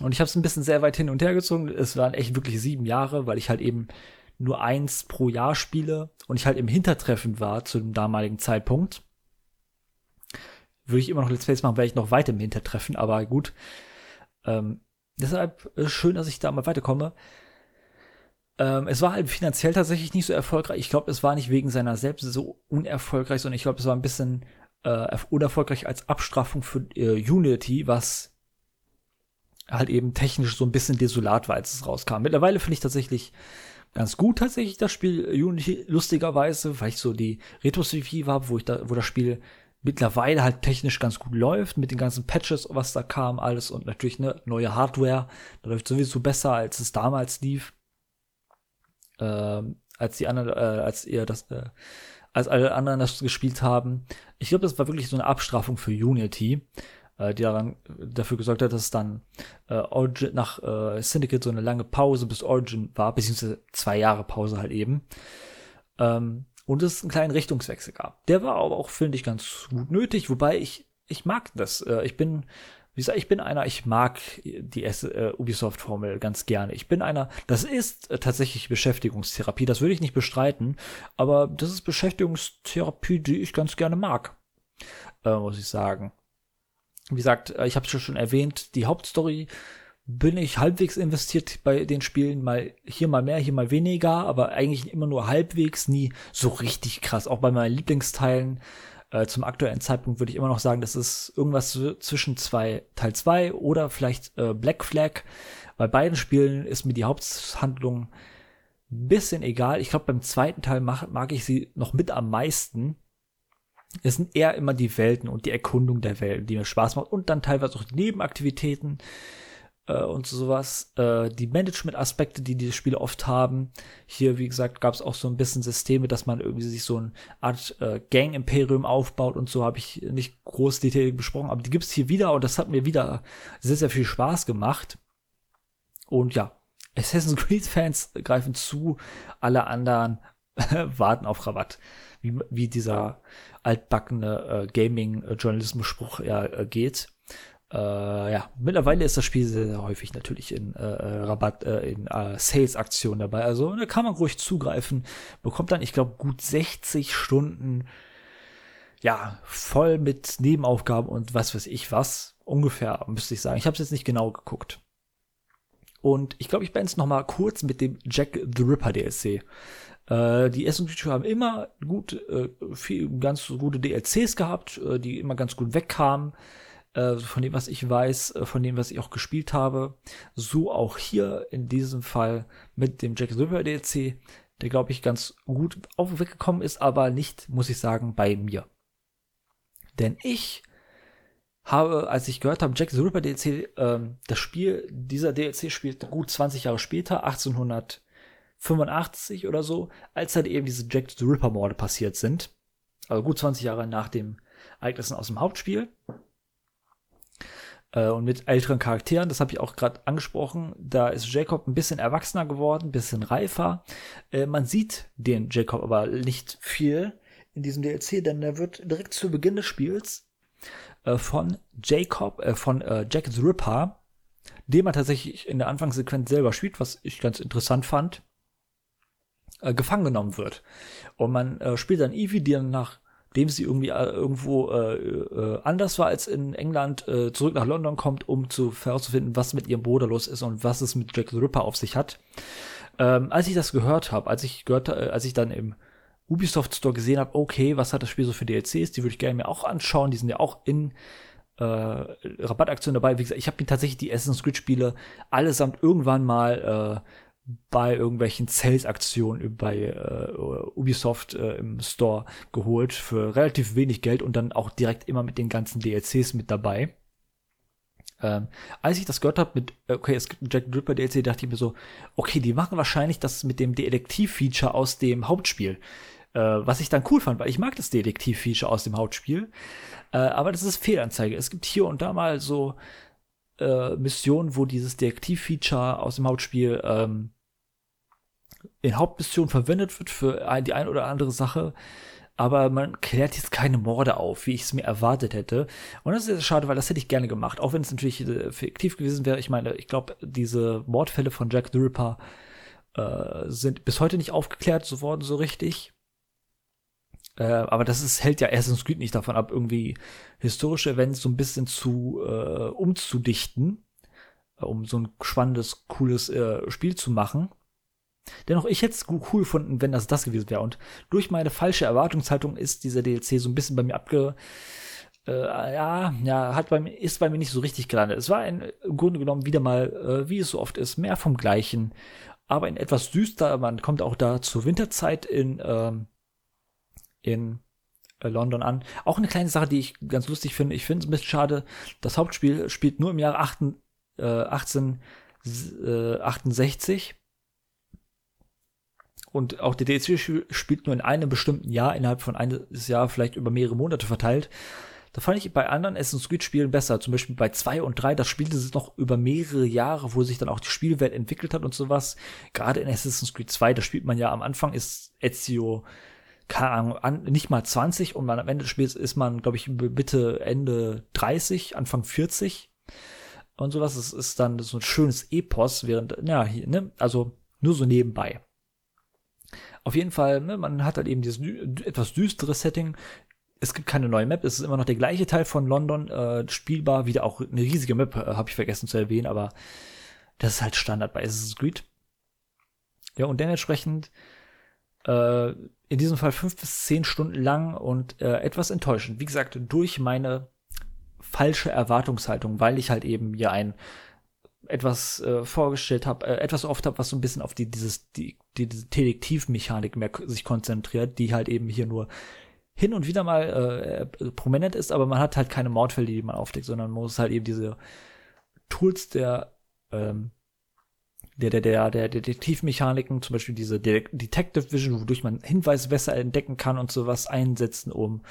Und ich habe es ein bisschen sehr weit hin und her gezogen. Es waren echt wirklich sieben Jahre, weil ich halt eben nur eins pro Jahr spiele und ich halt im Hintertreffen war zu dem damaligen Zeitpunkt. Würde ich immer noch Let's Plays machen, wäre ich noch weit im Hintertreffen, aber gut. Ähm, deshalb ist schön, dass ich da mal weiterkomme. Ähm, es war halt finanziell tatsächlich nicht so erfolgreich. Ich glaube, es war nicht wegen seiner selbst so unerfolgreich, sondern ich glaube, es war ein bisschen äh, unerfolgreich als Abstrafung für äh, Unity, was halt eben technisch so ein bisschen desolat war, als es rauskam. Mittlerweile finde ich tatsächlich ganz gut tatsächlich das Spiel Unity lustigerweise, weil ich so die Retrospektive habe, wo ich da, wo das Spiel mittlerweile halt technisch ganz gut läuft mit den ganzen Patches, was da kam, alles und natürlich ne neue Hardware. Da läuft sowieso besser, als es damals lief. Ähm, als die anderen, äh, als ihr das, äh, als alle anderen das gespielt haben. Ich glaube, das war wirklich so eine Abstrafung für Unity äh, die daran dafür gesorgt hat, dass dann äh, Origin, nach äh, Syndicate so eine lange Pause bis Origin war, beziehungsweise zwei Jahre Pause halt eben. Ähm, und es einen kleinen Richtungswechsel gab. Der war aber auch, finde ich, ganz gut nötig, wobei ich, ich mag das. Äh, ich bin, wie gesagt, ich bin einer, ich mag die äh, Ubisoft-Formel ganz gerne. Ich bin einer, das ist äh, tatsächlich Beschäftigungstherapie, das würde ich nicht bestreiten, aber das ist Beschäftigungstherapie, die ich ganz gerne mag, muss ich sagen. Wie gesagt, ich habe es schon erwähnt, die Hauptstory bin ich halbwegs investiert bei den Spielen, mal hier mal mehr, hier mal weniger, aber eigentlich immer nur halbwegs, nie so richtig krass. Auch bei meinen Lieblingsteilen äh, zum aktuellen Zeitpunkt würde ich immer noch sagen, das ist irgendwas zwischen zwei Teil 2 oder vielleicht äh, Black Flag. Bei beiden Spielen ist mir die Haupthandlung ein bisschen egal. Ich glaube, beim zweiten Teil mag, mag ich sie noch mit am meisten es sind eher immer die Welten und die Erkundung der Welt, die mir Spaß macht und dann teilweise auch die Nebenaktivitäten und sowas. Äh, die Management-Aspekte, die die Spiele oft haben. Hier, wie gesagt, gab es auch so ein bisschen Systeme, dass man irgendwie sich so eine Art äh, Gang-Imperium aufbaut und so habe ich nicht groß detailliert besprochen, aber die gibt es hier wieder und das hat mir wieder sehr, sehr viel Spaß gemacht. Und ja, Assassin's Creed-Fans greifen zu, alle anderen warten auf Rabatt. Wie, wie dieser altbackene äh, Gaming-Journalismus-Spruch ja äh, geht. Äh, ja, mittlerweile ist das Spiel sehr, sehr häufig natürlich in äh, äh Rabatt, äh, in äh, Sales-Aktionen dabei. Also da kann man ruhig zugreifen. Bekommt dann, ich glaube, gut 60 Stunden ja, voll mit Nebenaufgaben und was weiß ich was. Ungefähr, müsste ich sagen. Ich habe es jetzt nicht genau geguckt. Und ich glaube, ich beende es noch mal kurz mit dem Jack the Ripper DLC. Äh, die SMG haben immer gut, äh, viel, ganz gute DLCs gehabt, äh, die immer ganz gut wegkamen. Äh, von dem, was ich weiß, äh, von dem, was ich auch gespielt habe. So auch hier in diesem Fall mit dem Jack the Ripper DLC, der, glaube ich, ganz gut auf weggekommen ist, aber nicht, muss ich sagen, bei mir. Denn ich habe, als ich gehört habe, Jack the Ripper DLC, ähm, das Spiel, dieser DLC spielt gut 20 Jahre später, 1800 85 oder so, als halt eben diese Jack the Ripper Morde passiert sind. Also gut 20 Jahre nach dem Ereignissen aus dem Hauptspiel. Äh, und mit älteren Charakteren, das habe ich auch gerade angesprochen, da ist Jacob ein bisschen erwachsener geworden, ein bisschen reifer. Äh, man sieht den Jacob aber nicht viel in diesem DLC, denn er wird direkt zu Beginn des Spiels äh, von Jacob, äh, von äh, Jack the Ripper, den man tatsächlich in der Anfangssequenz selber spielt, was ich ganz interessant fand äh, gefangen genommen wird. Und man äh, spielt dann Evie, die dann nachdem sie irgendwie äh, irgendwo äh, äh, anders war als in England, äh, zurück nach London kommt, um zu herauszufinden, was mit ihrem Bruder los ist und was es mit Jack the Ripper auf sich hat. Ähm, als ich das gehört habe, als ich gehört, äh, als ich dann im Ubisoft Store gesehen habe, okay, was hat das Spiel so für DLCs, die würde ich gerne mir auch anschauen, die sind ja auch in äh, Rabattaktion dabei. Wie gesagt, ich habe mir tatsächlich die Assassin's Creed Spiele allesamt irgendwann mal äh, bei irgendwelchen Sales-Aktionen bei äh, Ubisoft äh, im Store geholt für relativ wenig Geld und dann auch direkt immer mit den ganzen DLCs mit dabei. Ähm, als ich das gehört habe mit, okay, es gibt einen Jack Dripper DLC, dachte ich mir so, okay, die machen wahrscheinlich das mit dem Detektiv-Feature aus dem Hauptspiel. Äh, was ich dann cool fand, weil ich mag das Detektiv-Feature aus dem Hauptspiel. Äh, aber das ist Fehlanzeige. Es gibt hier und da mal so äh, Missionen, wo dieses Detektiv-Feature aus dem Hauptspiel ähm, in Hauptmissionen verwendet wird für die ein oder andere Sache. Aber man klärt jetzt keine Morde auf, wie ich es mir erwartet hätte. Und das ist schade, weil das hätte ich gerne gemacht. Auch wenn es natürlich äh, fiktiv gewesen wäre. Ich meine, ich glaube, diese Mordfälle von Jack the Ripper äh, sind bis heute nicht aufgeklärt so worden, so richtig. Äh, aber das ist, hält ja Assassin's Creed nicht davon ab, irgendwie historische Events so ein bisschen zu äh, umzudichten, äh, um so ein spannendes, cooles äh, Spiel zu machen. Dennoch, ich hätte es cool gefunden, wenn das das gewesen wäre. Und durch meine falsche Erwartungshaltung ist dieser DLC so ein bisschen bei mir abge, äh, ja, ja, hat bei mir, ist bei mir nicht so richtig gelandet. Es war ein, im Grunde genommen wieder mal, äh, wie es so oft ist, mehr vom Gleichen, aber in etwas düster. Man kommt auch da zur Winterzeit in, ähm, in äh, London an. Auch eine kleine Sache, die ich ganz lustig finde. Ich finde es ein bisschen schade. Das Hauptspiel spielt nur im Jahr 8, äh, 1868. Und auch der DLC spielt nur in einem bestimmten Jahr, innerhalb von eines Jahr vielleicht über mehrere Monate verteilt. Da fand ich bei anderen Assassin's Creed Spielen besser. Zum Beispiel bei 2 und 3, das spielte sich noch über mehrere Jahre, wo sich dann auch die Spielwelt entwickelt hat und sowas. Gerade in Assassin's Creed 2, da spielt man ja am Anfang ist Ezio keine Ahnung, an, nicht mal 20 und man am Ende des Spiels ist man, glaube ich, bitte Ende 30, Anfang 40 und sowas. Es ist dann so ein schönes Epos, während, ja, hier, ne, also nur so nebenbei. Auf jeden Fall, ne, man hat halt eben dieses etwas düstere Setting. Es gibt keine neue Map, es ist immer noch der gleiche Teil von London äh, spielbar. Wieder auch eine riesige Map, äh, habe ich vergessen zu erwähnen, aber das ist halt Standard bei Assassin's Creed. Ja, und dementsprechend äh, in diesem Fall fünf bis zehn Stunden lang und äh, etwas enttäuschend. Wie gesagt, durch meine falsche Erwartungshaltung, weil ich halt eben hier ein etwas äh, vorgestellt habe, äh, etwas oft habe, was so ein bisschen auf die dieses die, die diese Detektivmechanik mehr sich konzentriert, die halt eben hier nur hin und wieder mal äh, prominent ist, aber man hat halt keine Mordfälle, die man aufdeckt, sondern man muss halt eben diese Tools der ähm, der, der, der, der Detektivmechaniken, zum Beispiel diese De Detective Vision, wodurch man Hinweise besser entdecken kann und sowas einsetzen, um,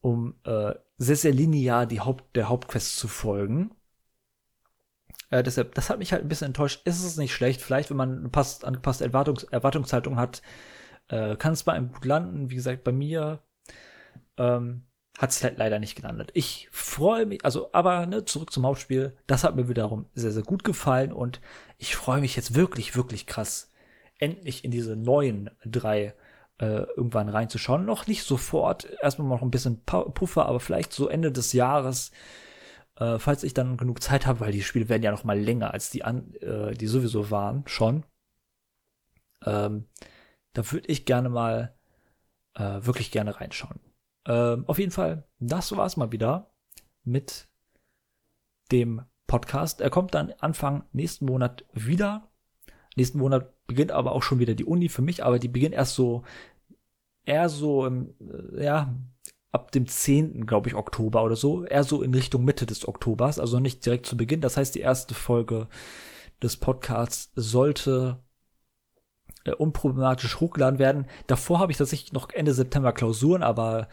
um äh, sehr, sehr linear die Haupt, der Hauptquest zu folgen. Äh, deshalb, das hat mich halt ein bisschen enttäuscht. Ist es nicht schlecht, vielleicht, wenn man passt, angepasste Erwartungs Erwartungshaltung hat, äh, kann es bei einem gut landen. Wie gesagt, bei mir ähm, hat es halt leider nicht gelandet. Ich freue mich, also, aber ne, zurück zum Hauptspiel. Das hat mir wiederum sehr, sehr gut gefallen und ich freue mich jetzt wirklich, wirklich krass, endlich in diese neuen drei äh, irgendwann reinzuschauen. Noch nicht sofort, erstmal noch ein bisschen Puffer, aber vielleicht so Ende des Jahres, äh, falls ich dann genug Zeit habe, weil die Spiele werden ja noch mal länger als die an, äh, die sowieso waren schon. Ähm, da würde ich gerne mal äh, wirklich gerne reinschauen. Ähm, auf jeden Fall, das war's mal wieder mit dem Podcast. Er kommt dann Anfang nächsten Monat wieder. Nächsten Monat beginnt aber auch schon wieder die Uni für mich, aber die beginnt erst so, eher so, im, äh, ja, ab dem 10., glaube ich, Oktober oder so. Eher so in Richtung Mitte des Oktobers, also nicht direkt zu Beginn. Das heißt, die erste Folge des Podcasts sollte äh, unproblematisch hochgeladen werden. Davor habe ich tatsächlich noch Ende September Klausuren, aber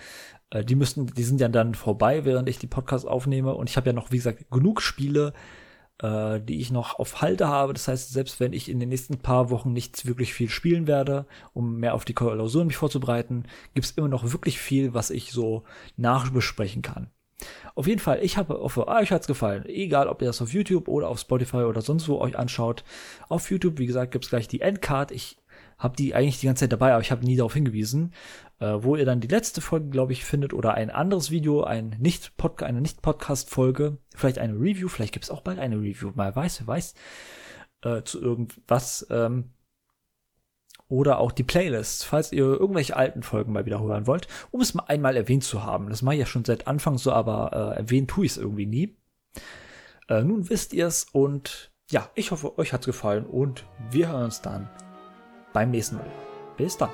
äh, die müssten, die sind ja dann vorbei, während ich die Podcasts aufnehme. Und ich habe ja noch, wie gesagt, genug Spiele, äh, die ich noch auf Halte habe. Das heißt, selbst wenn ich in den nächsten paar Wochen nicht wirklich viel spielen werde, um mehr auf die Klausuren mich vorzubereiten, gibt es immer noch wirklich viel, was ich so nachbesprechen kann. Auf jeden Fall, ich habe hoffe, ah, euch hat's gefallen. Egal, ob ihr das auf YouTube oder auf Spotify oder sonst wo euch anschaut. Auf YouTube, wie gesagt, gibt's gleich die Endcard. Ich habe die eigentlich die ganze Zeit dabei, aber ich habe nie darauf hingewiesen, äh, wo ihr dann die letzte Folge, glaube ich, findet oder ein anderes Video, ein nicht -Pod eine Nicht-Podcast-Folge, vielleicht eine Review, vielleicht gibt es auch bald eine Review, mal weiß, wer weiß, äh, zu irgendwas. Ähm, oder auch die Playlist, falls ihr irgendwelche alten Folgen mal wiederholen wollt, um es mal einmal erwähnt zu haben. Das mache ich ja schon seit Anfang so, aber äh, erwähnt tue ich es irgendwie nie. Äh, nun wisst ihr es und ja, ich hoffe, euch hat's gefallen und wir hören uns dann beim nächsten Mal. Bis dann.